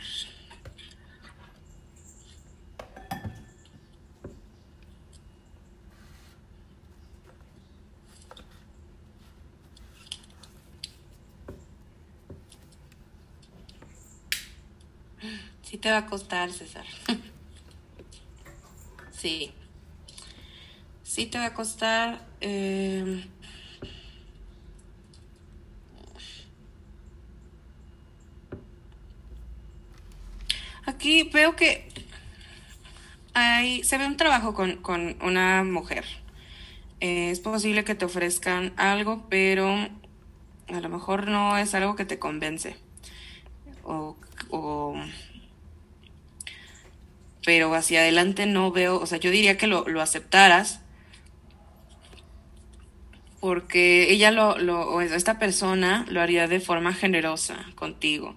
Sí te va a costar, César. Sí. Sí te va a costar. Eh, Aquí veo que hay, se ve un trabajo con, con una mujer. Eh, es posible que te ofrezcan algo, pero a lo mejor no es algo que te convence. O, o- pero hacia adelante no veo, o sea, yo diría que lo, lo aceptaras porque ella lo, lo, o esta persona lo haría de forma generosa contigo.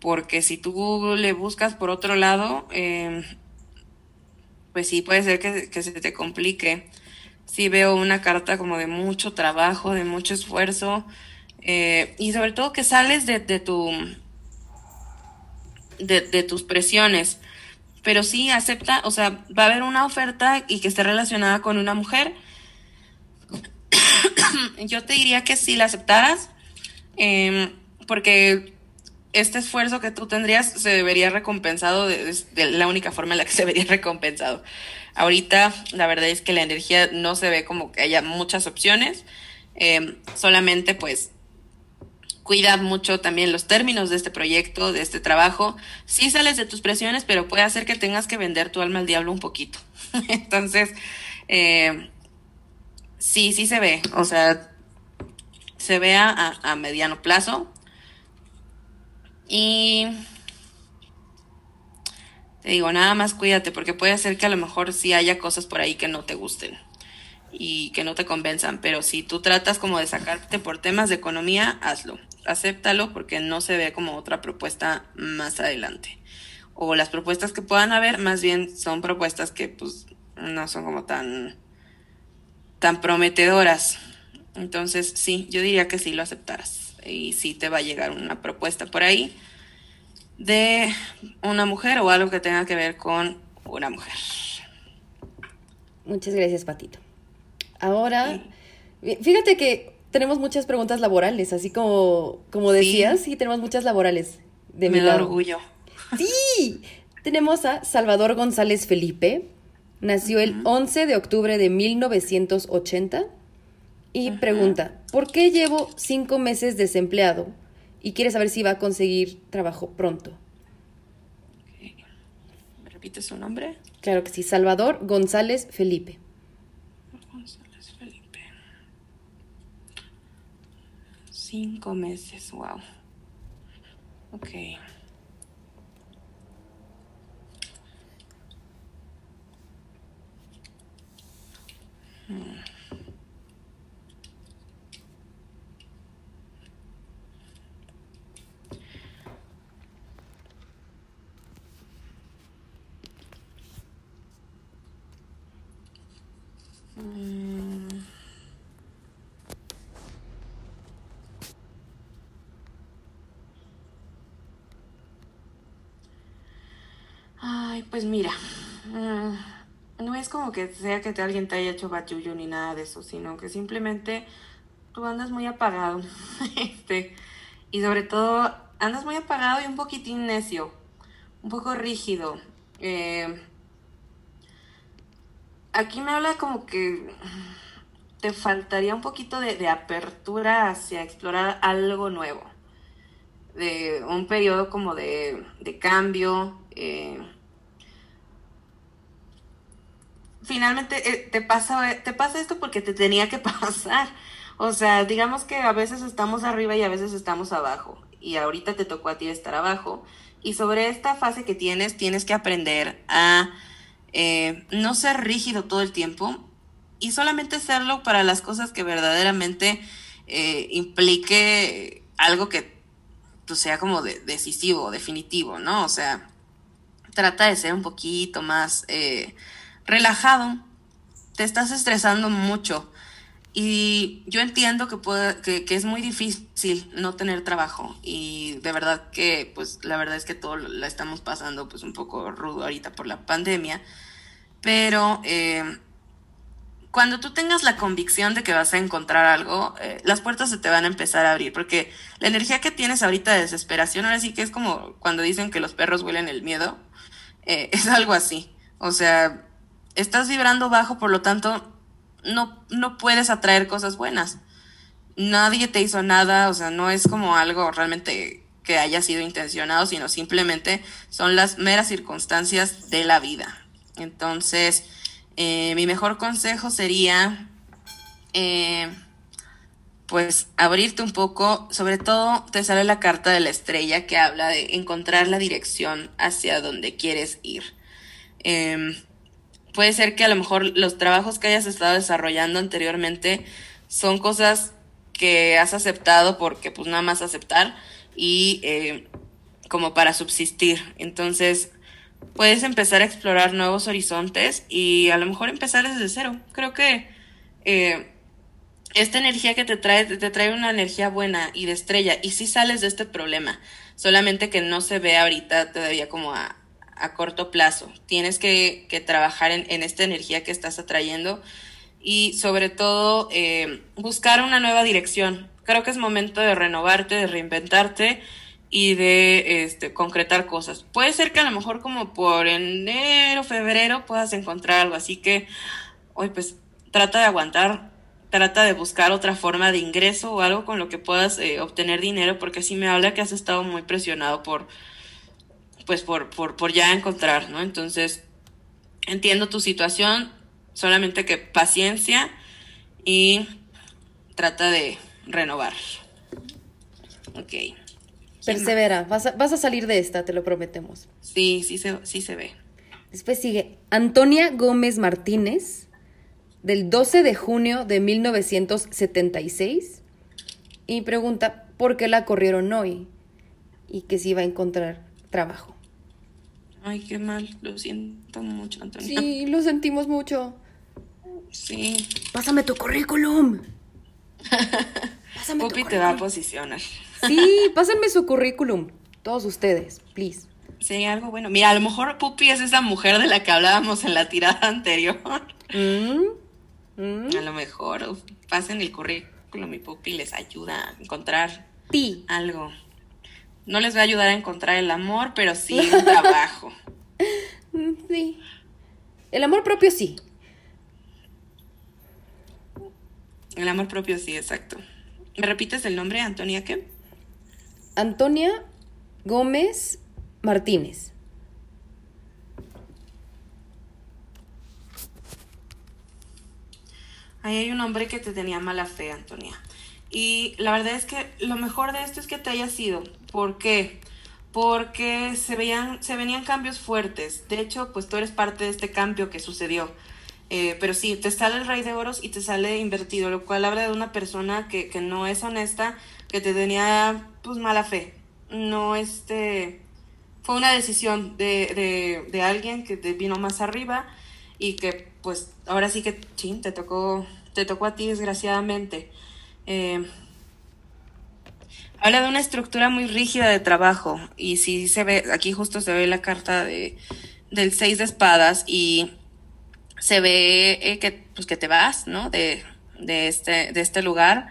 Porque si tú le buscas por otro lado, eh, pues sí, puede ser que, que se te complique. Sí veo una carta como de mucho trabajo, de mucho esfuerzo, eh, y sobre todo que sales de, de tu de, de tus presiones. Pero sí acepta, o sea, va a haber una oferta y que esté relacionada con una mujer. Yo te diría que sí la aceptaras, eh, porque este esfuerzo que tú tendrías se debería recompensado de, la única forma en la que se vería recompensado. Ahorita la verdad es que la energía no se ve como que haya muchas opciones, eh, solamente pues cuida mucho también los términos de este proyecto, de este trabajo. Sí sales de tus presiones, pero puede hacer que tengas que vender tu alma al diablo un poquito. Entonces, eh, sí, sí se ve, o sea, se ve a, a mediano plazo. Y te digo, nada más cuídate, porque puede ser que a lo mejor sí haya cosas por ahí que no te gusten y que no te convenzan, pero si tú tratas como de sacarte por temas de economía, hazlo, acéptalo porque no se ve como otra propuesta más adelante. O las propuestas que puedan haber, más bien son propuestas que pues no son como tan tan prometedoras. Entonces, sí, yo diría que sí lo aceptaras. Y sí te va a llegar una propuesta por ahí de una mujer o algo que tenga que ver con una mujer. Muchas gracias, Patito. Ahora, fíjate que tenemos muchas preguntas laborales, así como, como decías, sí, tenemos muchas laborales. De mi Me da lado. orgullo. Sí, tenemos a Salvador González Felipe. Nació el 11 de octubre de 1980 y pregunta, ¿por qué llevo cinco meses desempleado? Y quiere saber si va a conseguir trabajo pronto. ¿Me repites su nombre? Claro que sí, Salvador González Felipe. González Felipe. Cinco meses, wow. Ok. Ay, pues mira, mm, no es como que sea que te- alguien te haya hecho bachullo ni nada de eso, sino que simplemente tú andas muy apagado, este, y sobre todo andas muy apagado y un poquitín necio, un poco rígido. Eh, aquí me habla como que te faltaría un poquito de, de apertura hacia explorar algo nuevo de un periodo como de, de cambio. eh, finalmente eh, te pasa, te pasa esto porque te tenía que pasar. O sea, digamos que a veces estamos arriba y a veces estamos abajo. y ahorita te tocó a ti estar abajo. Y sobre esta fase que tienes, tienes que aprender a eh, no ser rígido todo el tiempo y solamente serlo para las cosas que verdaderamente eh, implique algo que pues, sea como de, decisivo, definitivo, ¿no? O sea, trata de ser un poquito más relajado. Te estás estresando mucho. Y yo entiendo que, que, es muy difícil no tener trabajo y de verdad que, pues la verdad es que todo la estamos pasando pues un poco rudo ahorita por la pandemia, pero eh, cuando tú tengas la convicción de que vas a encontrar algo, eh, las puertas se te van a empezar a abrir, porque la energía que tienes ahorita de desesperación, ahora sí que es como cuando dicen que los perros huelen el miedo, eh, es algo así, o sea, estás vibrando bajo, por lo tanto, no, no puedes atraer cosas buenas. Nadie te hizo nada, o sea, no es como algo realmente que haya sido intencionado, sino simplemente son las meras circunstancias de la vida. Entonces, eh, mi mejor consejo sería, eh, pues, abrirte un poco, sobre todo te sale la carta de la estrella que habla de encontrar la dirección hacia donde quieres ir. Eh, puede ser que a lo mejor los trabajos que hayas estado desarrollando anteriormente son cosas que has aceptado porque pues nada más aceptar y eh, como para subsistir. Entonces puedes empezar a explorar nuevos horizontes y a lo mejor empezar desde cero. Creo que eh, esta energía que te trae, te trae una energía buena y de estrella y si sí sales de este problema, solamente que no se ve ahorita todavía como a, a corto plazo. Tienes que, trabajar en, esta energía que estás atrayendo y sobre todo eh, buscar una nueva dirección. Creo que es momento de renovarte, de reinventarte y de este, concretar cosas. Puede ser que a lo mejor como por enero, febrero puedas encontrar algo, así que hoy pues trata de aguantar, trata de buscar otra forma de ingreso o algo con lo que puedas eh, obtener dinero, porque así me habla que has estado muy presionado por, pues por, por, por ya encontrar, ¿no? Entonces, entiendo tu situación, solamente que paciencia y trata de renovar. Ok. Persevera, vas a, vas a, salir de esta, te lo prometemos. Sí, sí se, sí se ve. Después sigue Antonia Gómez Martínez, del 12 de junio de 1976, y pregunta por qué la corrieron hoy y que si iba a encontrar trabajo. Ay, qué mal, lo siento mucho, Antonia. Sí, lo sentimos mucho. Sí. Pásame tu currículum. Pásame Pupi tu te va a posicionar. Sí, pásenme su currículum. Todos ustedes, please. Sí, algo bueno. Mira, a lo mejor Pupi es esa mujer de la que hablábamos en la tirada anterior. Mm, mm. A lo mejor pasen el currículum y Pupi les ayuda a encontrar Ti. algo. No les va a ayudar a encontrar el amor, pero sí un trabajo. Sí. El amor propio sí. El amor propio sí, exacto. ¿Me repites el nombre, Antonia qué? Antonia Gómez Martínez. Ahí hay un hombre que te tenía mala fe, Antonia. Y la verdad es que lo mejor de esto es que te haya sido. ¿Por qué? Porque se, veían, se venían cambios fuertes. De hecho, pues tú eres parte de este cambio que sucedió. Eh, pero sí, te sale el rey de oros y te sale invertido, lo cual habla de una persona que, que no es honesta, que te tenía pues mala fe. No, este, fue una decisión de, de, de alguien que te vino más arriba y que pues ahora sí que, te tocó, te tocó a ti desgraciadamente. Eh, habla de una estructura muy rígida de trabajo y si se ve, aquí justo se ve la carta de, del seis de espadas y se ve eh, que, pues, que te vas, ¿no? De, de, este, de este lugar,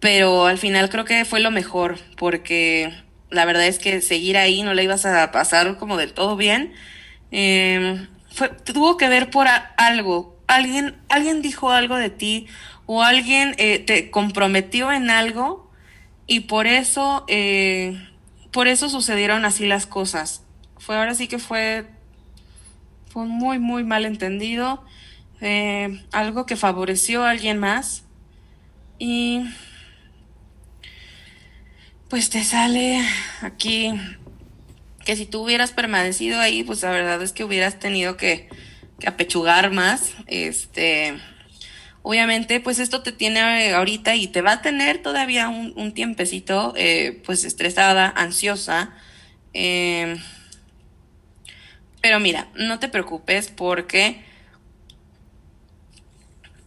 pero al final creo que fue lo mejor porque la verdad es que seguir ahí no le ibas a pasar como del todo bien. Eh, fue, tuvo que ver por algo, alguien, alguien dijo algo de ti o alguien eh, te comprometió en algo y por eso, eh, por eso sucedieron así las cosas. Fue ahora sí que fue, fue muy, muy mal entendido, eh, algo que favoreció a alguien más y pues te sale aquí que si tú hubieras permanecido ahí, pues la verdad es que hubieras tenido que, que apechugar más. Este, obviamente, pues esto te tiene ahorita y te va a tener todavía un, un tiempecito, eh, pues estresada, ansiosa. Eh, pero mira, no te preocupes porque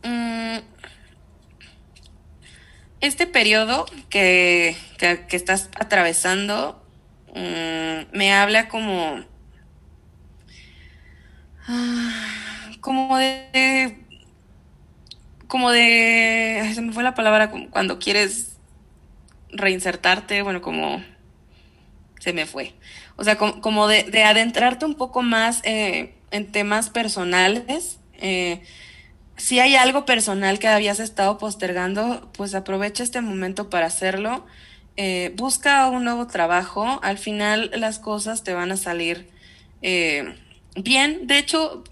mm, este periodo que, que, que estás atravesando mm, me habla como ah, como de como de se me fue la palabra cuando quieres reinsertarte bueno como se me fue o sea como, como de, de, adentrarte un poco más eh, en temas personales eh, si hay algo personal que habías estado postergando, pues aprovecha este momento para hacerlo. Eh, busca un nuevo trabajo. Al final las cosas te van a salir bien. De hecho,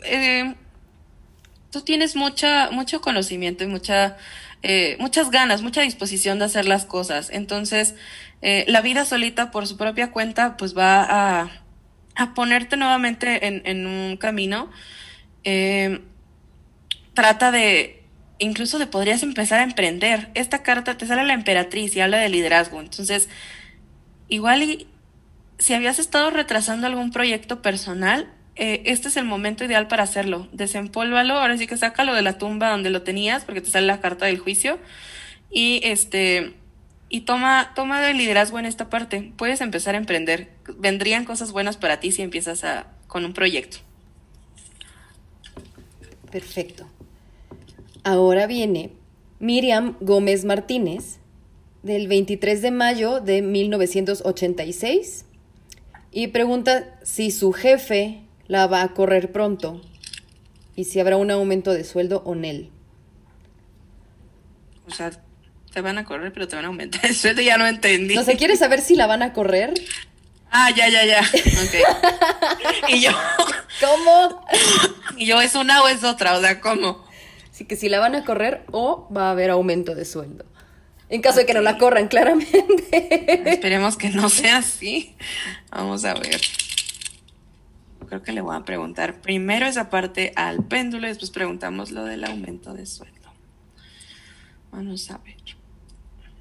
tú tienes mucha, mucho conocimiento y mucha, eh, muchas ganas, mucha disposición de hacer las cosas. Entonces, eh, la vida solita por su propia cuenta, pues va a, a ponerte nuevamente en, en un camino. Eh, trata de, incluso de podrías empezar a emprender. Esta carta te sale la emperatriz y habla de liderazgo. Entonces, igual y si habías estado retrasando algún proyecto personal, eh, este es el momento ideal para hacerlo. Desempólvalo, ahora sí que sácalo de la tumba donde lo tenías, porque te sale la carta del juicio. Y este y toma, toma el liderazgo en esta parte. Puedes empezar a emprender. Vendrían cosas buenas para ti si empiezas a, con un proyecto. Perfecto. Ahora viene Miriam Gómez Martínez, del 23 de mayo de 1986, y pregunta si su jefe la va a correr pronto y si habrá un aumento de sueldo o no. O sea, te van a correr, pero te van a aumentar el sueldo, ya no entendí. No sé, ¿quieres saber si la van a correr? Ah, ya, ya, ya. Ok. y yo. ¿Cómo? y yo, ¿es una o es otra? O sea, ¿cómo? Así que si la van a correr o va a haber aumento de sueldo. En caso de que no la corran, claramente. Esperemos que no sea así. Vamos a ver. Creo que le voy a preguntar primero esa parte al péndulo y después preguntamos lo del aumento de sueldo. Vamos a ver.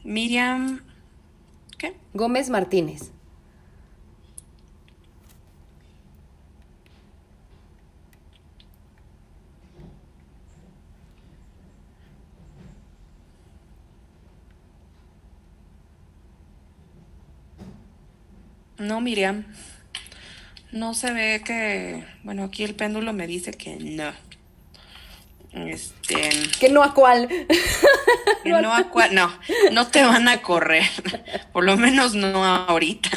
Miriam. ¿Qué? Gómez Martínez. No, Miriam. No se ve que. Bueno, aquí el péndulo me dice que no. Este. Que no a cuál. Que no a cuál. No, no te van a correr. Por lo menos no ahorita.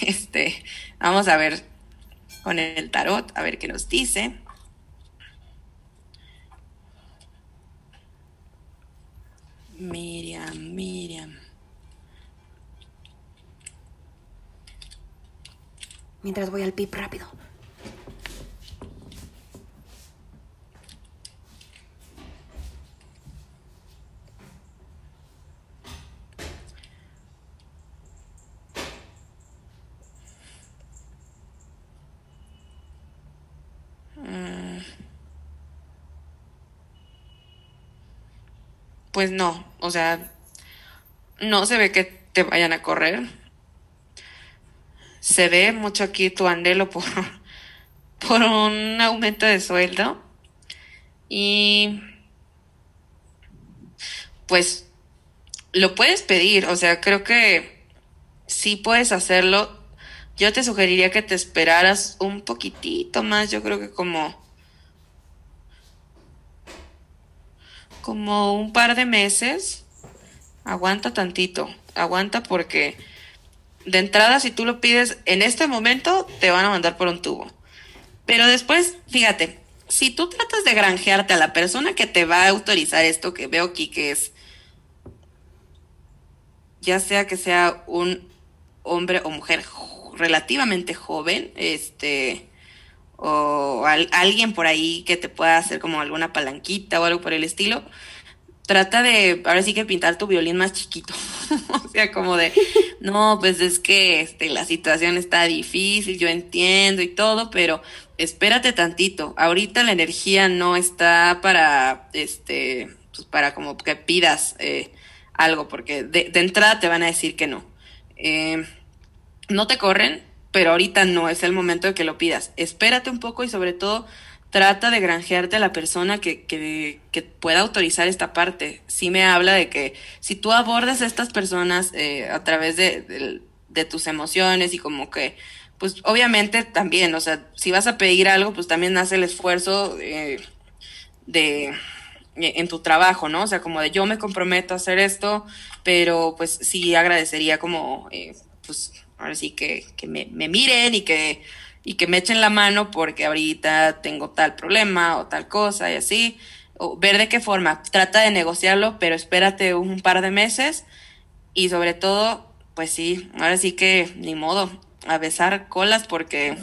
Este. Vamos a ver con el tarot, a ver qué nos dice. Miriam, Miriam. Mientras voy al pip rápido. Mm. Pues no, o sea, no se ve que te vayan a correr. Se ve mucho aquí tu anhelo por, por un aumento de sueldo. Y pues lo puedes pedir, o sea, creo que sí puedes hacerlo. Yo te sugeriría que te esperaras un poquitito más, yo creo que como como un par de meses. Aguanta tantito, aguanta porque de entrada si tú lo pides en este momento te van a mandar por un tubo. Pero después, fíjate, si tú tratas de granjearte a la persona que te va a autorizar esto que veo aquí que es ya sea que sea un hombre o mujer relativamente joven, este, o al, alguien por ahí que te pueda hacer como alguna palanquita o algo por el estilo, trata de, ahora sí que pintar tu violín más chiquito. o sea, como de, no, pues es que este, la situación está difícil, yo entiendo y todo, pero espérate tantito. Ahorita la energía no está para, este, pues para como que pidas eh, algo, porque de, de, entrada te van a decir que no. Eh, no te corren, pero ahorita no es el momento de que lo pidas. Espérate un poco y sobre todo trata de granjearte a la persona que, que, pueda autorizar esta parte. Sí me habla de que si tú abordas a estas personas eh, a través de, de, tus emociones y como que, pues obviamente también, o sea, si vas a pedir algo, pues también hace el esfuerzo eh, de en tu trabajo, ¿no? O sea, como de yo me comprometo a hacer esto, pero pues sí agradecería como, eh, pues ahora sí que, que me miren y que y que me echen la mano porque ahorita tengo tal problema o tal cosa y así. Ver de qué forma. Trata de negociarlo, pero espérate un par de meses y sobre todo, pues sí, ahora sí que ni modo, a besar colas porque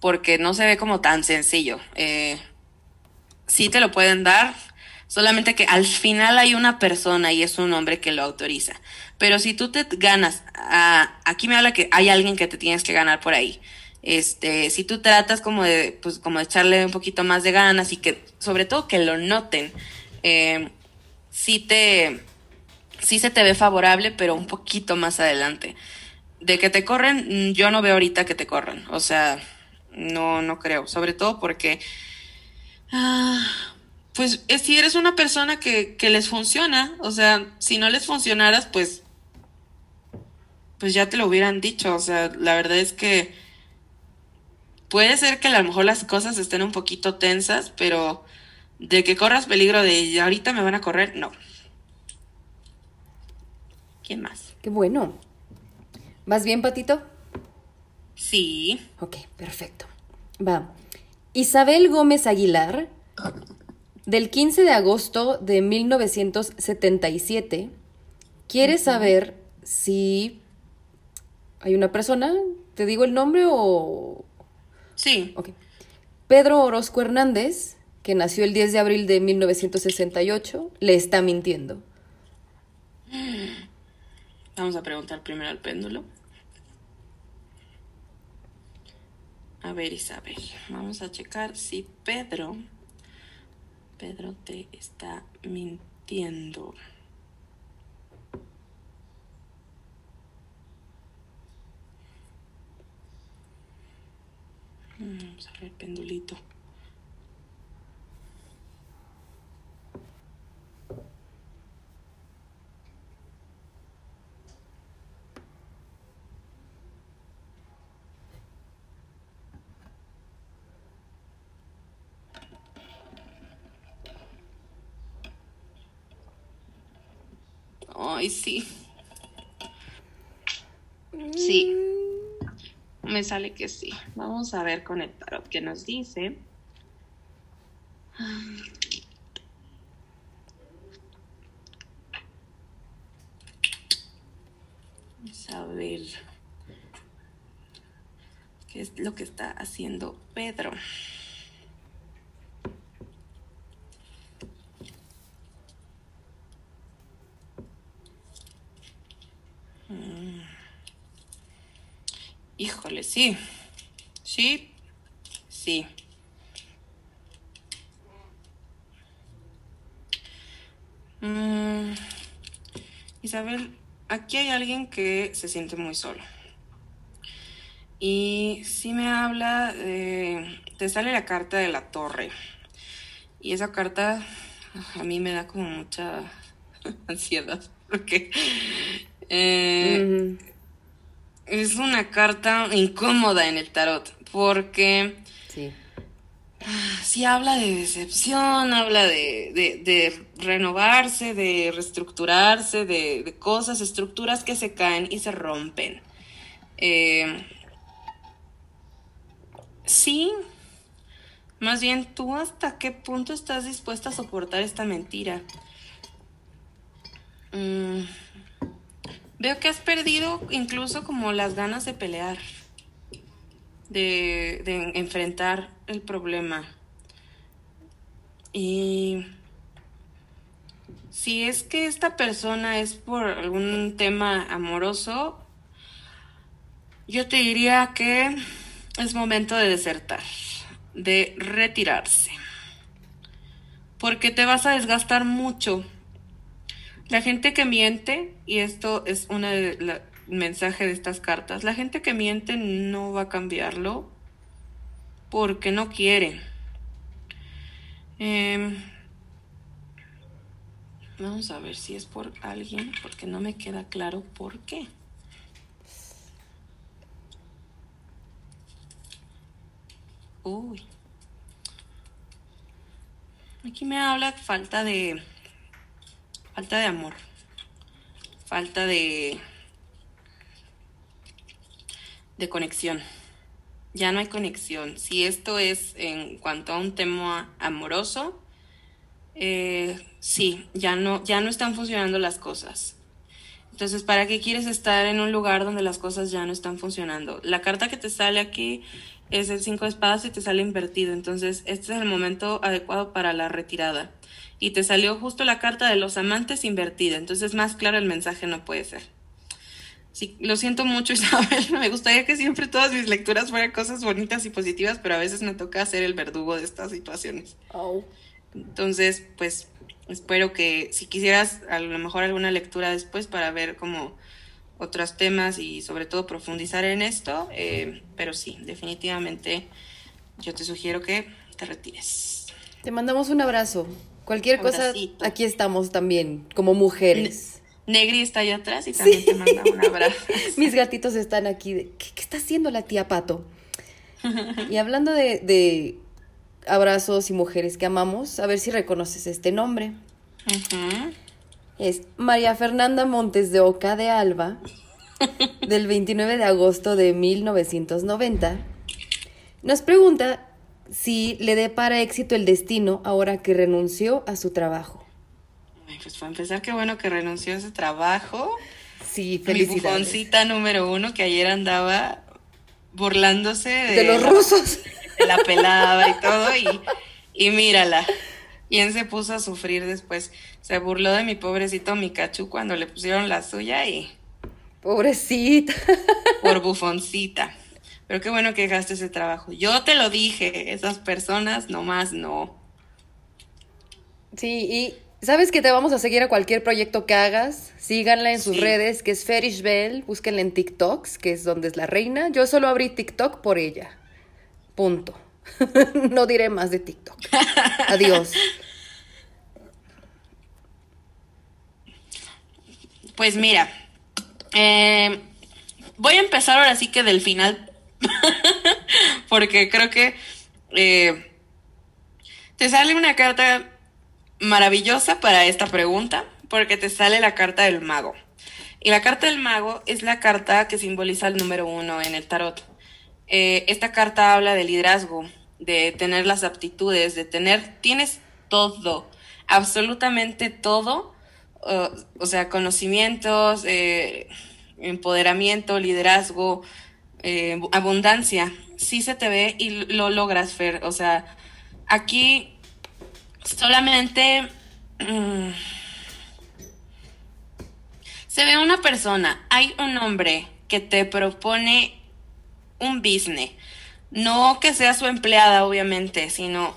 porque no se ve como tan sencillo. Eh, sí te lo pueden dar, solamente que al final hay una persona y es un hombre que lo autoriza. Pero si tú te ganas, a, aquí me habla que hay alguien que te tienes que ganar por ahí. Este, si tú tratas como de, pues, como echarle un poquito más de ganas y que, sobre todo que lo noten, eh, sí te, sí se te ve favorable, pero un poquito más adelante. De que te corren, yo no veo ahorita que te corran. O sea, no, no creo. Sobre todo porque, ah, pues si eres una persona que, que les funciona, o sea, si no les funcionaras, pues pues ya te lo hubieran dicho. O sea, la verdad es que puede ser que a lo mejor las cosas estén un poquito tensas, pero de que corras peligro de ahorita me van a correr, no. ¿Quién más? Qué bueno. ¿Vas bien, Patito? Sí. Ok, perfecto. Va. Isabel Gómez Aguilar, del 15 de agosto de 1977, quiere uh -huh. saber si hay una persona, ¿te digo el nombre o...? Sí. Ok. Pedro Orozco Hernández, que nació el 10 de abril de 1968, le está mintiendo. Vamos a preguntar primero al péndulo. A ver, Isabel, vamos a checar si Pedro, Pedro te está mintiendo. Vamos a ver, pendulito. Ay, sí. Sí. Me sale que sí. Vamos a ver con el tarot que nos dice. Vamos a ver qué es lo que está haciendo Pedro. Mm. Híjole, sí. Sí. Sí. Mm. Isabel, aquí hay alguien que se siente muy solo. Y sí me habla, de, te sale la carta de la torre. Y esa carta a mí me da como mucha ansiedad. Porque eh. Es una carta incómoda en el tarot. Porque sí, sí habla de decepción, habla de, de, de renovarse, de reestructurarse, de, de, cosas, estructuras que se caen y se rompen. Eh, sí, más bien tú hasta qué punto estás dispuesta a soportar esta mentira. Mm, veo que has perdido incluso como las ganas de pelear, de, enfrentar el problema. Y si es que esta persona es por algún tema amoroso, yo te diría que es momento de desertar, de retirarse, porque te vas a desgastar mucho. La gente que miente, y esto es un mensaje de estas cartas, la gente que miente no va a cambiarlo porque no quiere. Em, vamos a ver si es por alguien, porque no me queda claro por qué. Uy. Aquí me habla falta de falta de amor. Falta de de conexión. Ya no hay conexión. Si esto es en cuanto a un tema amoroso, eh, sí, ya no, ya no están funcionando las cosas. Entonces, ¿para qué quieres estar en un lugar donde las cosas ya no están funcionando? La carta que te sale aquí es el 5 de espadas y te sale invertido. Entonces, este es el momento adecuado para la retirada. Y te salió justo la carta de los amantes invertida. Entonces, más claro el mensaje no puede ser. Sí, lo siento mucho, Isabel. Me gustaría que siempre todas mis lecturas fueran cosas bonitas y positivas, pero a veces me toca ser el verdugo de estas situaciones. Entonces, pues espero que si quisieras a lo mejor alguna lectura después para ver como otros temas y sobre todo profundizar en esto, eh, pero sí, definitivamente yo te sugiero que te retires. Te mandamos un abrazo. Cualquier cosa, aquí estamos también, como mujeres. Negri está allá atrás y también te manda un abrazo. Mis gatitos están aquí. ¿qué, está haciendo la tía Pato? y hablando de, abrazos y mujeres que amamos, a ver si reconoces este nombre es María Fernanda Montes de Oca de Alba, del 29 de agosto de 1990, nos pregunta si le depara éxito el destino ahora que renunció a su trabajo. pues para empezar, qué bueno que renunció a su trabajo. Sí, felicidades. Mi número uno que ayer andaba burlándose de, los rusos. De la pelada y todo, y, y mírala. ¿Quién se puso a sufrir después? Se burló de mi pobrecito Mikachu cuando le pusieron la suya y... Pobrecita. Por bufoncita. Pero qué bueno que dejaste ese trabajo. Yo te lo dije, esas personas nomás no. Sí, y sabes que te vamos a seguir a cualquier proyecto que hagas. Síganla en sus redes, que es Ferish Bell. Búsquenla en TikToks, que es donde es la reina. Yo solo abrí TikTok por ella. Punto. no diré más de TikTok. Adiós. Pues mira, eh, voy a empezar ahora sí que del final, porque creo que eh, te sale una carta maravillosa para esta pregunta, porque te sale la carta del mago. Y la carta del mago es la carta que simboliza el número uno en el tarot. Eh, esta carta habla de liderazgo, de tener las aptitudes, de tener, tienes todo, absolutamente todo, o sea, conocimientos, eh, empoderamiento, liderazgo, eh, abundancia, sí se te ve y lo logras, Fer, o sea, aquí solamente... Mm, se ve una persona, hay un hombre que te propone un business, no que sea su empleada, obviamente, sino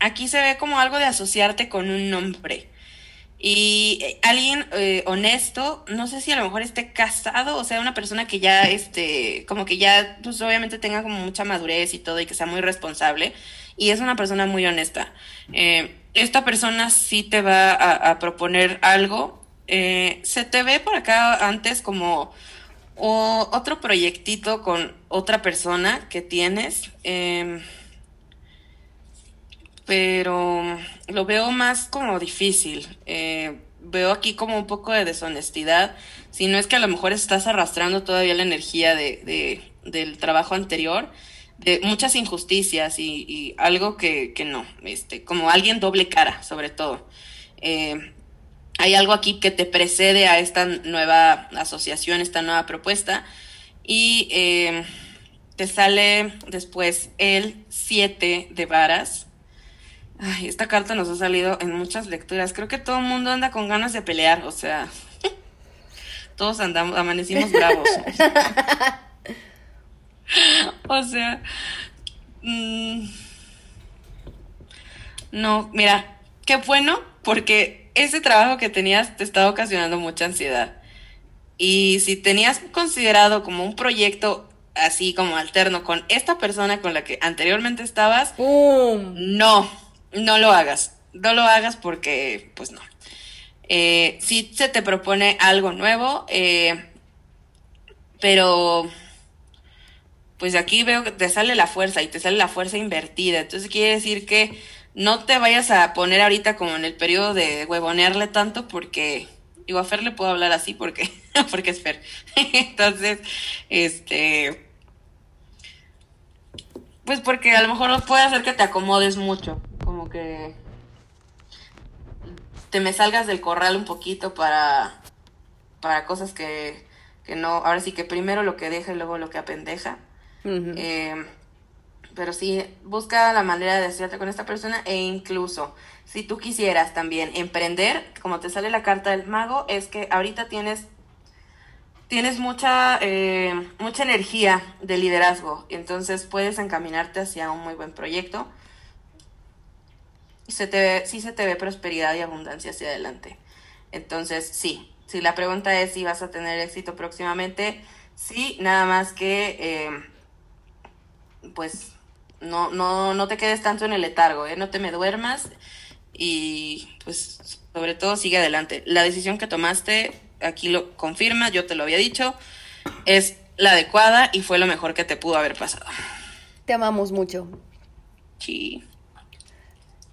aquí se ve como algo de asociarte con un nombre. Y eh, alguien eh, honesto, no sé si a lo mejor esté casado, o sea, una persona que ya, este, como que ya, pues obviamente tenga como mucha madurez y todo y que sea muy responsable. Y es una persona muy honesta. Eh, esta persona sí te va a, proponer algo. se te ve por acá antes como o otro proyectito con otra persona que tienes, em, pero lo veo más como difícil. Eh, veo aquí como un poco de deshonestidad, si no es que a lo mejor estás arrastrando todavía la energía de, del trabajo anterior, de muchas injusticias y, algo que, que, no, este, como alguien doble cara, sobre todo. Eh, hay algo aquí que te precede a esta nueva asociación, esta nueva propuesta, y eh, te sale después el 7 de varas. Ay, esta carta nos ha salido en muchas lecturas. Creo que todo el mundo anda con ganas de pelear, o sea, todos andamos, amanecimos bravos. o sea, mm, no, mira, qué bueno, porque ese trabajo que tenías te estaba ocasionando mucha ansiedad. Y si tenías considerado como un proyecto así como alterno con esta persona con la que anteriormente estabas, ¡Pum! no, no lo hagas. No lo hagas porque, pues no. Eh, sí se te propone algo nuevo, eh, pero pues aquí veo que te sale la fuerza y te sale la fuerza invertida. Entonces quiere decir que no te vayas a poner ahorita como en el periodo de huevonearle tanto porque, digo, a Fer le puedo hablar así porque, porque es Fer. Entonces, este, pues porque a lo mejor puede hacer que te acomodes mucho, que te me salgas del corral un poquito para, para cosas que, que no, ahora sí que primero lo que deja y luego lo que apendeja. Eh, pero sí, busca la manera de hacerte con esta persona e incluso si tú quisieras también emprender, como te sale la carta del mago, es que ahorita tienes tienes mucha eh, mucha energía de liderazgo, entonces puedes encaminarte hacia un muy buen proyecto. Y se te ve, sí se te ve prosperidad y abundancia hacia adelante. Entonces, sí, si la pregunta es si vas a tener éxito próximamente, sí, nada más que eh, pues no, no, no te quedes tanto en el letargo, ¿eh? no te me duermas y pues sobre todo sigue adelante. La decisión que tomaste, aquí lo confirma, yo te lo había dicho, es la adecuada y fue lo mejor que te pudo haber pasado. Te amamos mucho. Sí.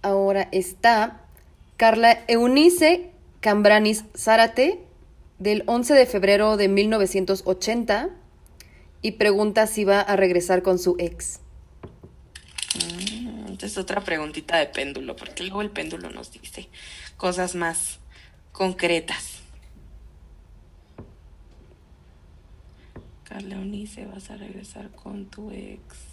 Ahora está Carla Eunice Cambranis Zárate, del 11 de febrero de 1980, y pregunta si va a regresar con su ex. Mm, Entonces otra preguntita de péndulo, porque luego el péndulo nos dice cosas más concretas. Carla Eunice, vas a regresar con tu ex.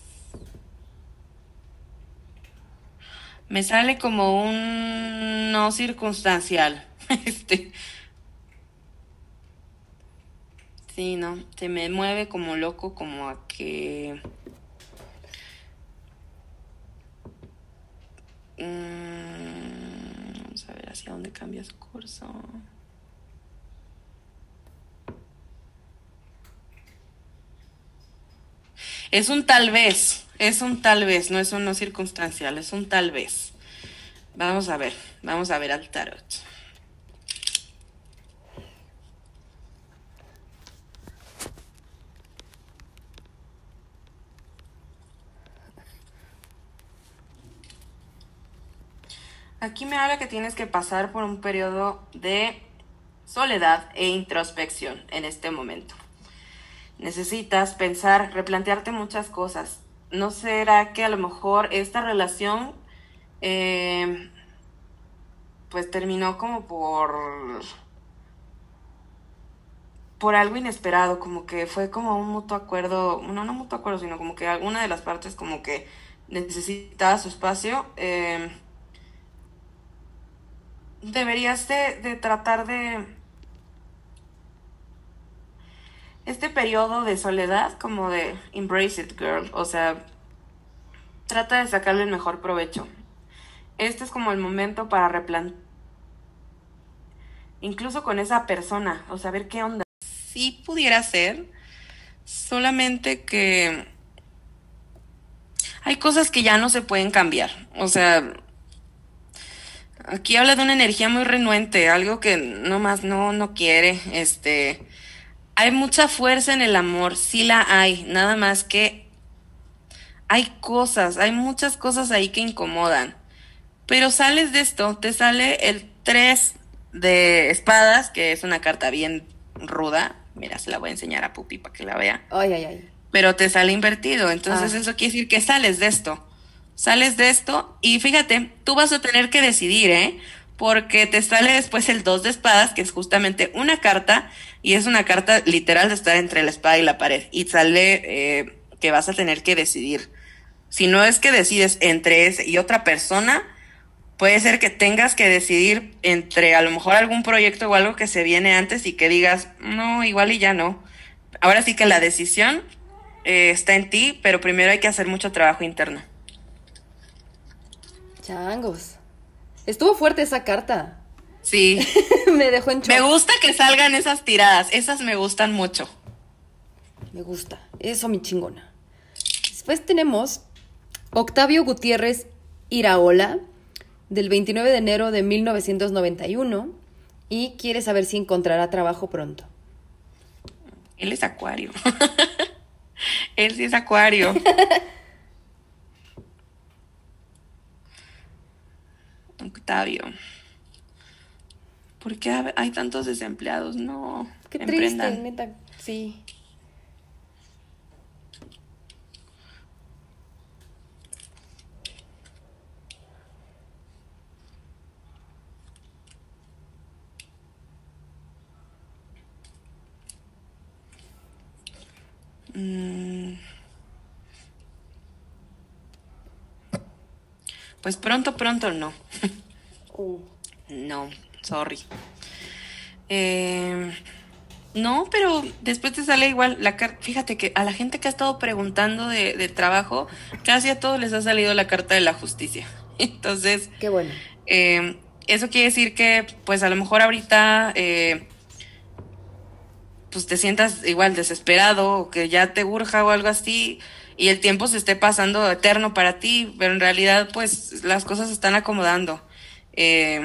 Me sale como un no circunstancial. Este. Sí, no, se me mueve como loco, como a que. Mm, vamos a ver hacia dónde cambia su curso. Es un tal vez, es un tal vez, no es un no circunstancial, es un tal vez. Vamos a ver, vamos a ver al tarot. Aquí me habla que tienes que pasar por un periodo de soledad e introspección en este momento. Necesitas pensar, replantearte muchas cosas. ¿No será que a lo mejor esta relación eh, pues terminó como por por algo inesperado, como que fue como un mutuo acuerdo, no, no mutuo acuerdo, sino como que alguna de las partes como que necesitaba su espacio. eh, deberías de, de tratar de este periodo de soledad como de embrace it girl, o sea, trata de sacarle el mejor provecho. Este es como el momento para replantear incluso con esa persona, o sea, ver qué onda. Sí pudiera ser, solamente que hay cosas que ya no se pueden cambiar, o sea, Aquí habla de una energía muy renuente, algo que nomás no, no quiere. Este, hay mucha fuerza en el amor, sí la hay, nada más que hay cosas, hay muchas cosas ahí que incomodan. Pero sales de esto, te sale el 3 de espadas, que es una carta bien ruda. Mira, se la voy a enseñar a Pupi para que la vea. Ay, ay, ay. Pero te sale invertido, entonces Ah. eso quiere decir que sales de esto sales de esto y fíjate, tú vas a tener que decidir, ¿eh? Porque te sale después el dos de espadas, que es justamente una carta, y es una carta literal de estar entre la espada y la pared. Y sale eh, que vas a tener que decidir. Si no es que decides entre ese y otra persona, puede ser que tengas que decidir entre a lo mejor algún proyecto o algo que se viene antes y que digas, no, igual y ya no. Ahora sí que la decisión eh, está en ti, pero primero hay que hacer mucho trabajo interno. Changos. Estuvo fuerte esa carta. Sí. me dejó en shock. Me gusta que salgan esas tiradas, esas me gustan mucho. Me gusta. Eso, mi chingona. Después tenemos Octavio Gutiérrez Iraola, del 29 de enero de 1991, y quiere saber si encontrará trabajo pronto. Él es acuario. Él sí es acuario. Octavio. ¿Por qué hay tantos desempleados? No. Qué emprendan. triste, neta. Sí. Mm. Pues pronto, pronto no. Uh. No, sorry. Eh, no, pero después te sale igual la carta. Fíjate que a la gente que ha estado preguntando de, de trabajo, casi a todos les ha salido la carta de la justicia. Entonces, Qué bueno. eh, eso quiere decir que, pues a lo mejor ahorita, eh, pues te sientas igual desesperado o que ya te urja o algo así y el tiempo se esté pasando eterno para ti, pero en realidad, pues las cosas se están acomodando. Eh,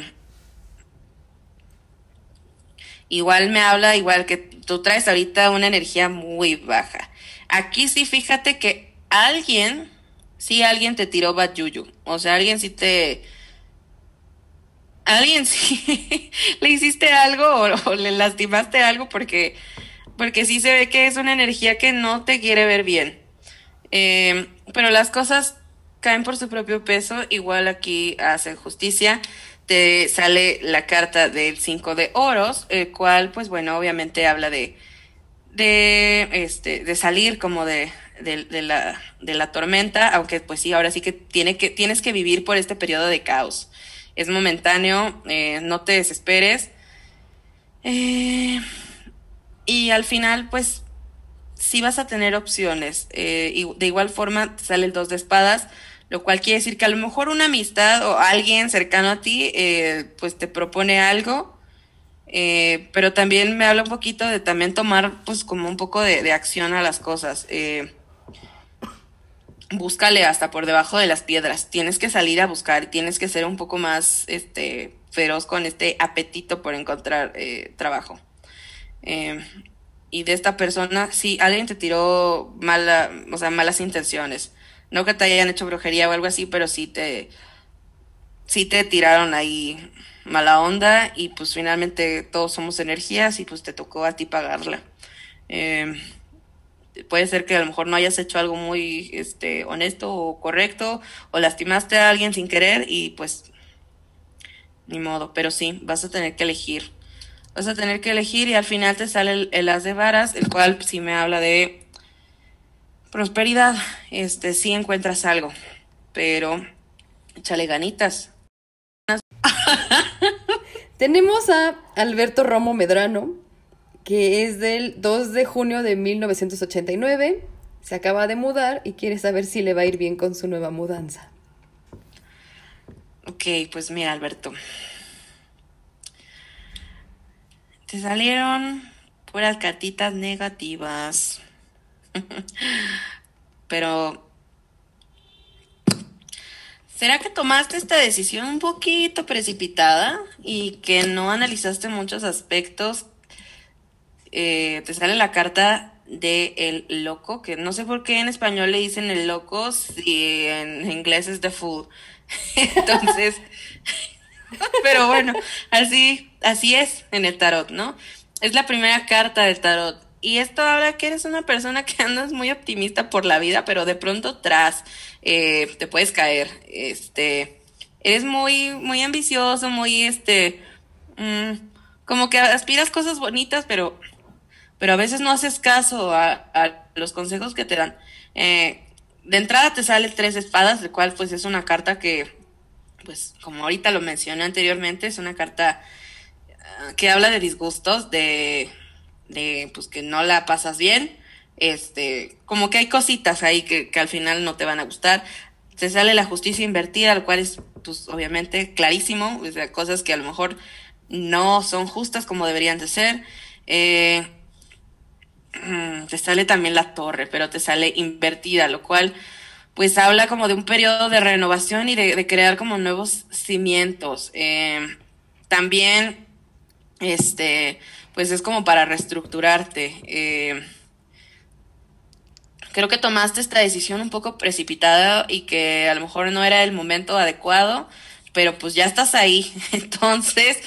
igual me habla, igual que tú traes ahorita una energía muy baja. Aquí sí, fíjate que alguien, sí, alguien te tiró bad. O sea, alguien sí te. Alguien sí le hiciste algo o, le lastimaste algo porque, porque sí se ve que es una energía que no te quiere ver bien. Eh, pero las cosas caen por su propio peso, igual aquí hace justicia. Te sale la carta del 5 de oros, el cual, pues bueno, obviamente habla de, de, este, de salir como de, de, la, de la tormenta, aunque pues sí, ahora sí que, tiene que tienes que vivir por este periodo de caos. Es momentáneo, eh, no te desesperes. Eh, y al final, pues sí vas a tener opciones. Eh, de igual forma sale el dos de espadas, lo cual quiere decir que a lo mejor una amistad o alguien cercano a ti, eh, pues te propone algo, eh, pero también me habla un poquito de también tomar pues como un poco de, de acción a las cosas. Eh, búscale hasta por debajo de las piedras. Tienes que salir a buscar, tienes que ser un poco más este feroz con este apetito por encontrar eh, trabajo. Eh, y de esta persona, sí, alguien te tiró mala, o sea, malas intenciones. No que te hayan hecho brujería o algo así, pero sí te, sí te tiraron ahí mala onda y pues finalmente todos somos energías y pues te tocó a ti pagarla. Eh, puede ser que a lo mejor no hayas hecho algo muy este, honesto o correcto o lastimaste a alguien sin querer y pues ni modo, pero sí, vas a tener que elegir vas a tener que elegir y al final te sale el, el as de varas, el cual sí me habla de prosperidad. Este, sí encuentras algo, pero échale ganitas. Tenemos a Alberto Romo Medrano, que es del 2 de junio de 1989. Se acaba de mudar y quiere saber si le va a ir bien con su nueva mudanza. Ok, pues mira, Alberto. Te salieron puras cartitas negativas. Pero ¿Será que tomaste esta decisión un poquito precipitada y que no analizaste muchos aspectos? Eh, te sale la carta de el loco, que no sé por qué en español le dicen el loco si en inglés es the fool. Entonces, pero bueno, así, así es en el tarot, ¿no? Es la primera carta del tarot. Y esto habla que eres una persona que andas muy optimista por la vida, pero de pronto tras eh, te puedes caer. Este, eres muy, muy ambicioso, muy este, mm, como que aspiras cosas bonitas, pero, pero a veces no haces caso a, a los consejos que te dan. Eh, de entrada te sale tres espadas, el cual pues es una carta que pues como ahorita lo mencioné anteriormente, es una carta ah, que habla de disgustos, de, de pues que no la pasas bien, este, como que hay cositas ahí que, que al final no te van a gustar. Te sale la justicia invertida, lo cual es, pues, obviamente, clarísimo, o sea, cosas que a lo mejor no son justas como deberían de ser. Eh, mm, te sale también la torre, pero te sale invertida, lo cual pues habla como de un periodo de renovación y de, de crear como nuevos cimientos. Eh, también, este, pues es como para reestructurarte. Eh, creo que tomaste esta decisión un poco precipitada y que a lo mejor no era el momento adecuado, pero pues ya estás ahí. Entonces,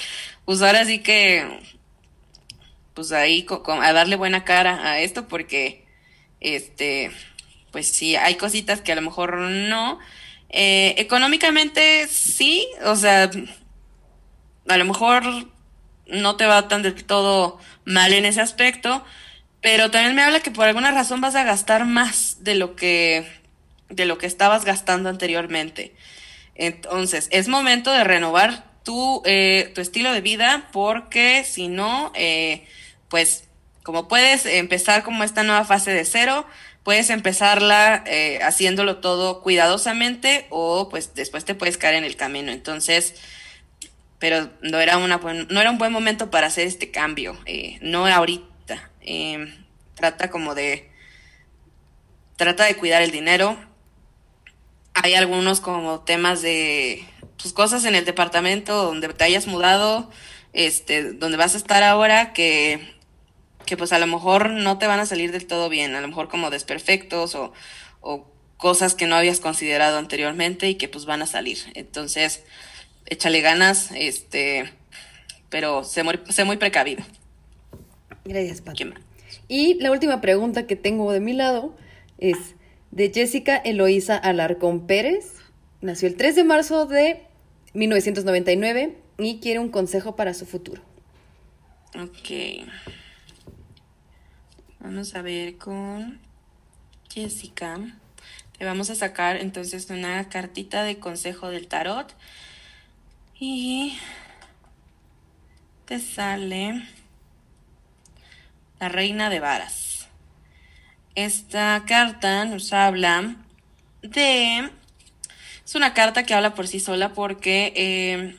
pues ahora sí que, pues ahí a darle buena cara a esto porque, este, pues sí, hay cositas que a lo mejor no. Eh, económicamente sí, o sea, a lo mejor no te va tan del todo mal en ese aspecto, pero también me habla que por alguna razón vas a gastar más de lo que de lo que estabas gastando anteriormente. Entonces, es momento de renovar tu, eh, tu estilo de vida porque si no, eh, pues como puedes empezar como esta nueva fase de cero, puedes empezarla eh, haciéndolo todo cuidadosamente o pues después te puedes caer en el camino. Entonces, pero no era, una no era un buen momento para hacer este cambio, eh, no ahorita. Eh, trata como de, trata de cuidar el dinero. Hay algunos como temas de, pues cosas en el departamento donde te hayas mudado, este, donde vas a estar ahora que que pues a lo mejor no te van a salir del todo bien, a lo mejor como desperfectos o, o cosas que no habías considerado anteriormente y que pues van a salir. Entonces, échale ganas, este, pero sé muy, sé muy precavido. Gracias, Pati. Y la última pregunta que tengo de mi lado es de Jessica Eloísa Alarcón Pérez. Nació el 3 de marzo de 1999 y quiere un consejo para su futuro. Ok. Vamos a ver con Jessica. Le vamos a sacar entonces una cartita de consejo del tarot. Y te sale la reina de varas. Esta carta nos habla de... Es una carta que habla por sí sola porque eh,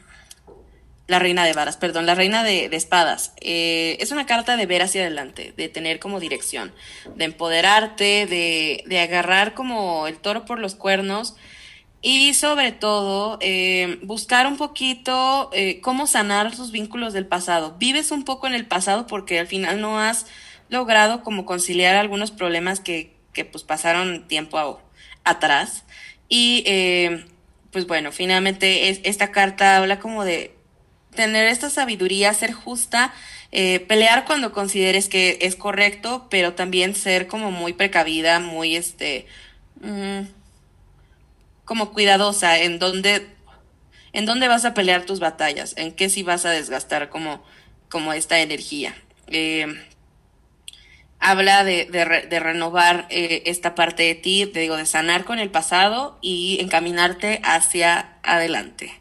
la reina de varas, perdón, la reina de, espadas. Eh, es una carta de ver hacia adelante, de tener como dirección, de empoderarte, de, de agarrar como el toro por los cuernos y sobre todo eh, buscar un poquito eh, cómo sanar tus vínculos del pasado. Vives un poco en el pasado porque al final no has logrado como conciliar algunos problemas que, que pues pasaron tiempo atrás. Y eh, pues bueno, finalmente es, esta carta habla como de tener esta sabiduría, ser justa, pelear cuando consideres que es correcto, pero también ser como muy precavida, muy este, mmm, como cuidadosa en dónde, en dónde vas a pelear tus batallas, en qué sí vas a desgastar como, como esta energía. Eh, habla de, de, re, de renovar eh, esta parte de ti, te digo, de sanar con el pasado y encaminarte hacia adelante.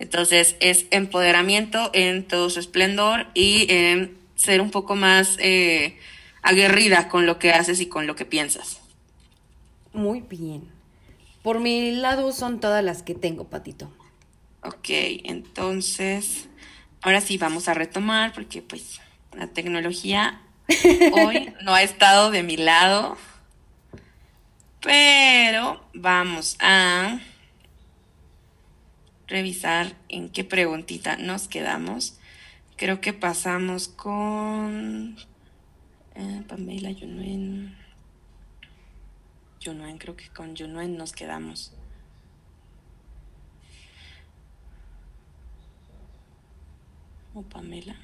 Entonces es empoderamiento en todo su esplendor y en ser un poco más eh, aguerrida con lo que haces y con lo que piensas. Muy bien. Por mi lado son todas las que tengo, Patito. Ok, entonces ahora sí vamos a retomar porque pues la tecnología hoy no ha estado de mi lado. Pero vamos a revisar en qué preguntita nos quedamos. Creo que pasamos con eh, Pamela Yunuen. Yunuen, creo que con Yunuen nos quedamos. O Pamela.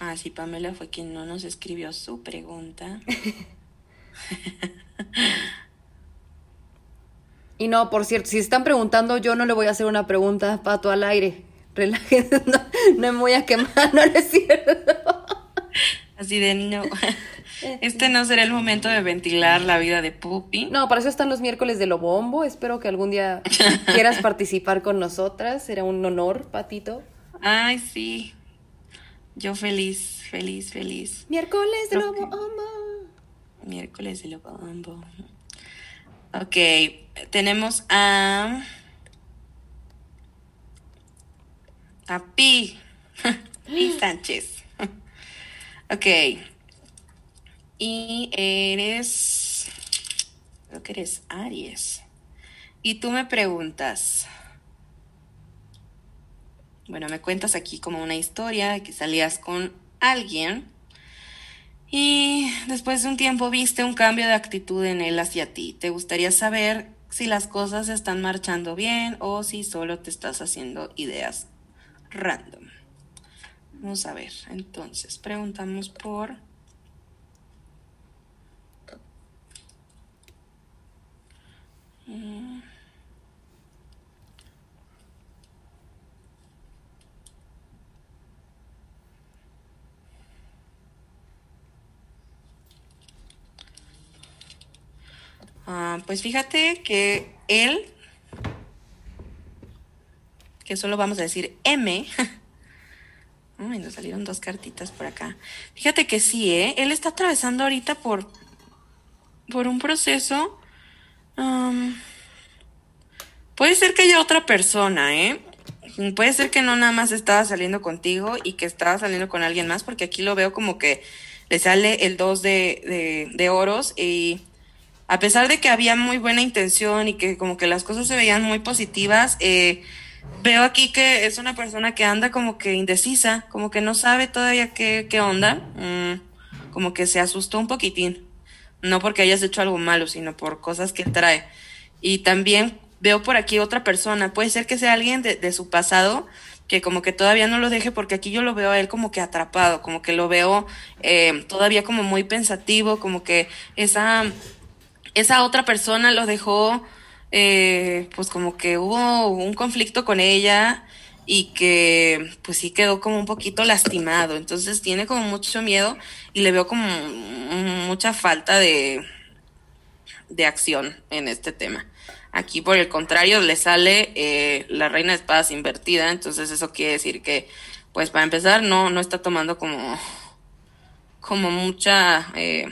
Ah, sí, Pamela fue quien no nos escribió su pregunta. y no, por cierto, si están preguntando, yo no le voy a hacer una pregunta, Pato, al aire. Relájense, no, no me voy a quemar, no es cierto. Así de no. Este no será el momento de ventilar la vida de Pupi. No, para eso están los miércoles de Lobombo. Espero que algún día quieras participar con nosotras. Será un honor, Patito. Ay, sí. Yo feliz, feliz, feliz. Miércoles de Creo que- Lobombo. Miércoles de Lobombo. Ok, tenemos a. A Pi. Pi Sánchez. Ok. Y eres. Creo que eres Aries. Y tú me preguntas. Bueno, me cuentas aquí como una historia de que salías con alguien. Y después de un tiempo viste un cambio de actitud en él hacia ti. ¿Te gustaría saber si las cosas están marchando bien o si solo te estás haciendo ideas random? Vamos a ver. Entonces, preguntamos por... Ah, pues fíjate que él, que solo vamos a decir M, Ay, nos salieron dos cartitas por acá. Fíjate que sí, ¿eh? Él está atravesando ahorita por, por un proceso. am, puede ser que haya otra persona, ¿eh? Puede ser que no nada más estaba saliendo contigo y que estaba saliendo con alguien más, porque aquí lo veo como que le sale el 2 de, de, de oros y a pesar de que había muy buena intención y que como que las cosas se veían muy positivas, eh, veo aquí que es una persona que anda como que indecisa, como que no sabe todavía qué, qué onda, mm, como que se asustó un poquitín, no porque hayas hecho algo malo, sino por cosas que trae. Y también veo por aquí otra persona, puede ser que sea alguien de, de su pasado que como que todavía no lo deje porque aquí yo lo veo a él como que atrapado, como que lo veo eh, todavía como muy pensativo, como que esa esa otra persona lo dejó, eh, pues como que hubo un conflicto con ella y que pues sí quedó como un poquito lastimado. Entonces tiene como mucho miedo y le veo como mucha falta de, de acción en este tema. Aquí por el contrario le sale eh, la reina de espadas invertida, entonces eso quiere decir que pues para empezar no, no está tomando como, como mucha... eh,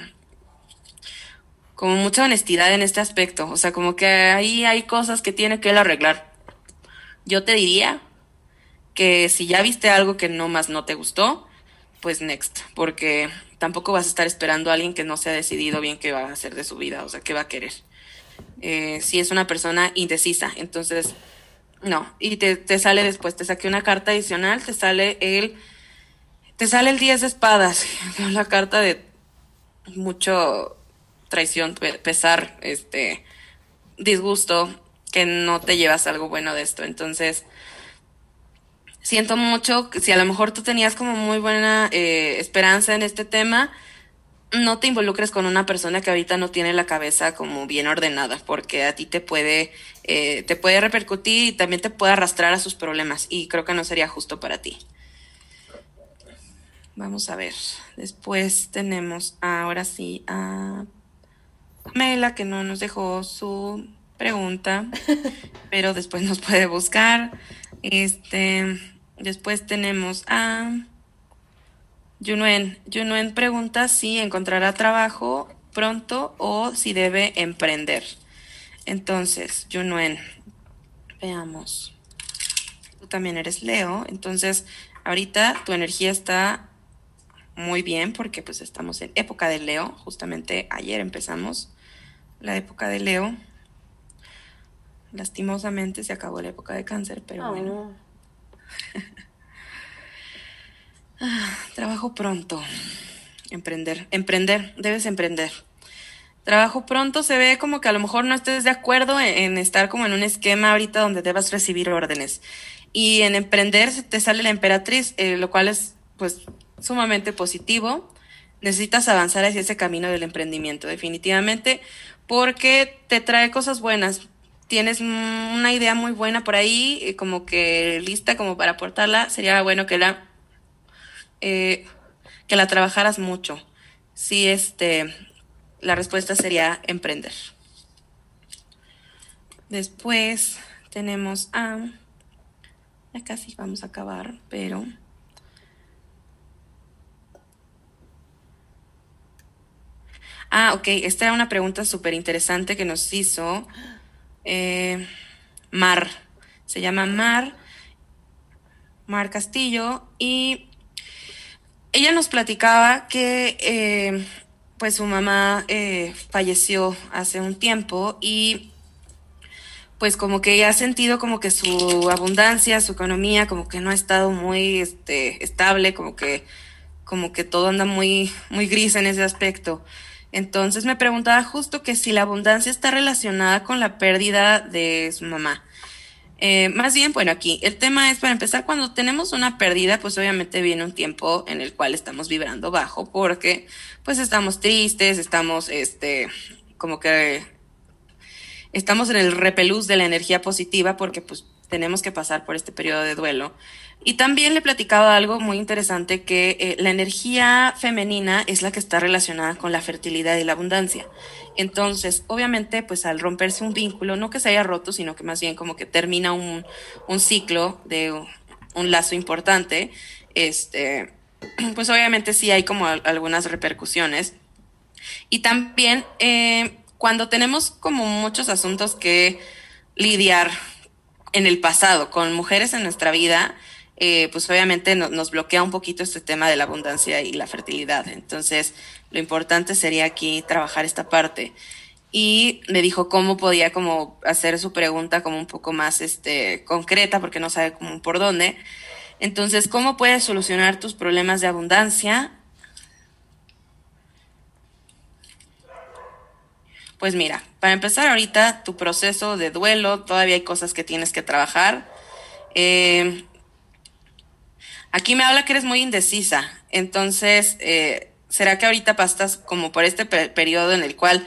como mucha honestidad en este aspecto. O sea, como que ahí hay cosas que tiene que él arreglar. Yo te diría que si ya viste algo que no más no te gustó, pues next, porque tampoco vas a estar esperando a alguien que no se ha decidido bien qué va a hacer de su vida, o sea, qué va a querer. Eh, si es una persona indecisa, entonces no. Y te, te sale después, te saqué una carta adicional, te sale el, te sale el 10 de espadas, la carta de mucho traición, pe- pesar, este, disgusto, que no te llevas algo bueno de esto. Entonces, siento mucho si a lo mejor tú tenías como muy buena eh, esperanza en este tema, no te involucres con una persona que ahorita no tiene la cabeza como bien ordenada, porque a ti te puede, eh, te puede repercutir y también te puede arrastrar a sus problemas, y creo que no sería justo para ti. Vamos a ver. Después tenemos ahora sí a Mela que no nos dejó su pregunta, pero después nos puede buscar. Este, después tenemos a Yunuen. Yunuen pregunta si encontrará trabajo pronto o si debe emprender. Entonces, Yunuen, veamos. Tú también eres Leo, entonces ahorita tu energía está muy bien porque pues estamos en época de Leo, justamente ayer empezamos la época de Leo. Lastimosamente se acabó la época de cáncer, pero Ah, bueno. Trabajo pronto. Emprender. Emprender. Debes emprender. Trabajo pronto se ve como que a lo mejor no estés de acuerdo en, en estar como en un esquema ahorita donde debas recibir órdenes. Y en emprender se te sale la emperatriz, eh, lo cual es pues sumamente positivo. Necesitas avanzar hacia ese camino del emprendimiento, definitivamente, porque te trae cosas buenas. Tienes una idea muy buena por ahí, como que lista como para aportarla. Sería bueno que la eh, que la trabajaras mucho. sí, este, la respuesta sería emprender. Después tenemos a... Ya casi vamos a acabar, pero... Ah, ok, esta era una pregunta súper interesante que nos hizo eh, Mar. Se llama Mar, Mar Castillo, y ella nos platicaba que eh, pues su mamá eh, falleció hace un tiempo y pues como que ha sentido como que su abundancia, su economía, como que no ha estado muy este, estable, como que, como que todo anda muy, muy gris en ese aspecto. Entonces me preguntaba justo que si la abundancia está relacionada con la pérdida de su mamá. Eh, más bien, bueno, aquí el tema es, para empezar, cuando tenemos una pérdida, pues obviamente viene un tiempo en el cual estamos vibrando bajo, porque pues estamos tristes, estamos, este, como que estamos en el repelús de la energía positiva, porque pues tenemos que pasar por este periodo de duelo. Y también le platicaba algo muy interesante, que eh, la energía femenina es la que está relacionada con la fertilidad y la abundancia. Entonces, obviamente, pues al romperse un vínculo, no que se haya roto, sino que más bien como que termina un, un ciclo de un lazo importante, este, pues obviamente sí hay como algunas repercusiones. Y también eh, cuando tenemos como muchos asuntos que lidiar en el pasado con mujeres en nuestra vida, eh, pues obviamente nos bloquea un poquito este tema de la abundancia y la fertilidad. Entonces, lo importante sería aquí trabajar esta parte. Y me dijo cómo podía como hacer su pregunta como un poco más este, concreta, porque no sabe cómo por dónde. Entonces, ¿cómo puedes solucionar tus problemas de abundancia? Pues mira, para empezar ahorita, tu proceso de duelo, todavía hay cosas que tienes que trabajar. Eh, Aquí me habla que eres muy indecisa, entonces, eh, ¿será que ahorita pasas como por este periodo en el cual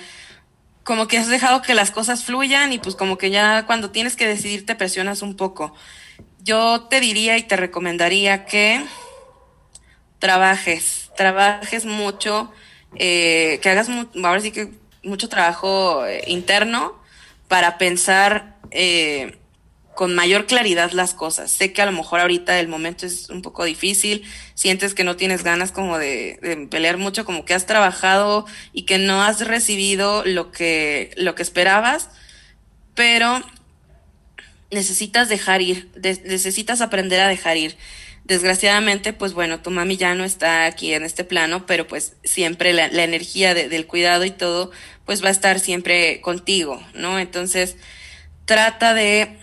como que has dejado que las cosas fluyan y pues como que ya cuando tienes que decidir te presionas un poco? Yo te diría y te recomendaría que trabajes, trabajes mucho, eh, que hagas, ahora sí que mucho trabajo eh, interno para pensar eh, con mayor claridad las cosas. Sé que a lo mejor ahorita el momento es un poco difícil, sientes que no tienes ganas como de, pelear mucho, como que has trabajado y que no has recibido lo que, lo que esperabas, pero necesitas dejar ir, necesitas aprender a dejar ir. Desgraciadamente, pues bueno, tu mami ya no está aquí en este plano, pero pues siempre la, energía del cuidado y todo, pues va a estar siempre contigo, ¿no? Entonces, trata de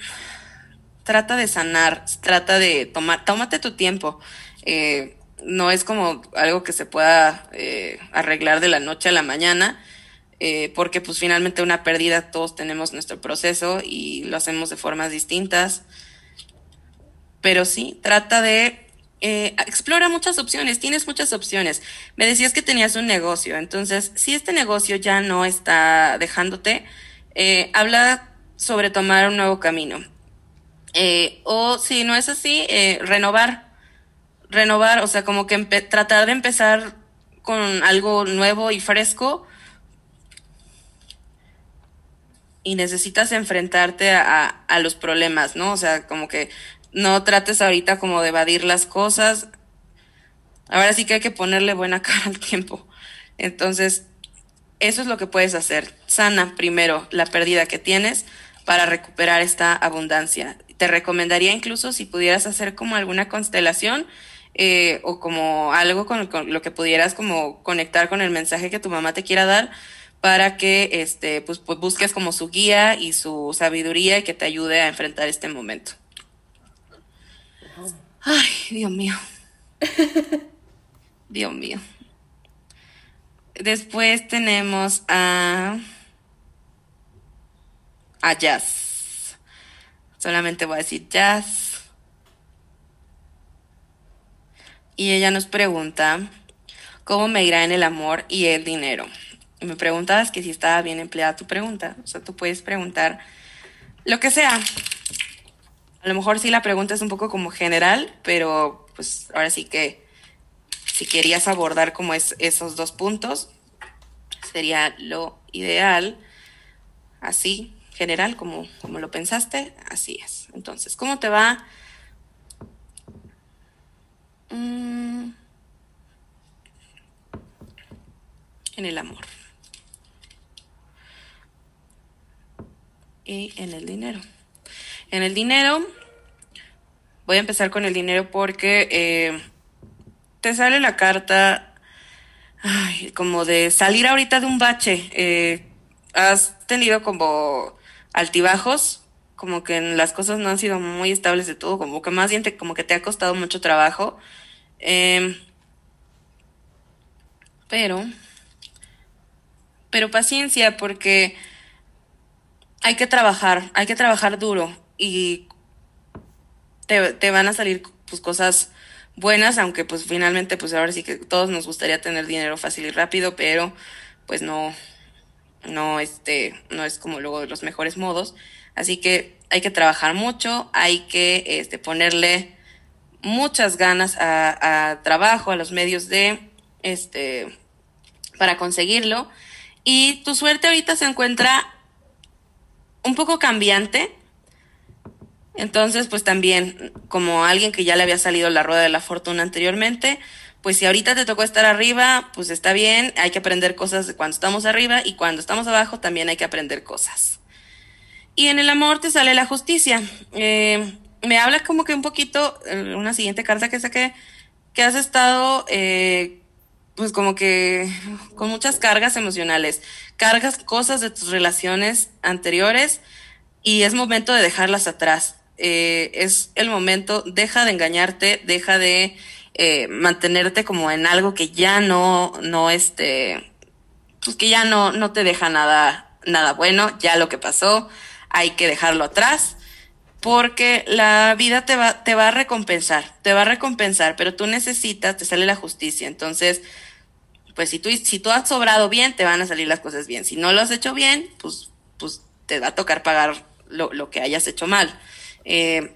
trata de sanar, trata de tomar, tómate tu tiempo. Eh, no es como algo que se pueda eh, arreglar de la noche a la mañana, eh, porque pues finalmente una pérdida todos tenemos nuestro proceso y lo hacemos de formas distintas. Pero sí, trata de explora muchas opciones, tienes muchas opciones. Me decías que tenías un negocio, entonces si este negocio ya no está dejándote, habla sobre tomar un nuevo camino. Eh, o si no es así, eh, renovar. Renovar, o sea, como que tratar de empezar con algo nuevo y fresco. Y necesitas enfrentarte a, a los problemas, ¿no? O sea, como que no trates ahorita como de evadir las cosas. Ahora sí que hay que ponerle buena cara al tiempo. Entonces, eso es lo que puedes hacer. Sana primero la pérdida que tienes para recuperar esta abundancia te recomendaría incluso si pudieras hacer como alguna constelación eh, o como algo con, lo que pudieras como conectar con el mensaje que tu mamá te quiera dar para que este pues, pues, busques como su guía y su sabiduría y que te ayude a enfrentar este momento. Ay, Dios mío. Dios mío. Después tenemos a a Jazz. Solamente voy a decir jazz. Y ella nos pregunta, ¿cómo me irá en el amor y el dinero? Y me preguntabas que si estaba bien empleada tu pregunta. O sea, tú puedes preguntar lo que sea. A lo mejor sí la pregunta es un poco como general, pero pues ahora sí que si querías abordar como es esos dos puntos, sería lo ideal, así, general, como, como lo pensaste, así es. Entonces, ¿cómo te va? Mm, en el amor. Y en el dinero. En el dinero, voy a empezar con el dinero porque eh, te sale la carta como de salir ahorita de un bache. Eh, has tenido como altibajos, como que las cosas no han sido muy estables de todo, como que más bien te, como que te ha costado mucho trabajo. Eh, pero, pero paciencia, porque hay que trabajar, hay que trabajar duro y te, te van a salir pues cosas buenas, aunque pues finalmente pues ahora sí que todos nos gustaría tener dinero fácil y rápido, pero pues no, no este, no es como luego de los mejores modos. Así que hay que trabajar mucho, hay que este, ponerle muchas ganas a, a trabajo, a los medios de este para conseguirlo. Y tu suerte ahorita se encuentra un poco cambiante. Entonces, pues también, como alguien que ya le había salido la rueda de la fortuna anteriormente, pues si ahorita te tocó estar arriba, pues está bien, hay que aprender cosas de cuando estamos arriba y cuando estamos abajo también hay que aprender cosas. Y en el amor te sale la justicia. Eh, me habla como que un poquito, eh, una siguiente carta que saqué, que has estado, eh, pues como que con muchas cargas emocionales, cargas cosas de tus relaciones anteriores y es momento de dejarlas atrás. Es el momento, deja de engañarte, deja de eh, mantenerte como en algo que ya no, no, este, pues que ya no, no te deja nada, nada bueno, ya lo que pasó, hay que dejarlo atrás porque la vida te va, te va a recompensar, te va a recompensar, pero tú necesitas, te sale la justicia. Entonces, pues si tú, si tú has sobrado bien, te van a salir las cosas bien. Si no lo has hecho bien, pues, pues te va a tocar pagar lo, lo que hayas hecho mal. Eh,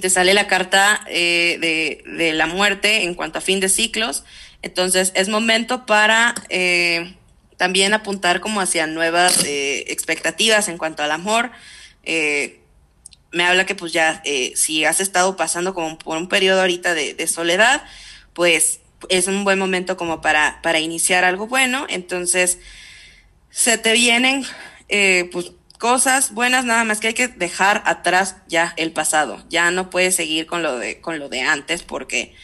te sale la carta eh, de, de, la muerte en cuanto a fin de ciclos. Entonces, es momento para eh, también apuntar como hacia nuevas eh, expectativas en cuanto al amor. Me habla que pues ya si has estado pasando como por un periodo ahorita de, de, soledad, pues es un buen momento como para, para iniciar algo bueno. Entonces, se te vienen pues cosas buenas, nada más que hay que dejar atrás ya el pasado. Ya no puedes seguir con lo de, con lo de antes porque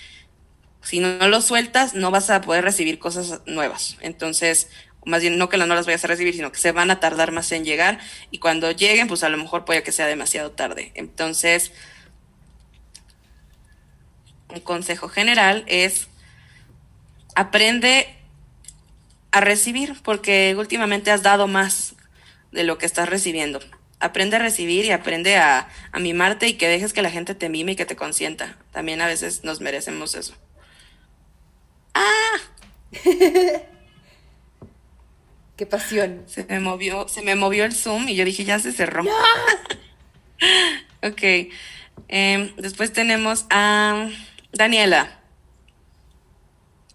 si no lo sueltas no vas a poder recibir cosas nuevas. Entonces, más bien no que no las vayas a recibir, sino que se van a tardar más en llegar y cuando lleguen, pues a lo mejor puede que sea demasiado tarde. Entonces, un consejo general es aprende a recibir porque últimamente has dado más de lo que estás recibiendo. Aprende a recibir y aprende a, a mimarte y que dejes que la gente te mime y que te consienta. También a veces nos merecemos eso. ¡Ah! Qué pasión. Se me movió, se me movió el Zoom y yo dije, ya se cerró. ¡No! ok. Eh, después tenemos a Daniela.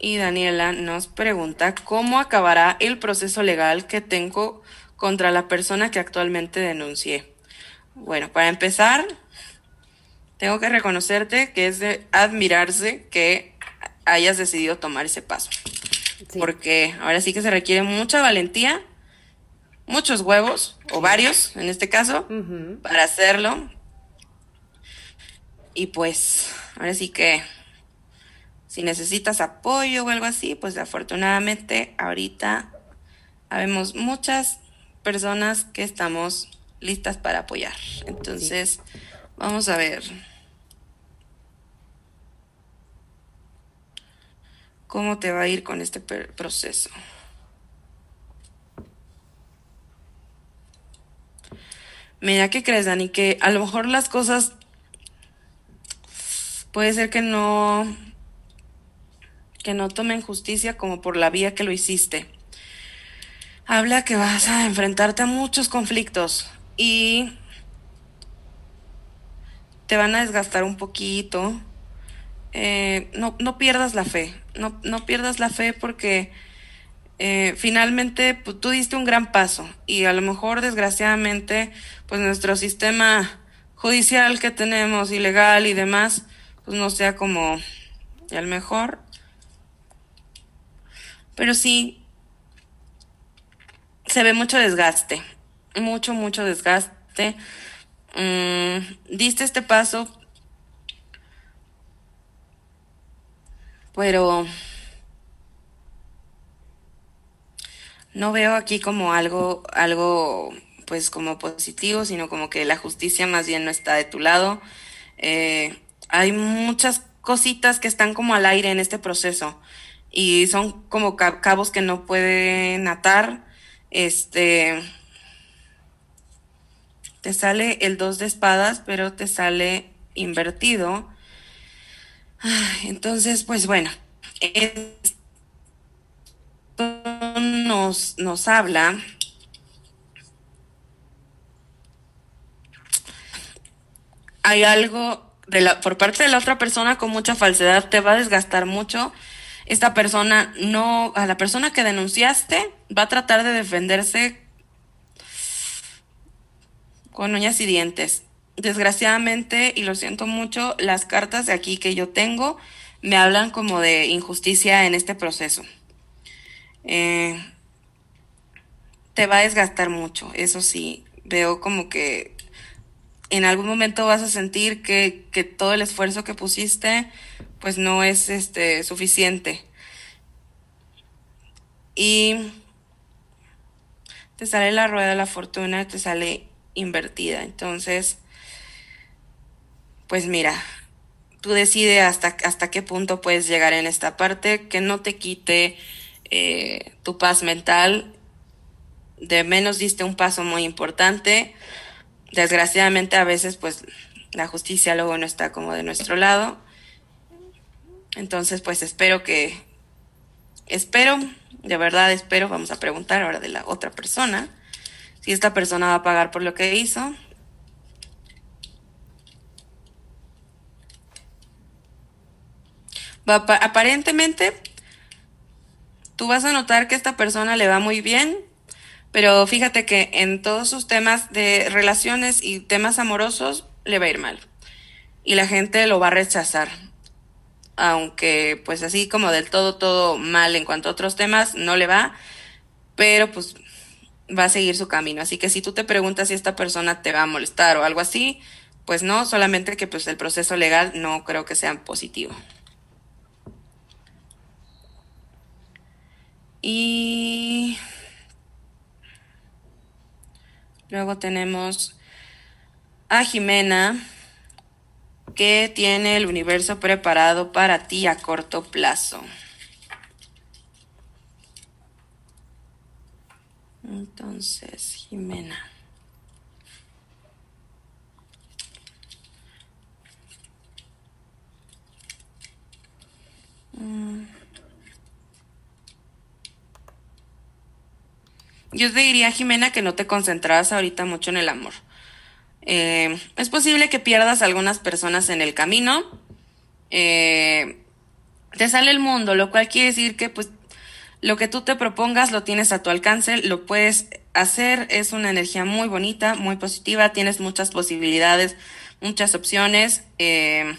Y Daniela nos pregunta cómo acabará el proceso legal que tengo contra la persona que actualmente denuncié. Bueno, para empezar, tengo que reconocerte que es de admirarse que hayas decidido tomar ese paso. Sí. Porque ahora sí que se requiere mucha valentía, muchos huevos, o varios en este caso, uh -huh. para hacerlo. Y pues, ahora sí que si necesitas apoyo o algo así, pues afortunadamente ahorita habemos muchas personas que estamos listas para apoyar. Entonces, vamos a ver. cómo te va a ir con este proceso. Mira, ¿qué crees, Dani? Que a lo mejor las cosas puede ser que no que no tomen justicia como por la vía que lo hiciste. Habla que vas a enfrentarte a muchos conflictos y te van a desgastar un poquito. Eh, no, no pierdas la fe, no, no pierdas la fe porque eh, finalmente pues, tú diste un gran paso y a lo mejor desgraciadamente pues nuestro sistema judicial que tenemos y legal y demás pues no sea como el mejor pero sí se ve mucho desgaste mucho mucho desgaste Mm, diste este paso pero no veo aquí como algo, algo, pues como positivo, sino como que la justicia más bien no está de tu lado. Eh, hay muchas cositas que están como al aire en este proceso y son como cabos que no pueden atar. Este, te sale el dos de espadas, pero te sale invertido. Entonces, pues bueno, nos, nos habla hay algo de la, por parte de la otra persona con mucha falsedad, te va a desgastar mucho. Esta persona no, a la persona que denunciaste va a tratar de defenderse con uñas y dientes. Desgraciadamente, y lo siento mucho, las cartas de aquí que yo tengo me hablan como de injusticia en este proceso. Eh, te va a desgastar mucho, eso sí, veo como que en algún momento vas a sentir que, que todo el esfuerzo que pusiste pues no es este suficiente. Y te sale la rueda de la fortuna, te sale invertida. Entonces, pues mira, tú decides hasta, hasta qué punto puedes llegar en esta parte, que no te quite eh, tu paz mental. De menos diste un paso muy importante. Desgraciadamente a veces pues la justicia luego no está como de nuestro lado. Entonces pues espero que, espero, de verdad espero, vamos a preguntar ahora de la otra persona, si esta persona va a pagar por lo que hizo. aparentemente tú vas a notar que esta persona le va muy bien, pero fíjate que en todos sus temas de relaciones y temas amorosos le va a ir mal. Y la gente lo va a rechazar. Aunque pues así como del todo, todo mal en cuanto a otros temas, no le va. Pero pues va a seguir su camino. Así que si tú te preguntas si esta persona te va a molestar o algo así, pues no, solamente que pues el proceso legal no creo que sea positivo. Y luego tenemos a Jimena, que tiene el universo preparado para ti a corto plazo. Entonces, Jimena. Mm. Yo te diría, Jimena, que no te concentraras ahorita mucho en el amor. Eh, es posible que pierdas algunas personas en el camino. Eh, te sale el mundo, lo cual quiere decir que pues lo que tú te propongas lo tienes a tu alcance, lo puedes hacer, es una energía muy bonita, muy positiva, tienes muchas posibilidades, muchas opciones. Eh,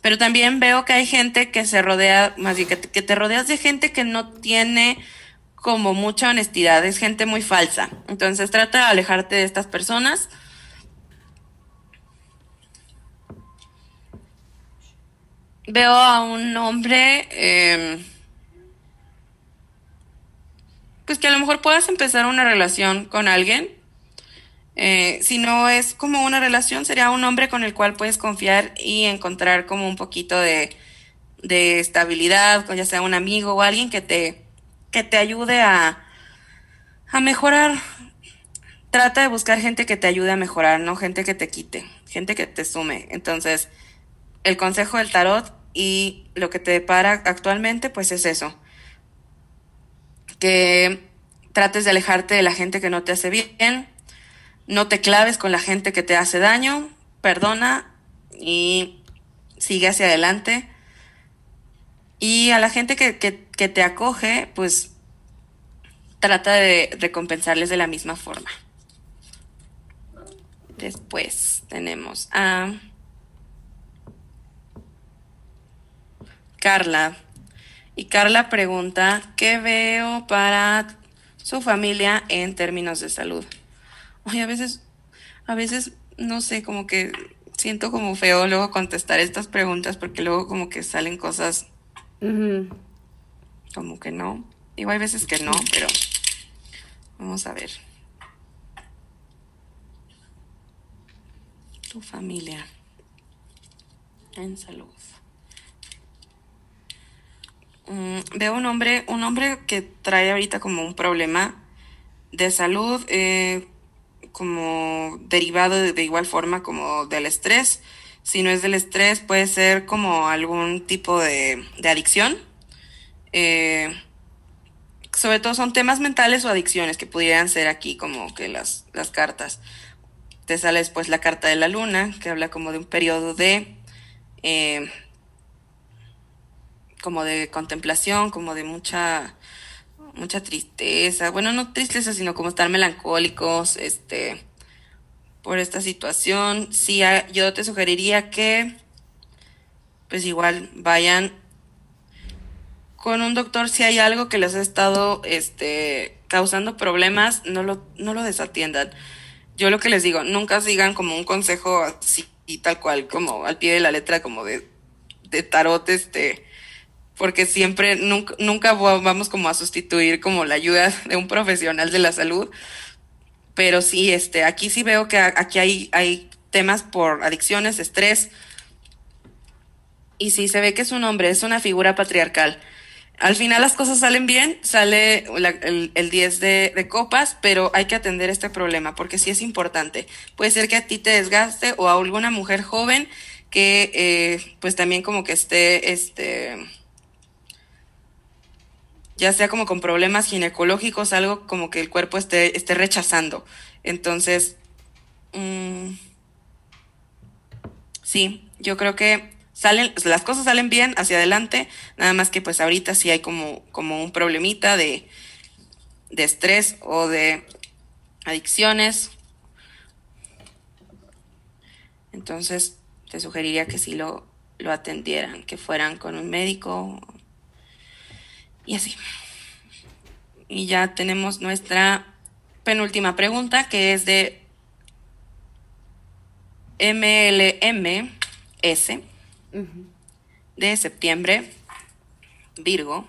pero también veo que hay gente que se rodea, más bien que te rodeas de gente que no tiene como mucha honestidad, es gente muy falsa. Entonces trata de alejarte de estas personas. Veo a un hombre, em, pues que a lo mejor puedas empezar una relación con alguien. Eh, si no es como una relación, sería un hombre con el cual puedes confiar y encontrar como un poquito de, de estabilidad, ya sea un amigo o alguien que te, que te ayude a, a mejorar. Trata de buscar gente que te ayude a mejorar, no gente que te quite, gente que te sume. Entonces, el consejo del tarot y lo que te depara actualmente, pues es eso. Que trates de alejarte de la gente que no te hace bien, no te claves con la gente que te hace daño, perdona y sigue hacia adelante Y a la gente que, que, te acoge, pues trata de recompensarles de la misma forma. Después tenemos a Carla. Y Carla pregunta, ¿qué veo para su familia en términos de salud? Oye, a veces, a veces, no sé, como que siento como feo luego contestar estas preguntas porque luego como que salen cosas como que no. Digo, hay veces que no, pero vamos a ver. Tu familia en salud. Mm, veo un hombre, un hombre que trae ahorita como un problema de salud, eh, como derivado de, igual forma como del estrés. Si no es del estrés, puede ser como algún tipo de, de adicción. Eh, sobre todo son temas mentales o adicciones que pudieran ser aquí como que las, las cartas. Te sale después la carta de la luna, que habla como de un periodo de... eh, como de contemplación, como de mucha mucha tristeza, bueno, no tristeza, sino como estar melancólicos, este, por esta situación. Sí, a- yo te sugeriría que, pues igual vayan con un doctor si hay algo que les ha estado, este, causando problemas, no lo, no lo desatiendan. Yo lo que les digo, nunca sigan como un consejo así, tal cual, como al pie de la letra, como de, de tarot, este, porque siempre, nunca, nunca va- vamos como a sustituir como la ayuda de un profesional de la salud, pero sí, este, aquí sí veo que aquí hay, hay temas por adicciones, estrés, y sí se ve que es un hombre, es una figura patriarcal. Al final las cosas salen bien, sale la- el, el 10 de, de copas, pero hay que atender este problema porque sí es importante. Puede ser que a ti te desgaste o a alguna mujer joven que eh, pues también como que esté, este, ya sea como con problemas ginecológicos, algo como que el cuerpo esté, esté rechazando. Entonces, mm, sí, yo creo que salen, las cosas salen bien hacia adelante, nada más que pues ahorita sí hay como, como un problemita de, de estrés o de adicciones. Entonces, te sugeriría que sí lo, lo atendieran, que fueran con un médico y así. Y ya tenemos nuestra penúltima pregunta, que es de MLMS de septiembre, Virgo.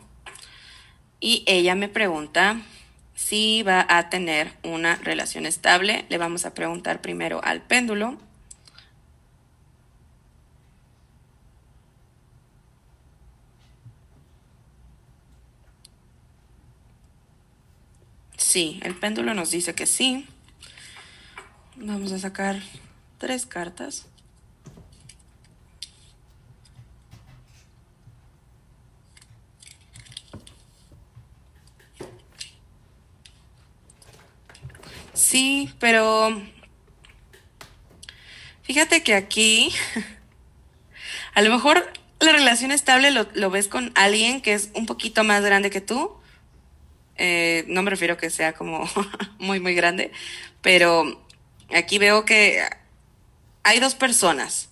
Y ella me pregunta si va a tener una relación estable. Le vamos a preguntar primero al péndulo. Sí, el péndulo nos dice que sí. Vamos a sacar tres cartas. Sí, pero fíjate que aquí a lo mejor la relación estable lo, ves con alguien que es un poquito más grande que tú. Eh, no me refiero que sea como muy, muy grande, pero aquí veo que hay dos personas.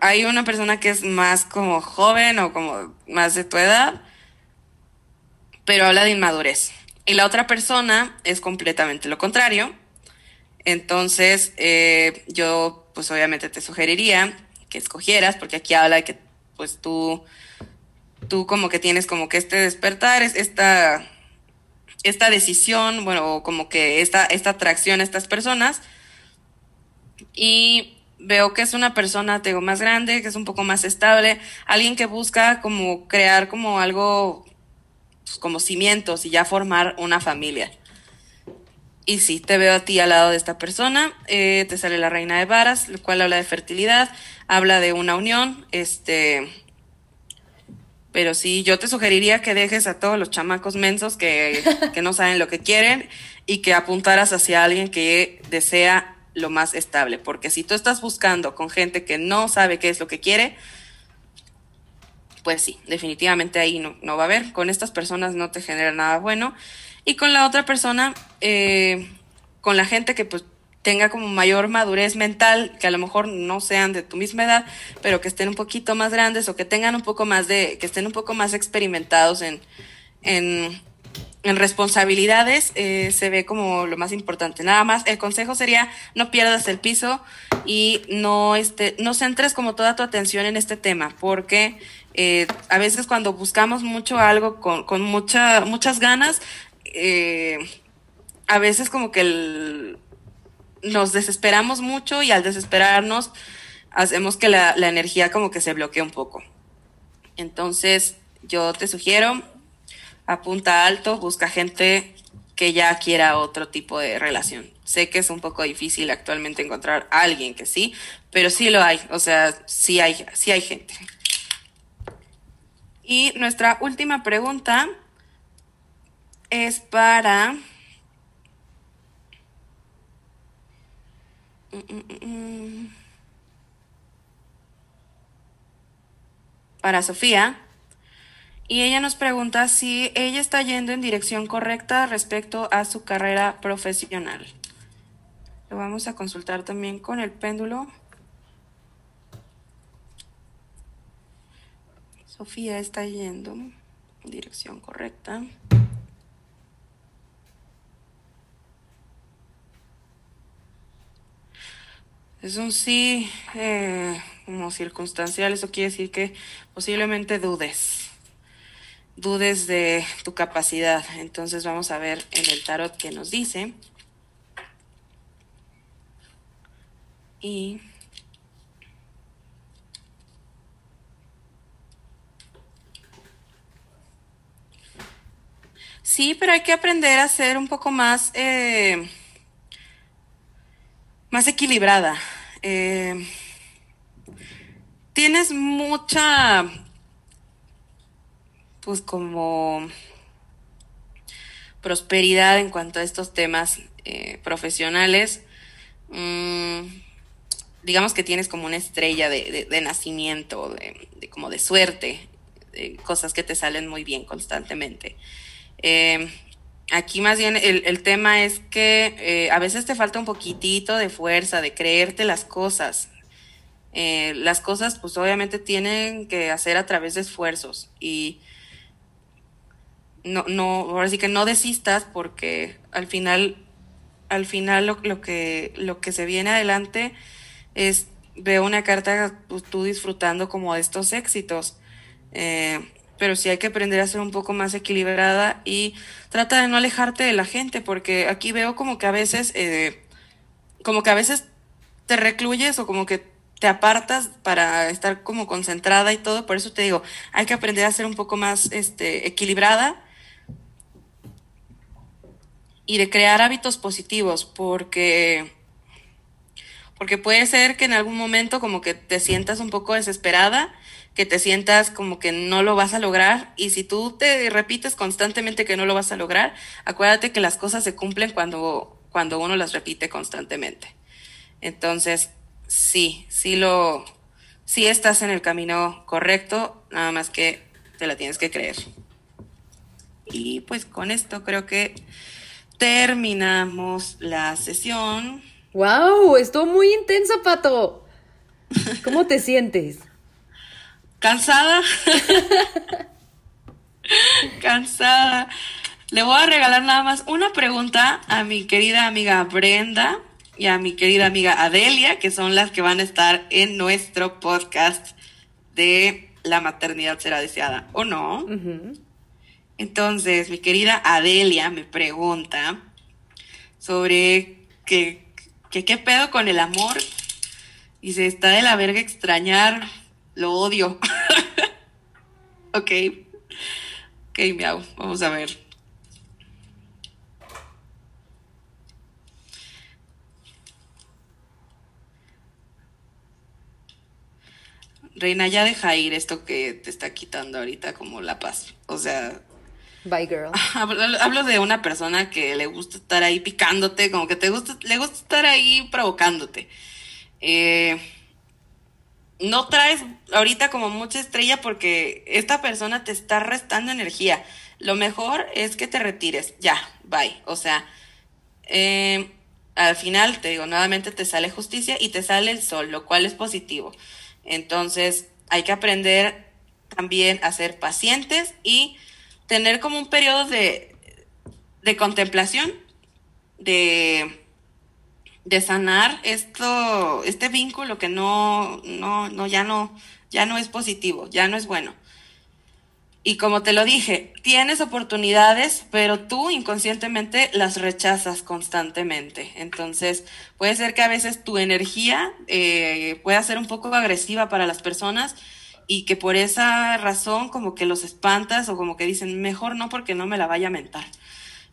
Hay una persona que es más como joven o como más de tu edad, pero habla de inmadurez. Y la otra persona es completamente lo contrario. Entonces, eh, yo pues obviamente te sugeriría que escogieras, porque aquí habla de que pues tú, tú como que tienes como que este despertar, es- esta, esta decisión, bueno, como que esta, esta atracción a estas personas. Y veo que es una persona, te más grande, que es un poco más estable, alguien que busca como crear como algo, pues, como cimientos y ya formar una familia. Y sí, te veo a ti al lado de esta persona, eh, te sale la reina de varas, lo cual habla de fertilidad, habla de una unión, este, pero sí, yo te sugeriría que dejes a todos los chamacos mensos que, que no saben lo que quieren y que apuntaras hacia alguien que desea lo más estable, porque si tú estás buscando con gente que no sabe qué es lo que quiere, pues sí, definitivamente ahí no, no va a haber. Con estas personas no te genera nada bueno. Y con la otra persona, eh, con la gente que pues tenga como mayor madurez mental, que a lo mejor no sean de tu misma edad, pero que estén un poquito más grandes o que tengan un poco más de, que estén un poco más experimentados en, en, en responsabilidades, eh, se ve como lo más importante. Nada más, el consejo sería no pierdas el piso y no, este, no centres como toda tu atención en este tema, porque eh, a veces cuando buscamos mucho algo con, con mucha, muchas ganas, eh, a veces como que el, nos desesperamos mucho y al desesperarnos hacemos que la, la energía como que se bloquee un poco. Entonces, yo te sugiero, apunta alto, busca gente que ya quiera otro tipo de relación. Sé que es un poco difícil actualmente encontrar a alguien que sí, pero sí lo hay, o sea, sí hay, sí hay gente. Y nuestra última pregunta es para para Sofía. Y ella nos pregunta si ella está yendo en dirección correcta respecto a su carrera profesional. Lo vamos a consultar también con el péndulo. Sofía está yendo en dirección correcta. Es un sí eh, como circunstancial, eso quiere decir que posiblemente dudes, dudes de tu capacidad. Entonces vamos a ver en el tarot qué nos dice. Y sí, pero hay que aprender a ser un poco más... Eh, más equilibrada. Eh, tienes mucha, pues como prosperidad en cuanto a estos temas eh, profesionales. Mm, digamos que tienes como una estrella de, de, nacimiento, de, de, como de suerte, de cosas que te salen muy bien constantemente. Eh, Aquí más bien el, el tema es que eh, a veces te falta un poquitito de fuerza, de creerte las cosas. Eh, las cosas pues obviamente tienen que hacer a través de esfuerzos y no, no, ahora sí que no desistas porque al final, al final lo, lo que, lo que se viene adelante es, veo una carta pues, tú disfrutando como de estos éxitos. Eh, pero sí hay que aprender a ser un poco más equilibrada y trata de no alejarte de la gente, porque aquí veo como que a veces, eh, como que a veces te recluyes o como que te apartas para estar como concentrada y todo, por eso te digo, hay que aprender a ser un poco más este, equilibrada y de crear hábitos positivos, porque porque puede ser que en algún momento como que te sientas un poco desesperada que te sientas como que no lo vas a lograr y si tú te repites constantemente que no lo vas a lograr, acuérdate que las cosas se cumplen cuando, cuando uno las repite constantemente. Entonces, sí, sí lo, sí estás en el camino correcto, nada más que te la tienes que creer. Y pues con esto creo que terminamos la sesión. ¡Wow! Estuvo muy intensa, Pato. ¿Cómo te sientes? Cansada. cansada. Le voy a regalar nada más una pregunta a mi querida amiga Brenda y a mi querida amiga Adelia, que son las que van a estar en nuestro podcast de La maternidad será deseada, ¿o no? Uh -huh. Entonces, mi querida Adelia me pregunta sobre que, que qué pedo con el amor y se está de la verga extrañar lo odio. ok. Ok, miau. Vamos a ver. Reina, ya deja ir esto que te está quitando ahorita como la paz. O sea. Bye, girl. Hablo, hablo de una persona que le gusta estar ahí picándote, como que te gusta, le gusta estar ahí provocándote. Eh, no traes ahorita como mucha estrella porque esta persona te está restando energía. Lo mejor es que te retires, ya, bye. O sea, eh, al final, te digo, nuevamente te sale justicia y te sale el sol, lo cual es positivo. Entonces, hay que aprender también a ser pacientes y tener como un periodo de, de contemplación, de, de sanar esto, este vínculo que no, no, no, ya no, ya no es positivo, ya no es bueno. Y como te lo dije, tienes oportunidades, pero tú inconscientemente las rechazas constantemente. Entonces, puede ser que a veces tu energía eh, pueda ser un poco agresiva para las personas y que por esa razón como que los espantas o como que dicen, mejor no porque no me la vaya a mentar.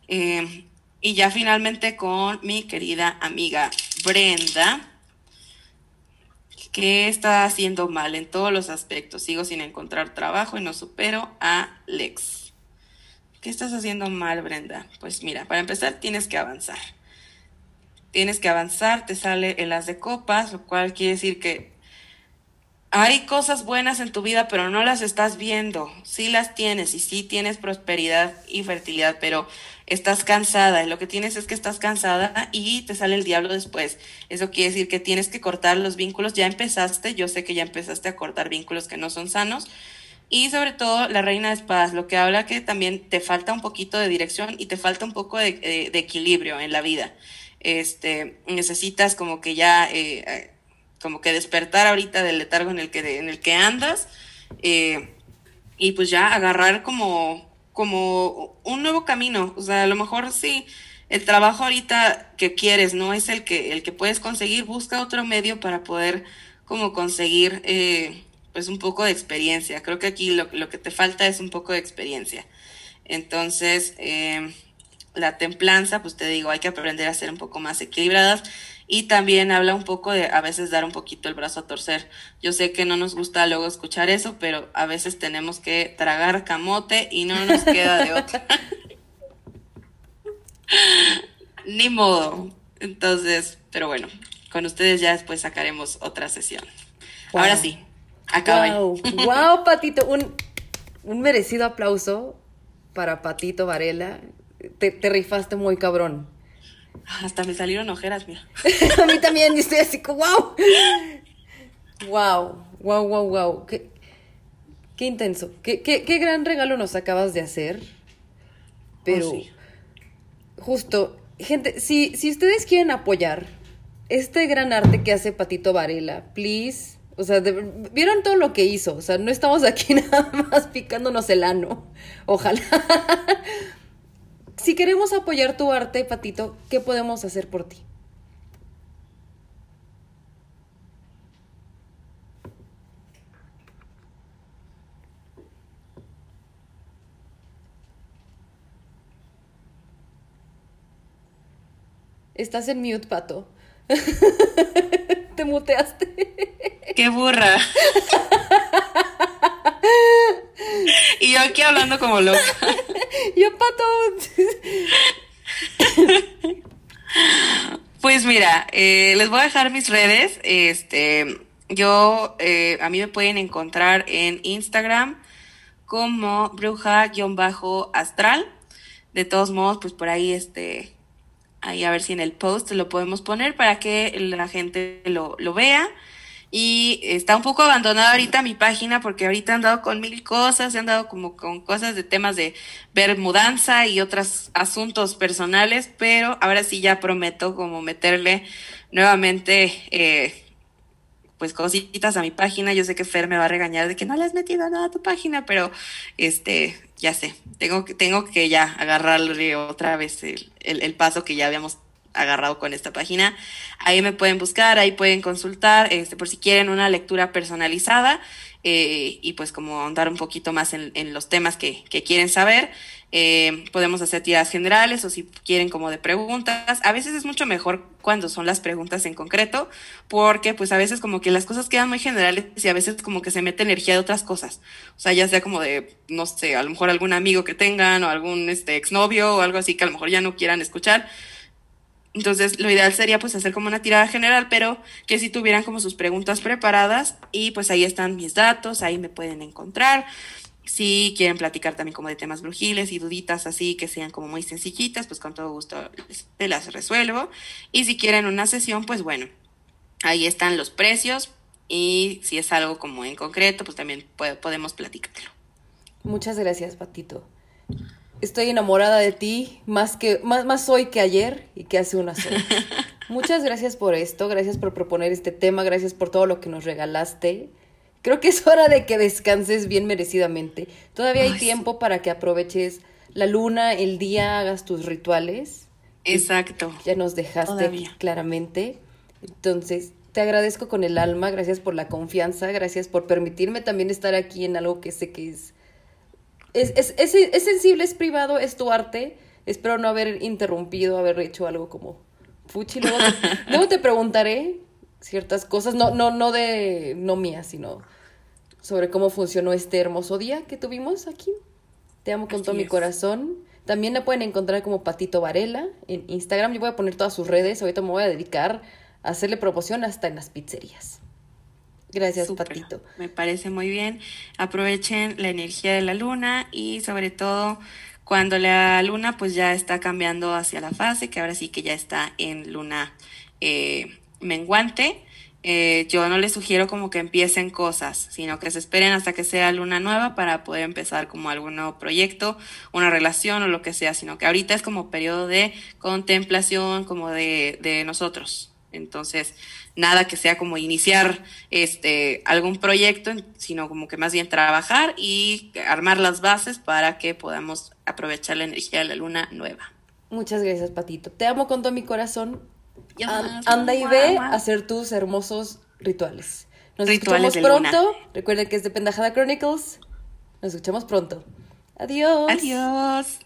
Eh, y ya finalmente con mi querida amiga Brenda, ¿Qué está haciendo mal en todos los aspectos? Sigo sin encontrar trabajo y no supero a Lex. ¿Qué estás haciendo mal, Brenda? Pues mira, para empezar tienes que avanzar. Tienes que avanzar, te sale el as de copas, lo cual quiere decir que hay cosas buenas en tu vida, pero no las estás viendo. Sí las tienes y sí tienes prosperidad y fertilidad, pero estás cansada lo que tienes es que estás cansada y te sale el diablo después. Eso quiere decir que tienes que cortar los vínculos. Ya empezaste, yo sé que ya empezaste a cortar vínculos que no son sanos. Y sobre todo la reina de espadas, lo que habla que también te falta un poquito de dirección y te falta un poco de, de, equilibrio en la vida. Este, necesitas como que ya, eh, como que despertar ahorita del letargo en el que, en el que andas eh, y pues ya agarrar como como un nuevo camino. O sea, a lo mejor sí, el trabajo ahorita que quieres no es el que, el que puedes conseguir, busca otro medio para poder como conseguir eh, pues un poco de experiencia. Creo que aquí lo, lo, que te falta es un poco de experiencia. Entonces, eh, la templanza, pues te digo, hay que aprender a ser un poco más equilibradas y también habla un poco de a veces dar un poquito el brazo a torcer. Yo sé que no nos gusta luego escuchar eso, pero a veces tenemos que tragar camote y no nos queda de otra. Ni modo. Entonces, pero bueno, con ustedes ya después sacaremos otra sesión. Ahora sí, acaben. Wow, wow Patito, un, un merecido aplauso para Patito Varela. Te, te rifaste muy cabrón. Hasta me salieron ojeras, mira. a mí también, y estoy así como, wow. Wow, wow, wow, wow. Qué, qué intenso. Qué, qué, qué, gran regalo nos acabas de hacer. Pero, oh, sí. justo, gente, si, si ustedes quieren apoyar este gran arte que hace Patito Varela, please. O sea, de, vieron todo lo que hizo. O sea, no estamos aquí nada más picándonos el ano. Ojalá. Si queremos apoyar tu arte, Patito, ¿qué podemos hacer por ti? Estás en mute, Pato. Te muteaste. ¡Qué burra! y yo aquí hablando como loca. yo pato. pues mira, eh, les voy a dejar mis redes. Este, yo, eh, a mí me pueden encontrar en Instagram como bruja-astral. De todos modos, pues por ahí, este, ahí a ver si en el post lo podemos poner para que la gente lo, lo vea. Y está un poco abandonada ahorita mi página porque ahorita han dado con mil cosas, he andado como con cosas de temas de ver mudanza y otros asuntos personales, pero ahora sí ya prometo como meterle nuevamente eh, pues cositas a mi página. Yo sé que Fer me va a regañar de que no le has metido nada a tu página, pero este, ya sé, tengo que, tengo que ya agarrarle otra vez el, el, el paso que ya habíamos agarrado con esta página. Ahí me pueden buscar, ahí pueden consultar, este, por si quieren una lectura personalizada eh, y pues como andar un poquito más en, en los temas que, que, quieren saber. Eh, podemos hacer tiradas generales o si quieren como de preguntas. A veces es mucho mejor cuando son las preguntas en concreto, porque pues a veces como que las cosas quedan muy generales y a veces como que se mete energía de otras cosas. O sea, ya sea como de, no sé, a lo mejor algún amigo que tengan o algún este exnovio o algo así que a lo mejor ya no quieran escuchar Entonces, lo ideal sería pues hacer como una tirada general, pero que si tuvieran como sus preguntas preparadas y pues ahí están mis datos, ahí me pueden encontrar. Si quieren platicar también como de temas brujiles y duditas así que sean como muy sencillitas, pues con todo gusto te las resuelvo. Y si quieren una sesión, pues bueno, ahí están los precios y si es algo como en concreto, pues también podemos platicártelo. Muchas gracias, Patito. Estoy enamorada de ti más que más más hoy que ayer y que hace unas horas. Muchas gracias por esto, gracias por proponer este tema, gracias por todo lo que nos regalaste. Creo que es hora de que descanses bien merecidamente. Todavía hay tiempo para que aproveches la luna, el día, hagas tus rituales. Exacto. Ya nos dejaste claramente. Entonces, te agradezco con el alma, gracias por la confianza, gracias por permitirme también estar aquí en algo que sé que es es, es, es, es, sensible, es privado, es tu arte. Espero no haber interrumpido, haber hecho algo como fuchi. Luego te, luego te preguntaré ciertas cosas, no, no, no de, no mías, sino sobre cómo funcionó este hermoso día que tuvimos aquí. Te amo con todo mi corazón. También la pueden encontrar como Patito Varela en Instagram. Yo voy a poner todas sus redes. Ahorita me voy a dedicar a hacerle promoción hasta en las pizzerías. Gracias, Patito. Me parece muy bien. Aprovechen la energía de la luna y sobre todo cuando la luna pues ya está cambiando hacia la fase, que ahora sí que ya está en luna eh, menguante. Eh, yo no les sugiero como que empiecen cosas, sino que se esperen hasta que sea luna nueva para poder empezar como algún nuevo proyecto, una relación o lo que sea, sino que ahorita es como periodo de contemplación, como de, de nosotros. Entonces, nada que sea como iniciar este algún proyecto, sino como que más bien trabajar y armar las bases para que podamos aprovechar la energía de la luna nueva. Muchas gracias, Patito. Te amo con todo mi corazón. anda y ve a hacer tus hermosos rituales. Nos escuchamos pronto. Recuerden que es de Pendejada Chronicles. Nos escuchamos pronto. Adiós. Adiós.